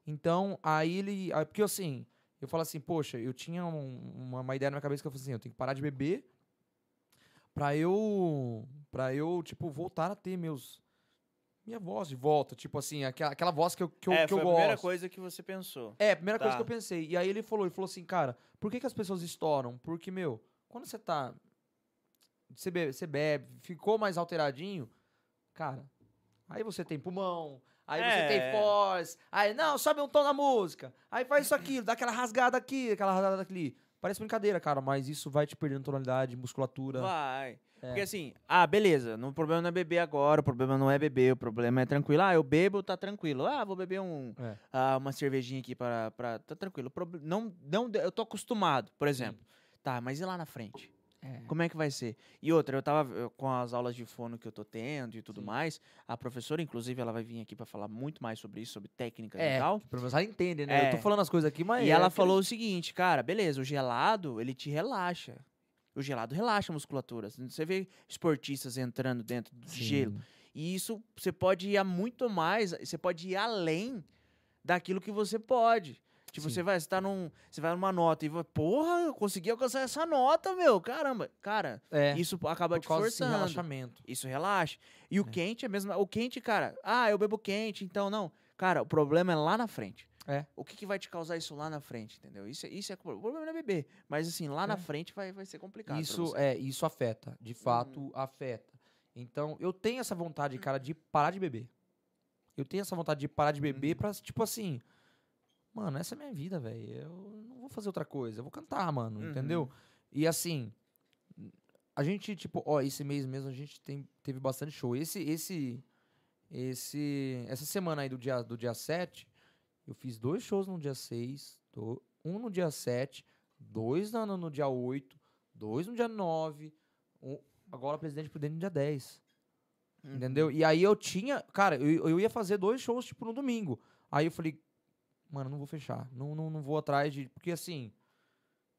Então, aí ele. Porque assim, eu falo assim, poxa, eu tinha um- uma, ideia na minha cabeça que eu falei assim, eu tenho que parar de beber pra eu. pra eu, tipo, voltar a ter meus. Minha voz de volta. Tipo assim, aquela, aquela voz que eu, que eu, é, que eu foi a gosto. primeira coisa que você pensou. É, a primeira coisa Tá. que eu pensei. E aí ele falou, ele falou assim, cara, por que, que as pessoas estouram? Porque, meu, quando você tá. Você bebe, você bebe, ficou mais alteradinho, cara, aí você tem pulmão, aí você tem É. voz, aí, não, sobe um tom na música, aí faz isso aqui, dá aquela rasgada aqui, aquela rasgada ali. Parece brincadeira, cara, mas isso vai te perdendo tonalidade, musculatura. Vai. É. Porque assim, ah, beleza, o problema não é beber agora, o problema não é beber, o problema é tranquilo. Ah, eu bebo, tá tranquilo. Ah, vou beber um, É. ah, uma cervejinha aqui para, pra tá tranquilo. Não, não, eu tô acostumado, por exemplo. Tá, mas e lá na frente? É. Como é que vai ser? E outra, eu tava com as aulas de fono que eu tô tendo e tudo Sim. mais. A professora, inclusive, ela vai vir aqui pra falar muito mais sobre isso, sobre técnicas É, e tal. menos ela entende, né? Eu tô É. falando as coisas aqui, mas. E é ela falou o seguinte, cara, beleza, o gelado, ele te relaxa. O gelado relaxa a musculatura. Você vê esportistas entrando dentro do Sim. gelo. E isso você pode ir a muito mais, você pode ir além daquilo que você pode. Tipo, Sim. você vai, você tá num, você vai numa nota e vai, porra, eu consegui alcançar essa nota, meu, caramba. Cara, É, isso acaba te forçando. relaxamento. Isso relaxa. E o É. quente é mesmo, o quente, cara, ah, eu bebo quente, então não. Cara, o problema é lá na frente. É. O que, que vai te causar isso lá na frente, entendeu? Isso, é- isso é. O problema não é beber. Mas assim, lá na É. frente vai, vai ser complicado. Isso é, isso afeta, de fato Uhum. afeta. Então, eu tenho essa vontade, cara, de parar de beber. Eu tenho essa vontade de parar de beber Uhum. pra, tipo assim, mano, essa é a minha vida, velho. Eu não vou fazer outra coisa, eu vou cantar, mano, Uhum. entendeu? E assim, a gente, tipo, ó, esse mês mesmo a gente tem, teve bastante show. Esse, esse, esse, essa semana aí do dia, do dia 7, eu fiz dois shows no dia 6, do- um no dia 7, dois no, no, no dia 8, dois no dia 9, um, agora Presidente Prudente no dia 10. Uhum. Entendeu? E aí eu tinha. Cara, eu, eu ia fazer dois shows, tipo, no domingo. Aí eu falei, mano, não vou fechar. Não, não, não vou atrás de. Porque assim,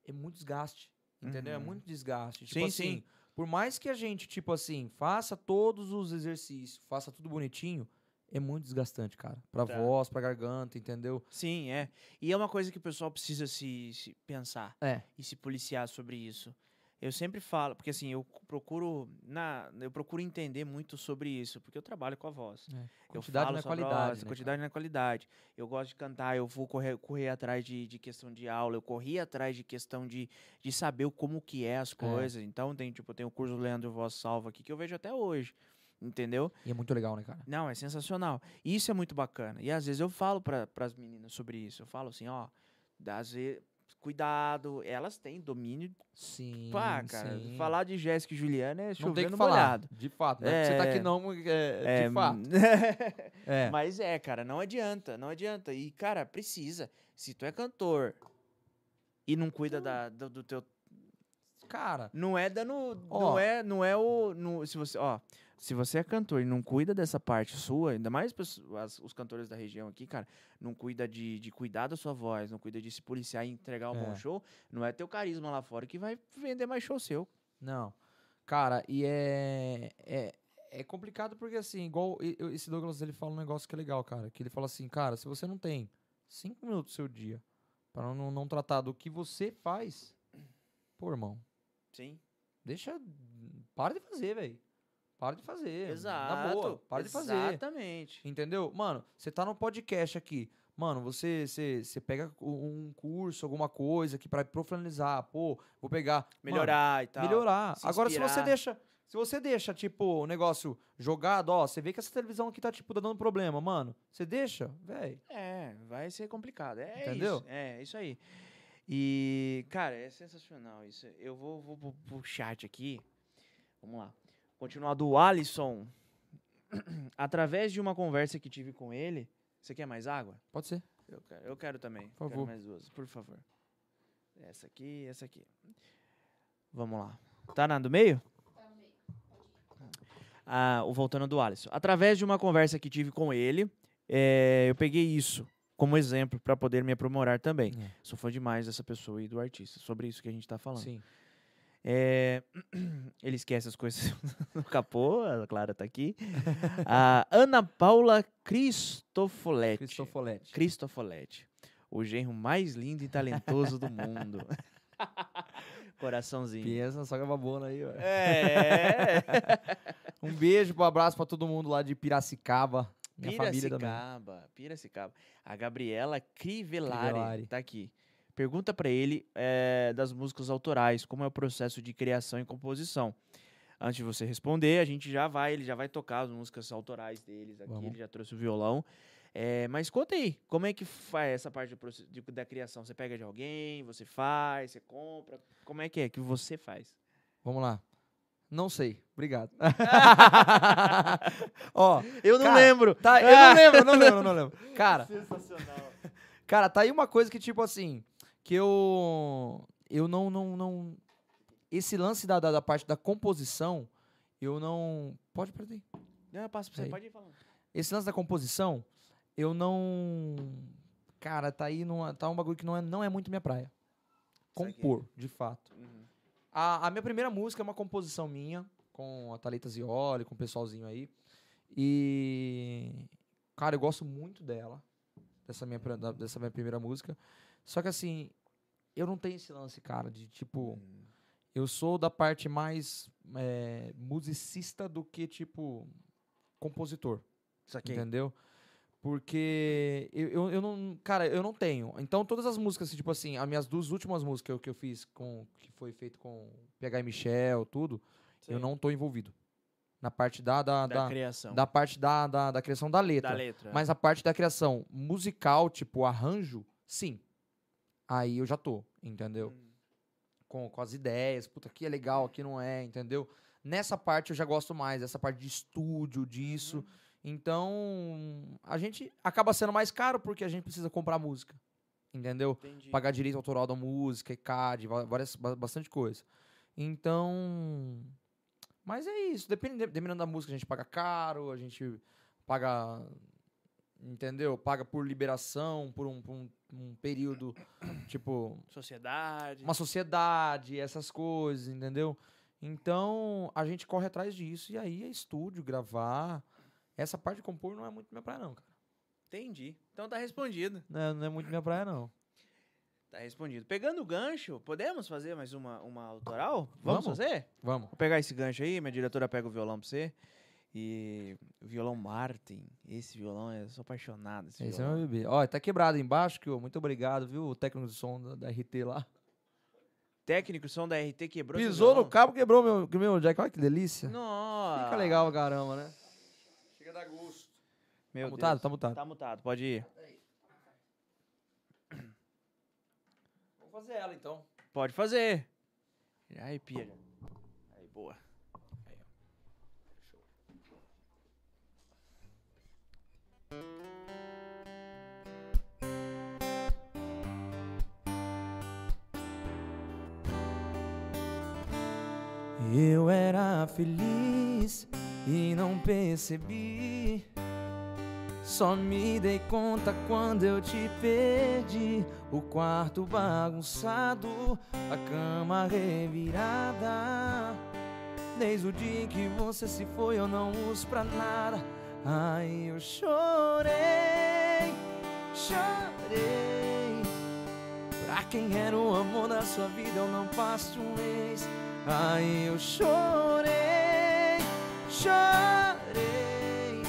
é muito desgaste. Entendeu? É Uhum. muito desgaste. Tipo Sim, assim, sim. por mais que a gente, tipo assim, faça todos os exercícios, faça tudo bonitinho, é muito desgastante, cara. Pra Tá. voz, pra garganta, entendeu? Sim, é. E é uma coisa que o pessoal precisa se, se pensar É. e se policiar sobre isso. Eu sempre falo, porque assim, eu procuro na, eu procuro entender muito sobre isso, porque eu trabalho com a voz. Eu Quantidade falo não é qualidade. voz, né, quantidade não é qualidade. Eu gosto de cantar, eu vou correr, correr atrás de, de questão de aula, eu corri atrás de questão de, de saber como que é as coisas. Então tem, tipo, tem o curso Leandro Voz Salva aqui que eu vejo até hoje. Entendeu? cara? E é muito legal, né, cara? Não, é sensacional. E isso é muito bacana. E às vezes eu falo para as meninas sobre isso. Eu falo assim, ó, às vezes, cuidado, elas têm domínio. Sim. Pá, cara, sim. falar de Jéssica e Juliana é Não chovendo tem que molhado. falar. De fato. Não é porque você tá É. aqui não, é, É, de fato. É. Mas é, cara, não adianta, não adianta. E, cara, precisa. Se tu é cantor e não cuida da, do, do teu. Cara, Não é dando. Ó. Não é, não é o. no- se você, ó, se você é cantor e não cuida dessa parte sua, ainda mais pessoas- as- os cantores da região aqui, cara, não cuida de, de cuidar da sua voz, não cuida de se policiar e entregar um bom É. show, não é teu carisma lá fora que vai vender mais show seu. Não. Cara, e é, é. É complicado porque, assim, igual esse Douglas ele fala um negócio que é legal, cara. Que ele fala assim, cara, se você não tem cinco minutos do seu dia pra não, não tratar do que você faz, pô, irmão, Sim. deixa. Para de fazer, velho. Para de fazer. Exato. Na boa, para de fazer. Exatamente. Entendeu? Mano, você tá no podcast aqui. Mano, você, você, você pega um curso, alguma coisa aqui pra profissionalizar. Pô, vou pegar. Mano, Melhorar e tal. melhorar. se Agora, se você deixa. Se você deixa, tipo, o negócio jogado, ó, você vê que essa televisão aqui tá, tipo, dando problema, mano. Você deixa, velho. É, vai ser complicado. É Entendeu? isso. É, isso aí. E, cara, é sensacional isso. Eu vou, vou, vou pro chat aqui. Vamos lá. Continuar do Alisson. Através de uma conversa que tive com ele. Você quer mais água? Pode ser. Eu quero, eu quero também. Por Quero favor. mais duas, por favor. Essa aqui, essa aqui. Vamos lá. Tá na do meio? Ah, o voltando do Alisson. Através de uma conversa que tive com ele, eh, eu peguei isso como exemplo para poder me aprimorar também. É. Sou fã demais dessa pessoa e do artista, sobre isso que a gente tá falando. Sim. É, ele esquece as coisas no capô, a Clara tá aqui. a Ana Paula Cristofoletti. Cristofoletti. Cristofoletti. O genro mais lindo e talentoso do mundo. Coraçãozinho. Pensa, só que babona aí, ó. É. Um beijo, um abraço pra todo mundo lá de Piracicaba. Minha família também. Piracicaba. Piracicaba. A Gabriela Crivellari, Crivellari. tá aqui. Pergunta pra ele eh, das músicas autorais, como é o processo de criação e composição. Antes de você responder, a gente já vai, ele já vai tocar as músicas autorais deles aqui, Vamos. ele já trouxe o violão. Eh, mas conta aí, como é que faz essa parte de- da criação? Você pega de alguém, você faz, você compra? Como é que é que você faz? Vamos lá. Não sei. Obrigado. Ó, Eu não Cara, lembro. tá, eu não lembro, não lembro, não lembro. Cara, Sensacional. cara, tá aí uma coisa que, tipo assim, que eu. Eu não. não, não esse lance da, da, da parte da composição, eu não. Pode perder. Não, eu passo pra você, pode ir falando. Esse lance da composição, eu não. Cara, tá aí numa, tá um bagulho que não é, não é muito minha praia. Compor, de fato. Uhum. A, a minha primeira música é uma composição minha, com a Thalita Zioli, com o pessoalzinho aí. E. Cara, eu gosto muito dela, dessa minha, dessa minha primeira música. Só que assim, eu não tenho esse lance, cara, de tipo. Hum. Eu sou da parte mais é, musicista do que, tipo, compositor. Saquei. Entendeu? Porque eu, eu, eu não. Cara, eu não tenho. Então, todas as músicas, assim, tipo assim, as minhas duas últimas músicas que eu, eu fiz com. que foi feito com PH e Michel, tudo, eu Sei. não tô envolvido. Na parte da. Da, Da, da, criação. da parte da, da, da criação da letra. da letra. Mas a parte da criação musical, tipo arranjo, sim. Aí eu já tô, entendeu? Hum. Com, com as ideias, puta, aqui é legal, aqui não é, entendeu? Nessa parte eu já gosto mais, essa parte de estúdio, disso. Uhum. Então, a gente acaba sendo mais caro porque a gente precisa comprar música, entendeu? Entendi. Pagar direito autoral da música, ECAD, várias, ba- bastante coisa. Então, mas é isso, depende, dependendo da música, a gente paga caro, a gente paga, entendeu? Paga por liberação, por um, por um, um período, tipo, Sociedade. uma sociedade, essas coisas, entendeu? Então, a gente corre atrás disso. E aí é estúdio, gravar. Essa parte de compor não é muito minha praia, não, cara. Entendi. Então tá respondido. Não é, não é muito minha praia, não. Tá respondido. Pegando o gancho, podemos fazer mais uma, uma autoral? Vamos, Vamos. fazer? Vamos. Vou pegar esse gancho aí, minha diretora pega o violão pra você. E o violão Martin, esse violão, eu sou apaixonado. Esse Esse é violão. meu bebê. Ó, tá quebrado embaixo, que muito obrigado, viu? O técnico de som da, da RT lá. Técnico, som da RT quebrou Pisou no cabo, quebrou meu, meu jack. Olha que delícia. Nossa. Fica legal, caramba, né? Chega a dar gosto. Meu tá mutado? Deus. Tá mutado. Tá mutado, pode ir. Vamos fazer ela, então. Pode fazer. Arrepia. já. Aí, boa. Aí, ó. Eu era feliz e não percebi. Só me dei conta quando eu te perdi. O quarto bagunçado, a cama revirada. Desde o dia em que você se foi, eu não uso pra nada. Ai, eu chorei, chorei. Pra quem era o amor da sua vida, eu não passo um mês. Ai, eu chorei, chorei.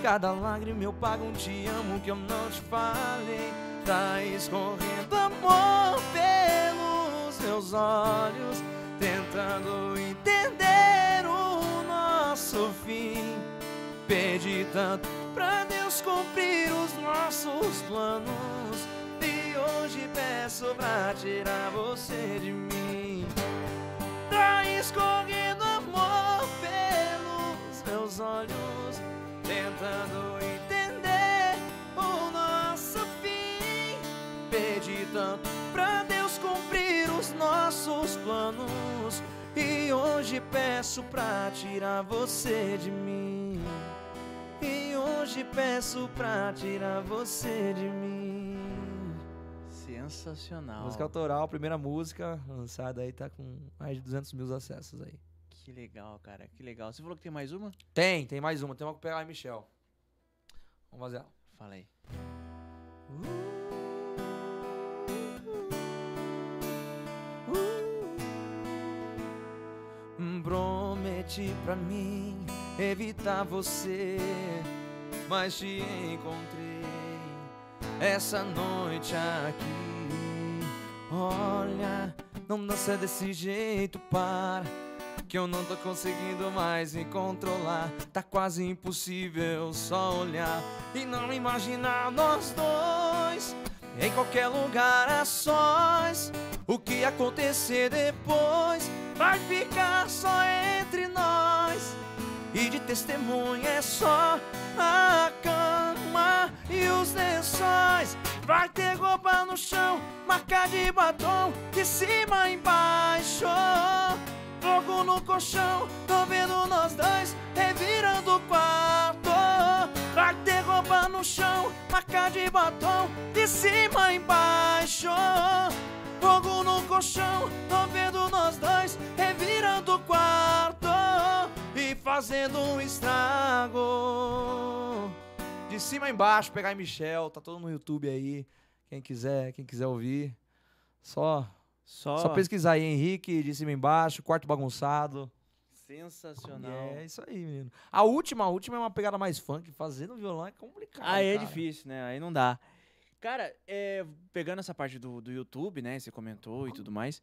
Cada lágrima eu pago um te amo que eu não te falei. Tá escorrendo amor pelos meus olhos, tentando entender o nosso fim. Pedi tanto pra Deus cumprir os nossos planos. E hoje peço pra tirar você de mim. Tá escorrendo amor pelos meus olhos, tentando entender o nosso fim. Pedi tanto pra Deus cumprir os nossos planos. E hoje peço pra tirar você de mim. Hoje peço pra tirar você de mim. Sensacional. Música autoral, primeira música lançada aí, tá com mais de 200 mil acessos aí. Que legal, cara. Que legal. Você falou que tem mais uma? Tem, tem mais uma. Tem uma com o PH e Michel. Vamos fazer ela. Fala aí. Prometi pra mim evitar você, mas te encontrei essa noite aqui. Olha, não dança desse jeito, para. Que eu não tô conseguindo mais me controlar. Tá quase impossível só olhar e não imaginar nós dois em qualquer lugar a sós. O que acontecer depois vai ficar só entre nós. E de testemunha é só a cama e os lençóis. Vai ter roupa no chão, marca de batom, de cima embaixo. Fogo no colchão, tô vendo nós dois revirando o quarto. Vai ter roupa no chão, marca de batom, de cima embaixo. Fogo no colchão, tô vendo nós dois revirando o quarto fazendo um estrago. De cima embaixo, pegar em Michel, tá todo no YouTube aí. Quem quiser, quem quiser ouvir, só Só, só pesquisar aí Henrique de cima embaixo, quarto bagunçado. Sensacional. É isso aí, menino. A última, a última é uma pegada mais funk. Fazendo violão é complicado. Aí é cara. difícil, né? Aí não dá. Cara, é, pegando essa parte do, do YouTube, né? Você comentou e tudo mais.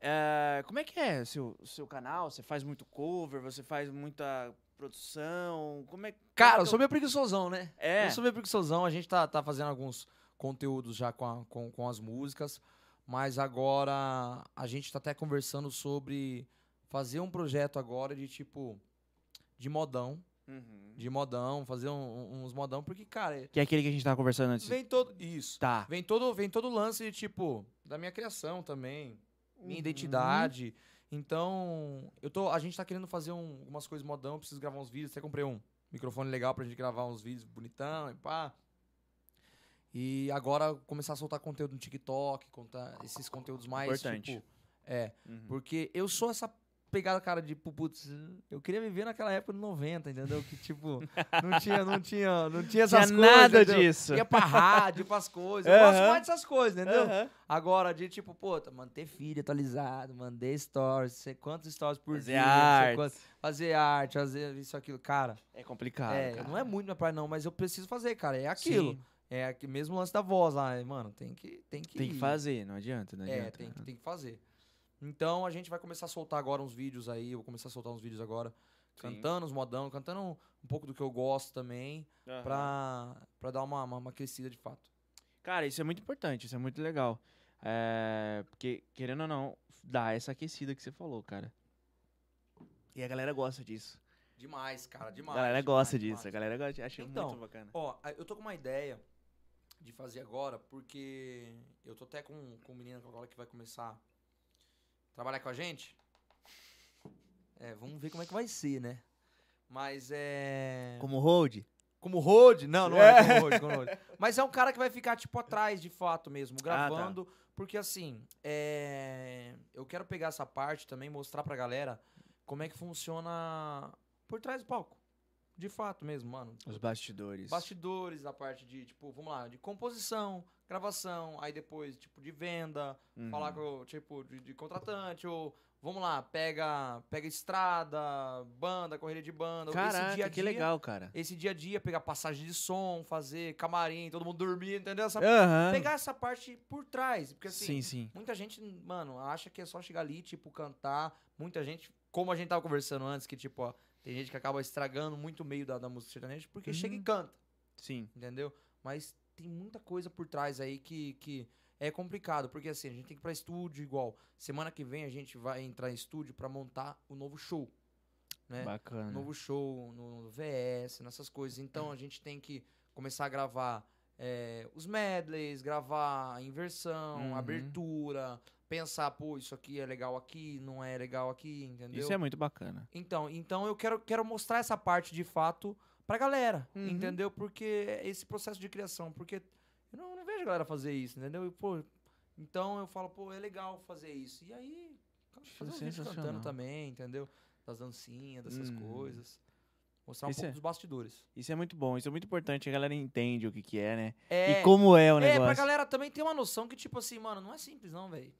É, como é que é o seu, seu canal? Você faz muito cover? Você faz muita produção? Como é Cara, como eu é sou meio preguiçosão, né? É. Eu sou meio preguiçosão. A gente tá, tá fazendo alguns conteúdos já com, a- com, com as músicas. Mas agora a gente tá até conversando sobre fazer um projeto agora de tipo. De modão. Uhum. De modão, fazer um- um- uns modão, porque, cara, Que é aquele que a gente tava conversando antes. vem todo. Isso. Tá. Vem todo, vem todo o lance de, tipo, da minha criação também. Minha Uhum. identidade. Então, eu tô, a gente tá querendo fazer um- algumas coisas modão, eu preciso gravar uns vídeos. Até comprei um microfone legal pra gente gravar uns vídeos bonitão e pá. E agora começar a soltar conteúdo no TikTok, contar esses conteúdos mais, Importante. tipo... É, Uhum. porque eu sou essa pegada, cara, de, pu- putz, eu queria viver naquela época de 90, entendeu? Que, tipo, não tinha, não tinha, não tinha essas Tinha coisas, nada entendeu? disso. Ia pra rádio, pras coisas. Eu gosto mais dessas coisas, entendeu? Aham. Agora, de tipo, pô, tá, manter feed atualizado, mandei stories, sei quantos stories por Fazer dia, arte. quantos- fazer arte, fazer isso, aquilo. Cara, É complicado. é, cara. não é muito minha praia, não, mas eu preciso fazer, cara. É aquilo. Sim, É aqui, mesmo lance da voz lá, é, mano, tem que. Tem que, tem que fazer, não adianta, não É, adianta. tem, que- tem que fazer. Então a gente vai começar a soltar agora uns vídeos aí. Eu vou começar a soltar uns vídeos agora. Sim. Cantando os modão, cantando um, um pouco do que eu gosto também. Aham. Pra, pra dar uma, uma, uma crescida de fato. Cara, isso é muito importante, isso é muito legal. É, porque, querendo ou não, dá essa aquecida que você falou, cara. E a galera gosta disso. Demais, cara, A demais. galera demais, gosta demais. disso, a galera gosta, acha Então, muito bacana. Ó, a- eu tô com uma ideia de fazer agora, porque eu tô até com, com um menino agora que vai começar a trabalhar com a gente. É, vamos ver como é que vai ser, né? Mas é. Como hold? Como road? Não, não é como road, como road. Mas é um cara que vai ficar, tipo, atrás de fato mesmo, tá. gravando. Porque assim, é... eu quero pegar essa parte também, mostrar pra galera como é que funciona por trás do palco. De fato mesmo, mano. Os bastidores. Bastidores, a parte de, tipo, vamos lá, de composição, gravação, aí depois, tipo, de venda, Uhum. falar com, tipo, de, de contratante, ou vamos lá, pega, pega estrada, banda, correria de banda. esse Caraca, dia a que dia, legal, cara. Esse dia a dia, pegar passagem de som, fazer camarim, todo mundo dormir, entendeu? Essa, Aham. Pegar essa parte por trás, porque assim, Sim, sim. muita gente, mano, acha que é só chegar ali, tipo, cantar. Muita gente, como a gente tava conversando antes, que, tipo, ó, tem gente que acaba estragando muito o meio da, da música sertaneja porque chega e Uhum. canta, Sim. entendeu? Mas tem muita coisa por trás aí que, que é complicado, porque assim, a gente tem que ir pra estúdio igual. Semana que vem a gente vai entrar em estúdio pra montar o novo show, né? Bacana. novo show no, VS, nessas coisas. Então a gente tem que começar a gravar é, os medleys, gravar a inversão, Uhum. abertura, pensar, pô, isso aqui é legal aqui, não é legal aqui, entendeu? Isso é muito bacana. Então, então eu quero, quero mostrar essa parte de fato pra galera, Uhum. entendeu? Porque é esse processo de criação, porque eu não, não vejo a galera fazer isso, entendeu? E, pô, então eu falo, pô, é legal fazer isso. E aí, fazer um vídeo cantando também, entendeu? Das dancinhas, dessas Hum. coisas. Mostrar um Isso pouco é- dos bastidores. Isso é muito bom, isso é muito importante, a galera entende o que que é, né? É, E como é o é, negócio. pra galera também ter uma noção que, tipo assim, mano, não é simples não, velho.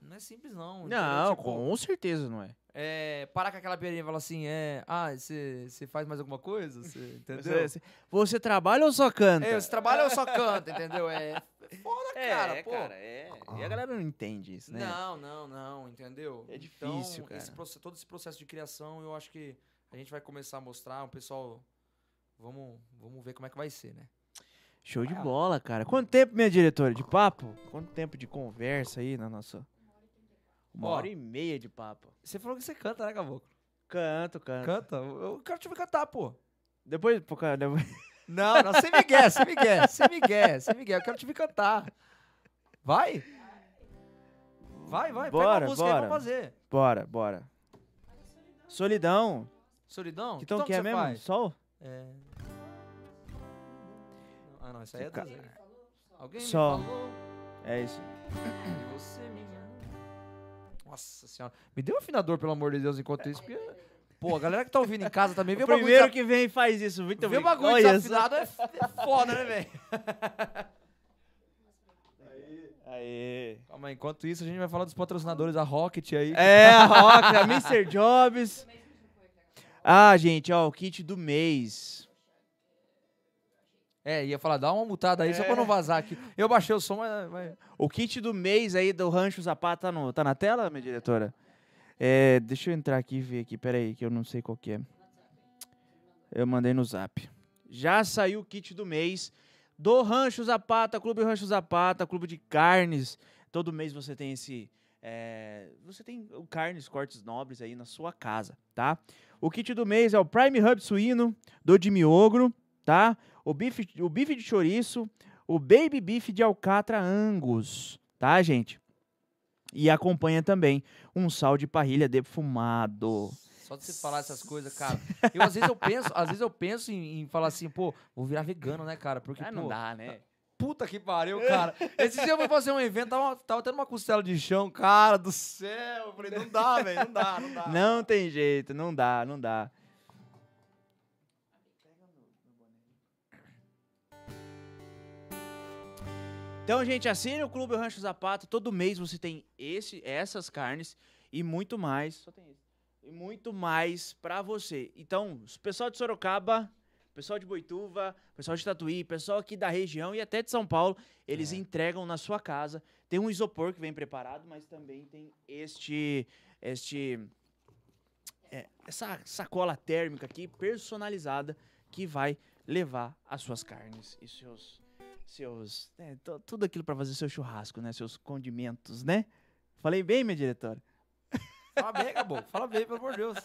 Não é simples não. entendeu? Não, Tipo, com certeza não é. É, parar com aquela piadinha e falar assim, é, ah, você faz mais alguma coisa? Você, entendeu? Você, você- você trabalha ou só canta? É, você trabalha ou só canta, entendeu? É foda, É, cara, pô. é. E a galera não entende isso, né? Não, não, não, entendeu? É Então, difícil, cara. esse todo esse processo de criação, eu acho que a gente vai começar a mostrar, o pessoal, vamos, vamos ver como é que vai ser, né? Show de bola, cara. Quanto tempo, minha diretora, de papo? Quanto tempo de conversa aí na nossa... Uma Ó. hora e meia de papo. Você falou que você canta, né, Caboclo? Canto, canto. Canta? Eu quero te ver cantar, pô. Depois, pô, cara, depois... Não, não, sem migué, sem migué, sem migué, sem migué. Eu quero te ver cantar. Vai? Vai, vai. Bora, Pega uma música aí bora. pra fazer. Bora, bora. Solidão. Solidão? Que tom tom que é você mesmo? faz? Sol? É... Ah, não, isso aí é Ca-. Alguém Sol. me falou É isso. que você me. Nossa senhora. Me dê um afinador, pelo amor de Deus, enquanto isso, porque... Pô, a galera que tá ouvindo em casa também vê O o bagulho... primeiro que vem faz isso. Muito Vê o bem. bagulho Olha desafinado é é foda, né, velho? Aê. Calma aí, enquanto isso, a gente vai falar dos patrocinadores, a Rocket aí. É, a Rock, a Mr. Jobs. Ah, gente, ó, o kit do mês. É, ia falar, dá uma mutada aí só pra não vazar aqui. Eu baixei o som, mas. mas- O kit do mês aí do Rancho Zapata tá, no, tá na tela, minha diretora? É, deixa eu entrar aqui e ver aqui, peraí, que eu não sei qual que é. Eu mandei no zap. Já saiu o kit do mês do Rancho Zapata, Clube Rancho Zapata, Clube de Carnes. Todo mês você tem esse. é, você tem carnes, cortes nobres aí na sua casa, tá? O kit do mês é o Prime Hub suíno do de miogro, tá? O bife, o bife de chouriço, o Baby Beef de Alcatra Angus, tá, gente? E acompanha também um sal de parrilha defumado. Só de você falar essas coisas, cara. Eu às vezes eu penso, às vezes eu penso em, em falar assim, pô, vou virar vegano, né, cara? Porque, Ah, não pô, dá, né? puta que pariu, cara. Esse dia eu fui fazer um evento, tava, tava tendo uma costela de chão, cara do céu. Eu falei, não dá, velho, não dá, não dá. Não tem jeito, não dá, não dá. Então, gente, assine o Clube Rancho Zapata. Todo mês você tem esse, essas carnes e muito mais. Só tem isso. E muito mais pra você. Então, o pessoal de Sorocaba, pessoal de Boituva, pessoal de Tatuí, pessoal aqui da região e até de São Paulo, eles É. entregam na sua casa. Tem um isopor que vem preparado, mas também tem este este é, essa sacola térmica aqui personalizada que vai levar as suas carnes e seus seus é, to- tudo aquilo para fazer seu churrasco, né? Seus condimentos, né? Falei bem, minha diretora? Fala bem, acabou. Fala bem, pelo amor de Deus.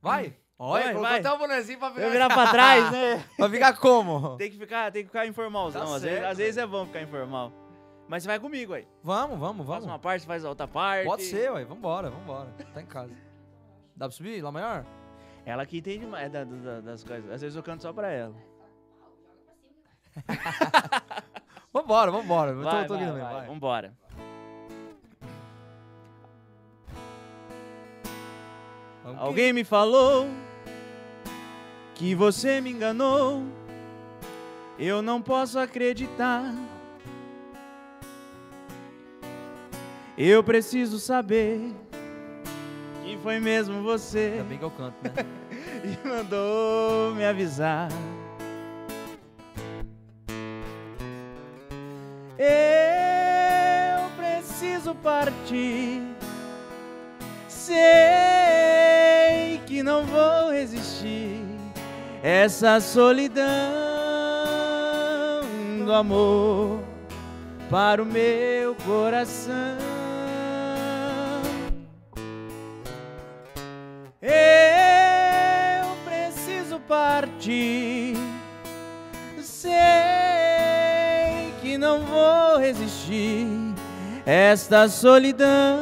Vai. Olha, Vai, colocou vai. até o bonezinho pra ficar, virar para trás, né? pra ficar como? Tem que ficar, tem que ficar informalzão. Tá às, vezes, às vezes é bom ficar informal. Mas você vai comigo aí. Vamos, vamos, Faz vamos. uma parte, faz a outra parte. Pode ser, ué. Vambora, vambora. Tá em casa. Dá pra subir lá maior? Ela que entende mais da- das coisas. Às vezes eu canto só pra ela. Vambora, vambora. Eu tô, Vai, tô aqui vai, também, vai. vai. Vambora. Vamos Alguém me falou que você me enganou. Eu não posso acreditar. Eu preciso saber que foi mesmo você Ainda bem que eu canto, né? e mandou me avisar. Eu preciso partir. Sei que não vou resistir. Essa solidão do amor para o meu coração. Eu preciso partir. Sei Esta solidão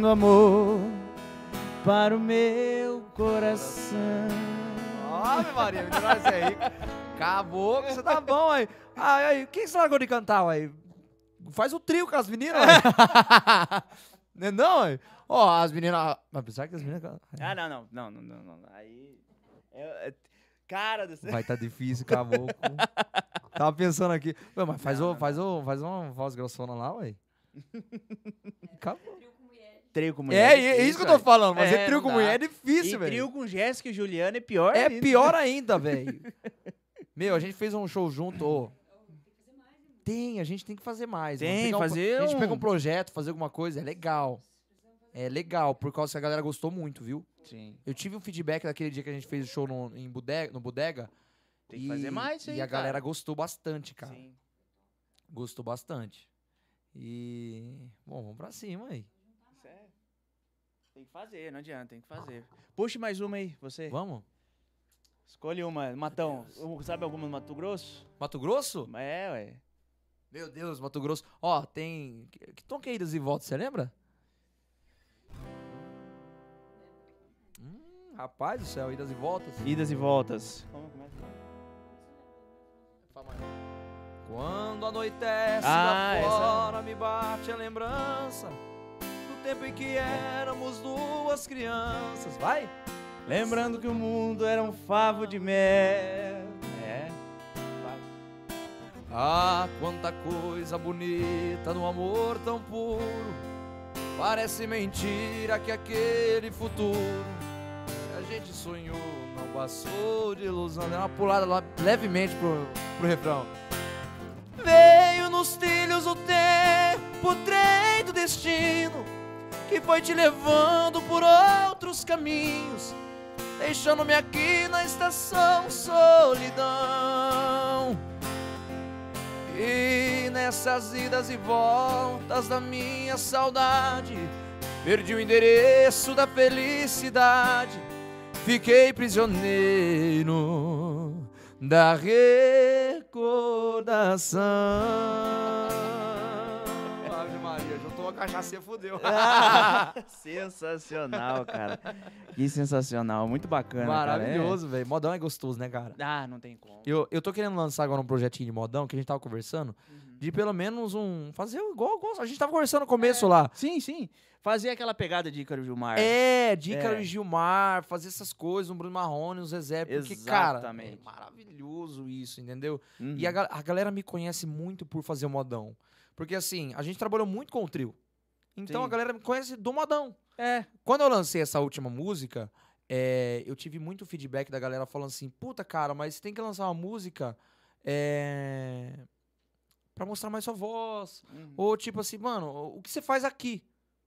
do amor para o meu coração. Ave Maria, me traz isso aí. Acabou, que você tá bom aí. Ai, aí, quem você largou de cantar, aí? Faz o trio com as meninas, ué. Não é não? Ó, as meninas... Mas apesar que as meninas... Ah, não, não, não, não, não, não. Aí. é- é- cara do céu. Vai tá difícil, caboclo. Tava pensando aqui. Ué, mas faz, Não, o, não, faz, o, faz uma voz grossona lá, ué. Acabou. Trio com É, mulher. é, isso que eu tô falando. Mas É, é, trio com dá. mulher é difícil, velho. trio com Jéssica e Juliana é pior É ainda. pior ainda, velho. Meu, a gente fez um show junto, ô. Tem, a gente tem que fazer mais. Tem, Pegar um- fazer A gente um- pega um projeto, fazer alguma coisa, é legal. É legal, por causa que a galera gostou muito, viu? Sim. Eu tive um feedback daquele dia que a gente fez o show no, em bodega, no Bodega. Tem que e- fazer mais isso E a galera cara. gostou bastante, cara. Sim. Gostou bastante. E. Bom, vamos pra cima aí. Isso é- Tem que fazer, não adianta, tem que fazer. Puxe mais uma aí, você. Vamos? Escolhe uma. Matão, sabe alguma do Mato Grosso? Mato Grosso? É, ué. Meu Deus, Mato Grosso. Ó, tem. Que, que tom que é idas e voltas, você lembra? Rapaz do céu, idas e voltas. Idas e voltas. Quando anoitece Ah, lá essa- fora, me bate a lembrança do tempo em que éramos duas crianças. Vai? Lembrando que o mundo era um favo de mel. É. Vai. Ah, quanta coisa bonita no amor tão puro. Parece mentira que aquele futuro gente sonhou não passou de ilusão. Deu uma pulada lá levemente pro, pro refrão. Veio nos trilhos o tempo, trem do destino que foi te levando por outros caminhos, deixando-me aqui na estação solidão. E nessas idas e voltas da minha saudade, perdi o endereço da felicidade, fiquei prisioneiro da recordação. Ave Maria, juntou a cachaça e fudeu. sensacional, cara. Que sensacional. Muito bacana. É. Maravilhoso, velho. Modão é gostoso, né, cara? Ah, não tem como. Eu, eu tô querendo lançar agora um projetinho de modão que a gente tava conversando, Uhum. de pelo menos um. Fazer igual, igual a gente tava conversando no começo lá. Sim, sim. Fazer aquela pegada de Ícaro Gilmar. É, de Ícaro É. e Gilmar, fazer essas coisas, um Bruno Marrone, um Zezé, porque, cara, é Exatamente. maravilhoso isso, entendeu? Uhum. E a, ga- a galera me conhece muito por fazer o modão. Porque assim, a gente trabalhou muito com o trio. Então Sim. a galera me conhece do modão. É. Quando eu lancei essa última música, é, eu tive muito feedback da galera falando assim: puta, cara, mas você tem que lançar uma música é, pra mostrar mais sua voz. Uhum. Ou tipo assim, mano, o que você faz aqui?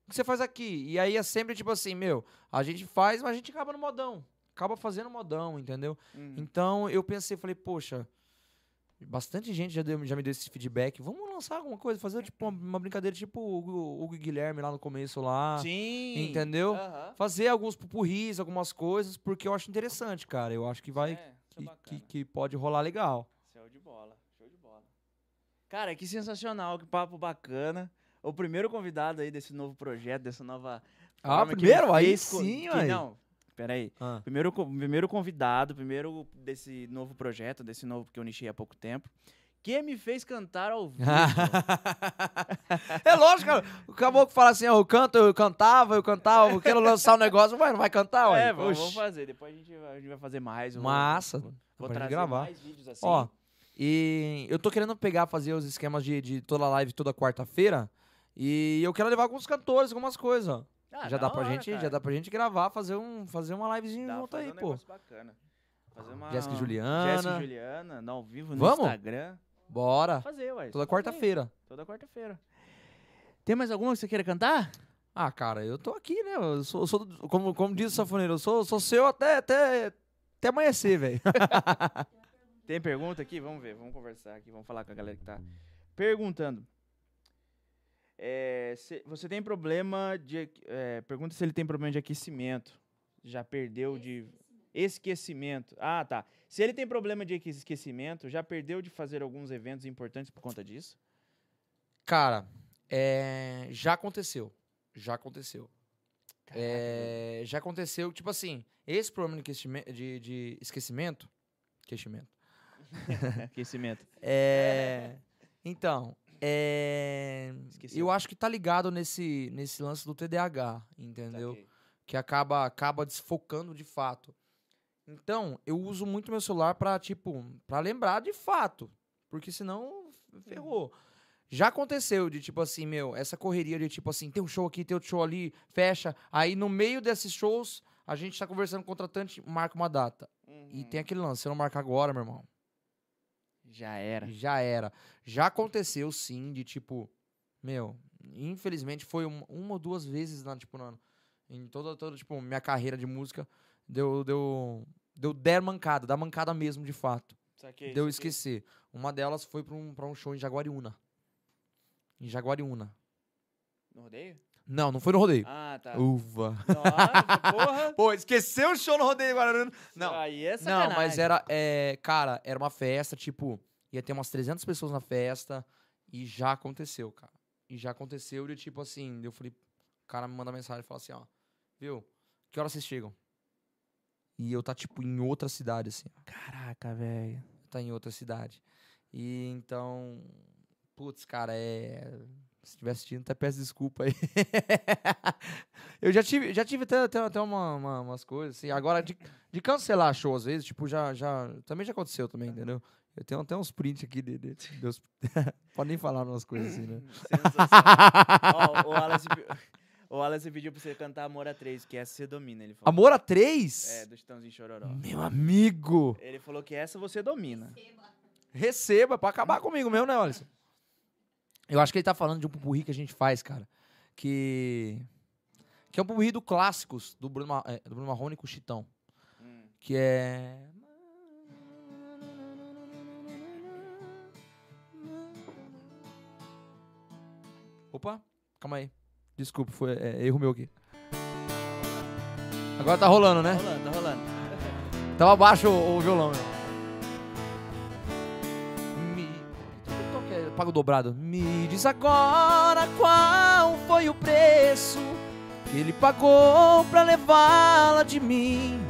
O que você faz aqui? E aí é sempre tipo assim, meu, a gente faz, mas a gente acaba no modão. Acaba fazendo modão, entendeu? Uhum. Então eu pensei, falei, poxa, bastante gente já, deu, já me deu esse feedback. Vamos lançar alguma coisa, fazer tipo uma, uma brincadeira tipo o Hugo, e Guilherme lá no começo lá. Sim. entendeu? Aham. Fazer alguns pupurris, algumas coisas, porque eu acho interessante, cara. Eu acho que vai. É, é que, que, que pode rolar legal. Show de bola, show de bola. Cara, que sensacional, que papo bacana. O primeiro convidado aí desse novo projeto, dessa nova. Ah, primeiro? Aí fez sim, ué. Não, peraí. Ah. Primeiro, primeiro convidado, primeiro desse novo projeto, desse novo que eu iniciei há pouco tempo, que me fez cantar ao vivo. é lógico, cara. O caboclo fala assim, ó, eu canto, eu cantava, eu cantava, eu quero lançar um negócio, ué, não vai cantar, ué? é, vamos, fazer. Depois a gente, vai- a gente vai fazer mais. Massa. Vou, vou trazer gravar. mais vídeos assim. Ó, e eu tô querendo pegar, fazer os esquemas de, de toda live toda quarta-feira. E eu quero levar alguns cantores, algumas coisas, ó. Ah, já dá pra hora, gente, já dá pra gente gravar, fazer um, fazer uma livezinha junto aí, um pô. bacana. Fazer uma... Jéssica e Juliana. Jéssica e Juliana, no, ao vivo no Vamos? Instagram. Bora. Fazer, ué. Toda quarta-feira. Toda quarta-feira. Tem mais alguma que você queira cantar? Ah, cara, eu tô aqui, né? Eu sou, eu sou como, como diz o safoneiro, eu sou, sou seu até, até, até amanhecer, velho. Tem pergunta aqui? Vamos ver, vamos conversar aqui, vamos falar com a galera que tá perguntando. É, se- você tem problema de. é, pergunta se ele tem problema de aquecimento. Já perdeu de. Esquecimento. Ah, tá. Se ele tem problema de esquecimento, já perdeu de fazer alguns eventos importantes por conta disso? Cara, é, já aconteceu. Já aconteceu. É, já aconteceu, tipo assim, esse problema de, de, de esquecimento. Esquecimento. Aquecimento. É, então, é, eu acho que tá ligado nesse, nesse lance do TDAH, entendeu? Saquei. que acaba acaba desfocando de fato. Então, eu uso muito meu celular pra, tipo, para lembrar de fato, porque senão ferrou. Já aconteceu de tipo assim, meu, essa correria de tipo assim, tem um show aqui, tem outro show ali, fecha. Aí no meio desses shows, a gente tá conversando com o contratante, marca uma data. E Uhum. tem aquele lance, se eu não marcar agora, meu irmão, Já era. já era. Já aconteceu sim de tipo, meu, infelizmente foi um- uma ou duas vezes na tipo na, em toda toda tipo minha carreira de música deu deu deu der mancada, dar mancada mesmo de fato. Saquei, deu saquei. esquecer. Uma delas foi pra um, pra um show em Jaguariúna. Em Jaguariúna. No rodeio? Não, não foi no rodeio. Ah, tá. Uva. Nossa, porra. Pô, esqueceu o show no rodeio Guarulhos. Não, Aí é Não, mas era, é, cara, era uma festa, tipo, ia ter umas 300 pessoas na festa e já aconteceu, cara. E já aconteceu de tipo assim, eu falei, o cara me manda mensagem e fala assim, ó, viu, que horas vocês chegam? E eu tá, tipo, em outra cidade, assim, Caraca, velho. tá em outra cidade. E então, putz, cara, é... Se estiver assistindo, até peço desculpa aí. eu já tive, já tive até, até, até uma, uma- umas coisas, assim. Agora, de, de cancelar show, às vezes, tipo, já, já... Também já aconteceu também, entendeu? Eu tenho até uns prints aqui de... de, de uns- Pode nem falar umas coisas assim, né? Sensacional. Ó, o Wallace, O Wallace pediu pra você cantar Amor a 3, que essa você domina, ele falou. Amor a três? É, do Chitãozinho Chororó. Meu amigo. Ele falou que essa você domina. Receba, pra acabar comigo mesmo, né, Alisson? Eu acho que ele tá falando de um pupurri que a gente faz, cara. Que. Que é um pupurri do clássicos do Bruno, Ma- é, do Bruno Marrone com o Chitão. Hum. Que é. Opa, calma aí. Desculpa, foi é, erro meu aqui. Agora tá rolando, Tá né? rolando, tá rolando. Tava baixo o, o violão, meu. Pago dobrado. Me diz agora qual foi o preço que ele pagou pra levá-la de mim.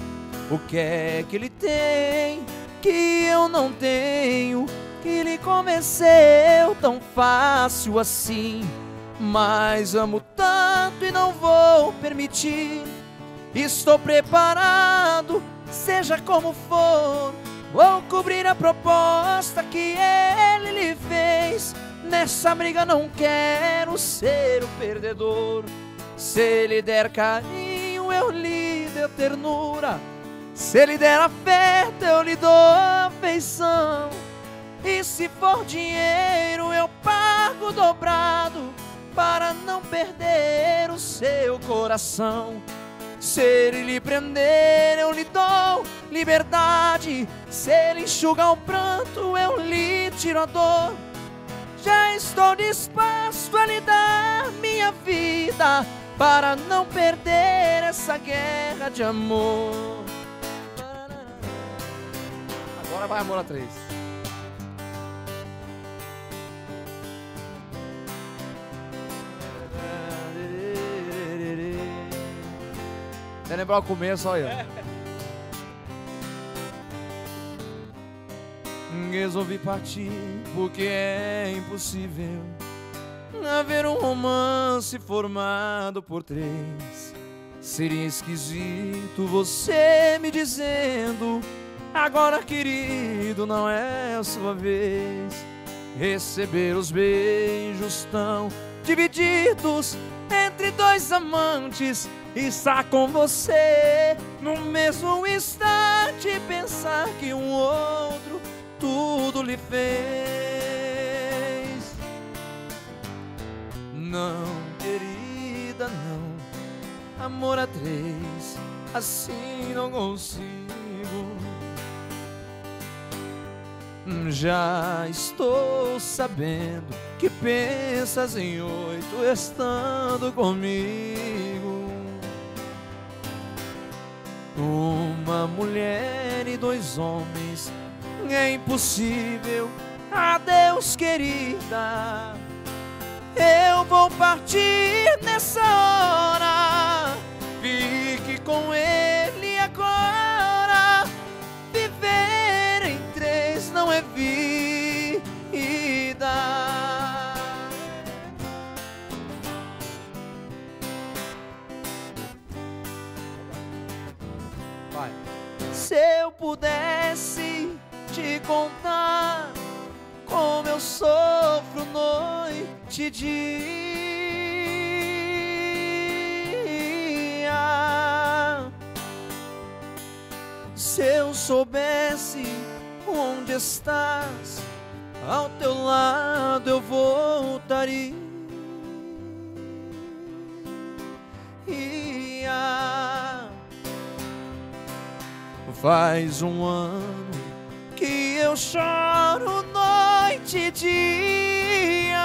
O que é que ele tem que eu não tenho? Que lhe convenceu tão fácil assim. Mas amo tanto e não vou permitir. Estou preparado, seja como for. Vou cobrir a proposta que ele lhe fez. Nessa briga não quero ser o perdedor. Se ele der carinho, eu lhe dou ternura. Se ele der afeto, eu lhe dou afeição. E se for dinheiro, eu pago dobrado para não perder o seu coração. Se ele lhe prender, eu lhe dou liberdade. Se ele enxugar o pranto, eu lhe tiro a dor. Já estou disposto a lhe dar minha vida para não perder essa guerra de amor. Agora vai amor a três. Até lembrar o começo, olha. Resolvi partir porque é impossível haver um romance formado por três. Seria esquisito você me dizendo: Agora, querido, não é a sua vez. Receber os beijos tão divididos entre dois amantes estar com você no mesmo instante. Pensar que um outro tudo lhe fez. Não, querida, não. Amor a três, assim não consigo. Já estou sabendo que pensas em oito estando comigo. Uma mulher e dois homens é impossível. Adeus, querida. Eu vou partir nessa hora. Fique com ele pudesse te contar como eu sofro noite e dia. Se eu soubesse onde estás, ao teu lado eu voltaria. Faz um ano que eu choro noite e dia.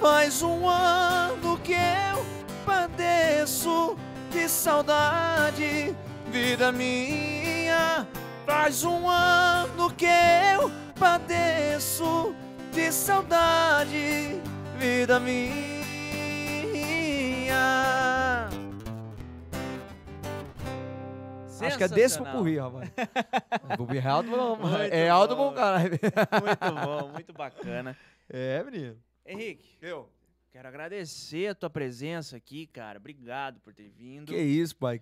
Faz um ano que eu padeço de saudade, vida minha. Faz um ano que eu padeço de saudade, vida minha. Acho que é desse pupurri, rapaz. Pupurri é alto, É alto bom, caralho. Muito bom, muito bacana. É, menino. Henrique, Eu? quero agradecer a tua presença aqui, cara. Obrigado por ter vindo. Que isso, pai.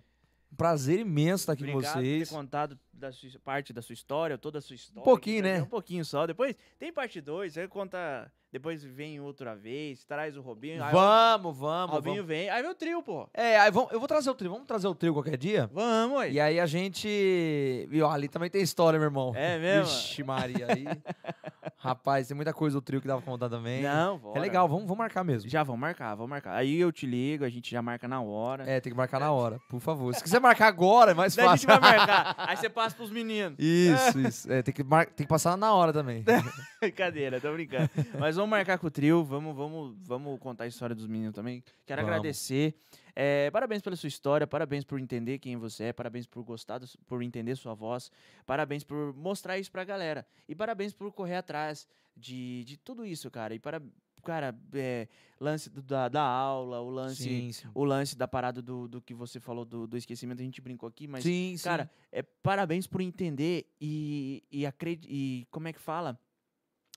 Um prazer imenso estar aqui Obrigado com vocês. por ter contado da sua, parte da sua história, toda a sua história. pouquinho, aqui pra né? Um pouquinho só. Depois tem parte 2, você conta. Depois vem outra vez, traz o Robinho. Vamos, o vamos, Robinho vamos. vem. Aí vem o trio, pô. É, aí vamos, eu vou trazer o trio. Vamos trazer o trio qualquer dia? Vamos, aí. E aí a gente. Viu, ali também tem história, meu irmão. É mesmo? Vixe, Maria. Aí. Rapaz, tem muita coisa do trio que dava pra contar também. Não, bora. É legal, vamos, vamos marcar mesmo. Já vamos marcar, vamos marcar. Aí eu te ligo, a gente já marca na hora. É, tem que marcar na hora, por favor. Se quiser marcar agora, é mais Daí a gente fácil. vai marcar. Aí você passa pros meninos. Isso, isso. É, tem, que mar... tem que passar na hora também. Brincadeira, tô brincando. Mas vamos marcar com o trio, vamos, vamos, vamos contar a história dos meninos também. Quero Vamos. agradecer. É, parabéns pela sua história, parabéns por entender quem você é, parabéns por gostar, do- por entender sua voz, parabéns por mostrar isso pra galera. E parabéns por correr atrás de, de tudo isso, cara. E para, cara, é, lance do- da, da aula, o lance, Sim, sim. o lance da parada do, do que você falou do, do esquecimento, a gente brincou aqui, mas sim. Cara, é, parabéns por entender e, e, acredi- e como é que fala?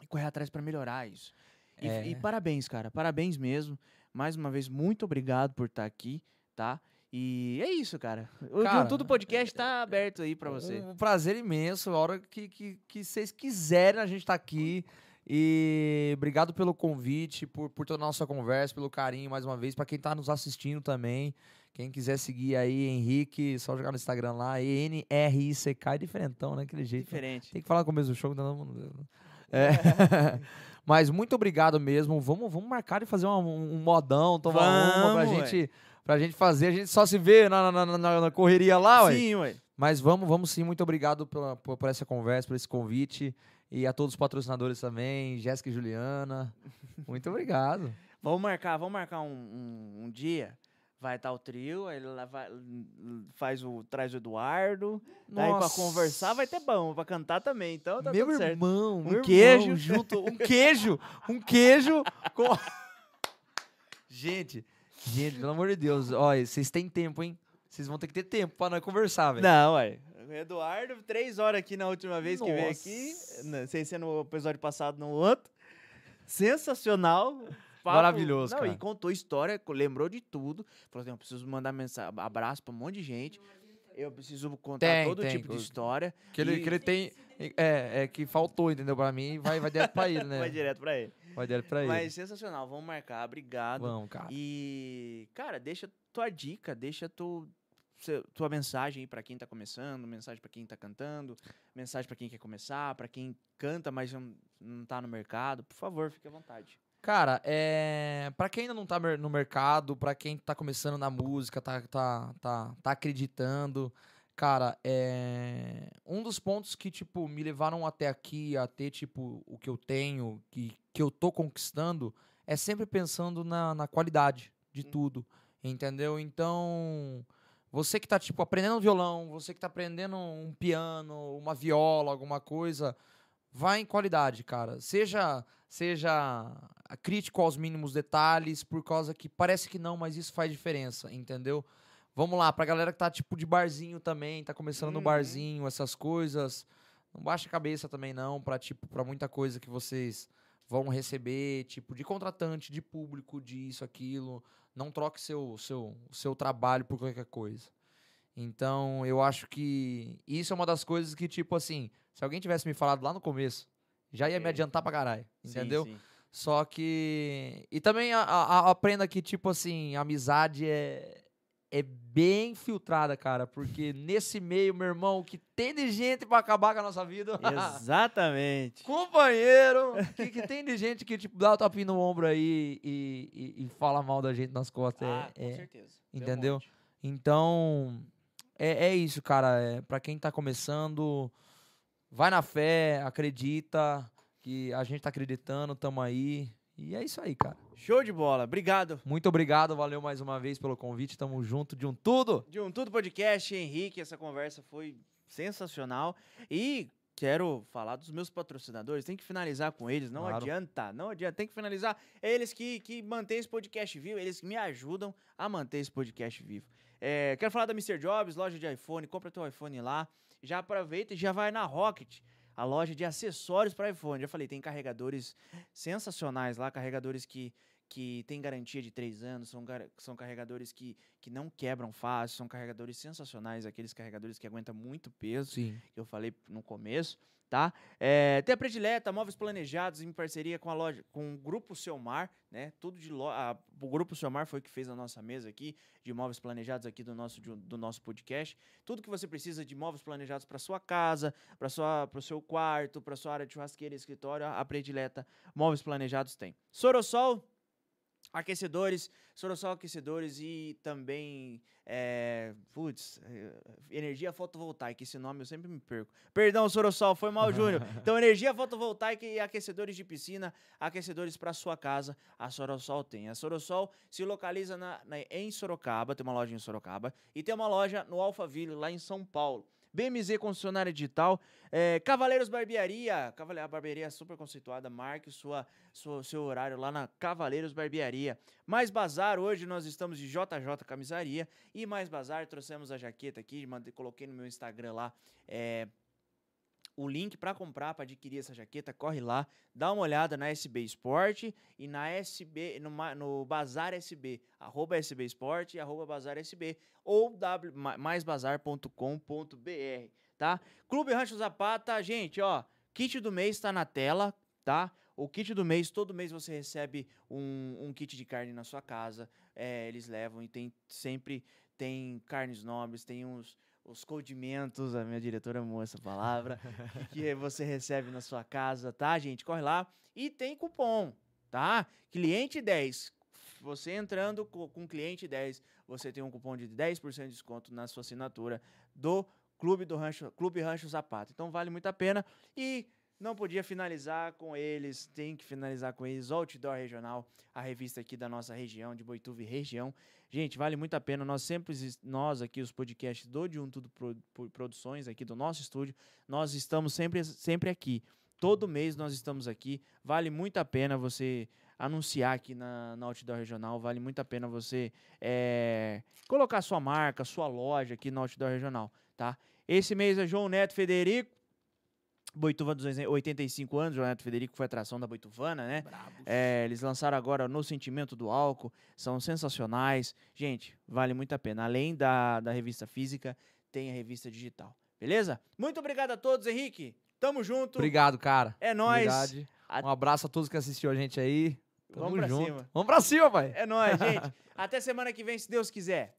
E correr atrás pra melhorar isso. E, É. e parabéns, cara. Parabéns mesmo. Mais uma vez, muito obrigado por estar aqui, tá? E é isso, cara. O Cara, Tudo Podcast tá aberto aí pra você. Um prazer imenso. A hora que, que, que vocês quiserem, a gente tá aqui. E obrigado pelo convite, por, por toda a nossa conversa, pelo carinho mais uma vez. Pra quem tá nos assistindo também. Quem quiser seguir aí, Henrique, só jogar no Instagram lá. E-N-R-I-C-K, é diferentão, né? Aquele jeito. Diferente. Tem que falar com o mesmo show, não, não, não. É. Mas muito obrigado mesmo. Vamos, vamos marcar e fazer um, um modão, tomar uma pra Vamos, gente, pra gente fazer. A gente só se vê na, na, na- na correria lá, ué. Sim, ué. Mas vamos, vamos sim. Muito obrigado pela, por, por essa conversa, por esse convite. E a todos os patrocinadores também, Jéssica e Juliana. Muito obrigado. Vamos marcar, vamos marcar um, um, um dia. Vai estar o trio, aí lá vai, faz o, traz o Eduardo. Daí pra Nossa. conversar vai ter bom, pra cantar também. Então tá meu irmão, Um meu irmão, queijo. junto, um queijo, um queijo com... Gente, gente, pelo amor de Deus, olha, vocês têm tempo, hein? Vocês vão ter que ter tempo pra nós conversar, velho. Não, ué. Eduardo, três horas aqui na última vez que veio Nossa. aqui. na- Sem ser no episódio passado, no outro. Sensacional. Papo- Maravilhoso, Não, cara. e contou história, lembrou de tudo. Falou assim: eu preciso mandar mensagem, abraço pra um monte de gente. Eu preciso contar Tem, todo tem, tipo de história. Que ele, E- que ele tem. É, é que faltou, entendeu? Pra mim, vai, vai direto pra ele, né? Vai direto pra ele. Vai direto pra ele. Mas sensacional, vamos marcar. Obrigado. Vamos, cara. E, cara, deixa tua dica, deixa tu, tua mensagem pra quem tá começando, mensagem pra quem tá cantando, mensagem pra quem quer começar, pra quem canta, mas não, não tá no mercado. Por favor, fique à vontade. Cara, é... pra quem ainda não tá no mercado, pra quem tá começando na música, tá, tá, tá, tá acreditando, cara, é... um dos pontos que, tipo, me levaram até aqui a ter, tipo, o que eu tenho, que, que eu tô conquistando, é sempre pensando na, na qualidade de Hum. tudo, entendeu? Então, você que tá, tipo, aprendendo violão, você que tá aprendendo um piano, uma viola, alguma coisa, vai em qualidade, cara. Seja seja crítico aos mínimos detalhes, por causa que parece que não, mas isso faz diferença, entendeu? Vamos lá, pra galera que tá tipo de barzinho também, tá começando no Uhum. barzinho, essas coisas, não baixa a cabeça também não, pra tipo, para muita coisa que vocês vão receber, tipo de contratante, de público, de isso, aquilo, não troque seu seu seu trabalho por qualquer coisa. Então, eu acho que isso é uma das coisas que tipo assim, se alguém tivesse me falado lá no começo, já ia me É. adiantar pra caralho, entendeu? Sim, sim. Só que. E também a, a- a- aprenda que, tipo assim, a amizade é, é bem filtrada, cara. Porque nesse meio, meu irmão, o que tem de gente pra acabar com a nossa vida. Exatamente. Companheiro! que, que tem de gente que, tipo, dá o tapinha no ombro aí e, e, e fala mal da gente nas costas. é- ah, com é, certeza. Um entendeu? monte. então, é, é isso, cara. É, para quem tá começando, vai na fé, acredita que a gente tá acreditando, tamo aí. E é isso aí, cara. Show de bola. Obrigado. Muito obrigado, valeu mais uma vez pelo convite. Tamo junto de um tudo. De um Tudo Podcast, Henrique, essa conversa foi sensacional. E quero falar dos meus patrocinadores, tem que finalizar com eles, não Claro. adianta, não adianta, tem que finalizar. Eles que, que mantêm esse podcast vivo, eles que me ajudam a manter esse podcast vivo. É, quero falar da Mr. Jobs, loja de iPhone, compra teu iPhone lá, já aproveita e já vai na Rocket, a loja de acessórios para iPhone. Já falei, tem carregadores sensacionais lá, carregadores que que tem garantia de três anos, são, são carregadores que, que não quebram fácil, são carregadores sensacionais, aqueles carregadores que aguentam muito peso Sim. que eu falei no começo, tá? É, tem a Predileta, móveis planejados em parceria com a loja, com o Grupo Selmar, né? Tudo de lo a- o Grupo Selmar foi que fez a nossa mesa aqui de móveis planejados aqui do nosso de- do nosso podcast. Tudo que você precisa de móveis planejados para sua casa, para sua para o seu quarto, para sua área de churrasqueira, escritório, a Predileta Móveis Planejados tem. Sorosol aquecedores, Sorosol aquecedores e também, é, putz, é, energia fotovoltaica, esse nome eu sempre me perco. Perdão, Sorosol, foi mal, Júnior. Então, energia fotovoltaica e aquecedores de piscina, aquecedores para sua casa, a Sorosol tem. A Sorosol se localiza na, na- em Sorocaba, tem uma loja em Sorocaba, e tem uma loja no Alphaville, lá em São Paulo. BMZ Concessionária Digital, é, Cavaleiros Barbearia, Cavale- a barbearia é super conceituada, marque sua, sua- seu horário lá na Cavaleiros Barbearia. Mais Bazar, hoje nós estamos de JJ Camisaria e Mais Bazar, trouxemos a jaqueta aqui, mandei, coloquei no meu Instagram lá, é, o link para comprar, para adquirir essa jaqueta, corre lá, dá uma olhada na SB Sport e na SB, no, no Bazar SB, arroba SB Sport e arroba Bazar SB, ou maisbazar.com.br, tá? Clube Rancho Zapata, gente, ó, kit do mês tá na tela, tá? O kit do mês, todo mês você recebe um, um kit de carne na sua casa, é, eles levam e tem sempre, tem carnes nobres, tem uns os condimentos, a minha diretora amou essa palavra, que você recebe na sua casa, tá, gente? Corre lá. E tem cupom, tá? Cliente 10. Você entrando co- com cliente 10, você tem um cupom de 10% de desconto na sua assinatura do Clube do Rancho, Clube Rancho Zapata. Então vale muito a pena e não podia finalizar com eles, tem que finalizar com eles, Outdoor Regional, a revista aqui da nossa região, de Boituva e região. Gente, vale muito a pena. Nós sempre, nós aqui, os podcasts do De Um Tudo Pro- Pro- Produções, aqui do nosso estúdio, nós estamos sempre, sempre aqui. Todo mês nós estamos aqui. Vale muito a pena você anunciar aqui na, na Outdoor Regional. Vale muito a pena você eh, colocar sua marca, sua loja aqui na Outdoor Regional, tá? Esse mês é João Neto Federico. Boituva dos 85 anos, João Neto Federico foi atração da Boituvana, né? É, eles lançaram agora No Sentimento do Álcool, são sensacionais. Gente, vale muito a pena. Além da, da revista física, tem a revista digital. Beleza? Muito obrigado a todos, Henrique. Tamo junto. Obrigado, cara. É nóis. Um abraço a todos que assistiram a gente aí. Tamo Vamos pra junto. cima. Vamos pra cima, pai. É nóis, gente. Até semana que vem, se Deus quiser.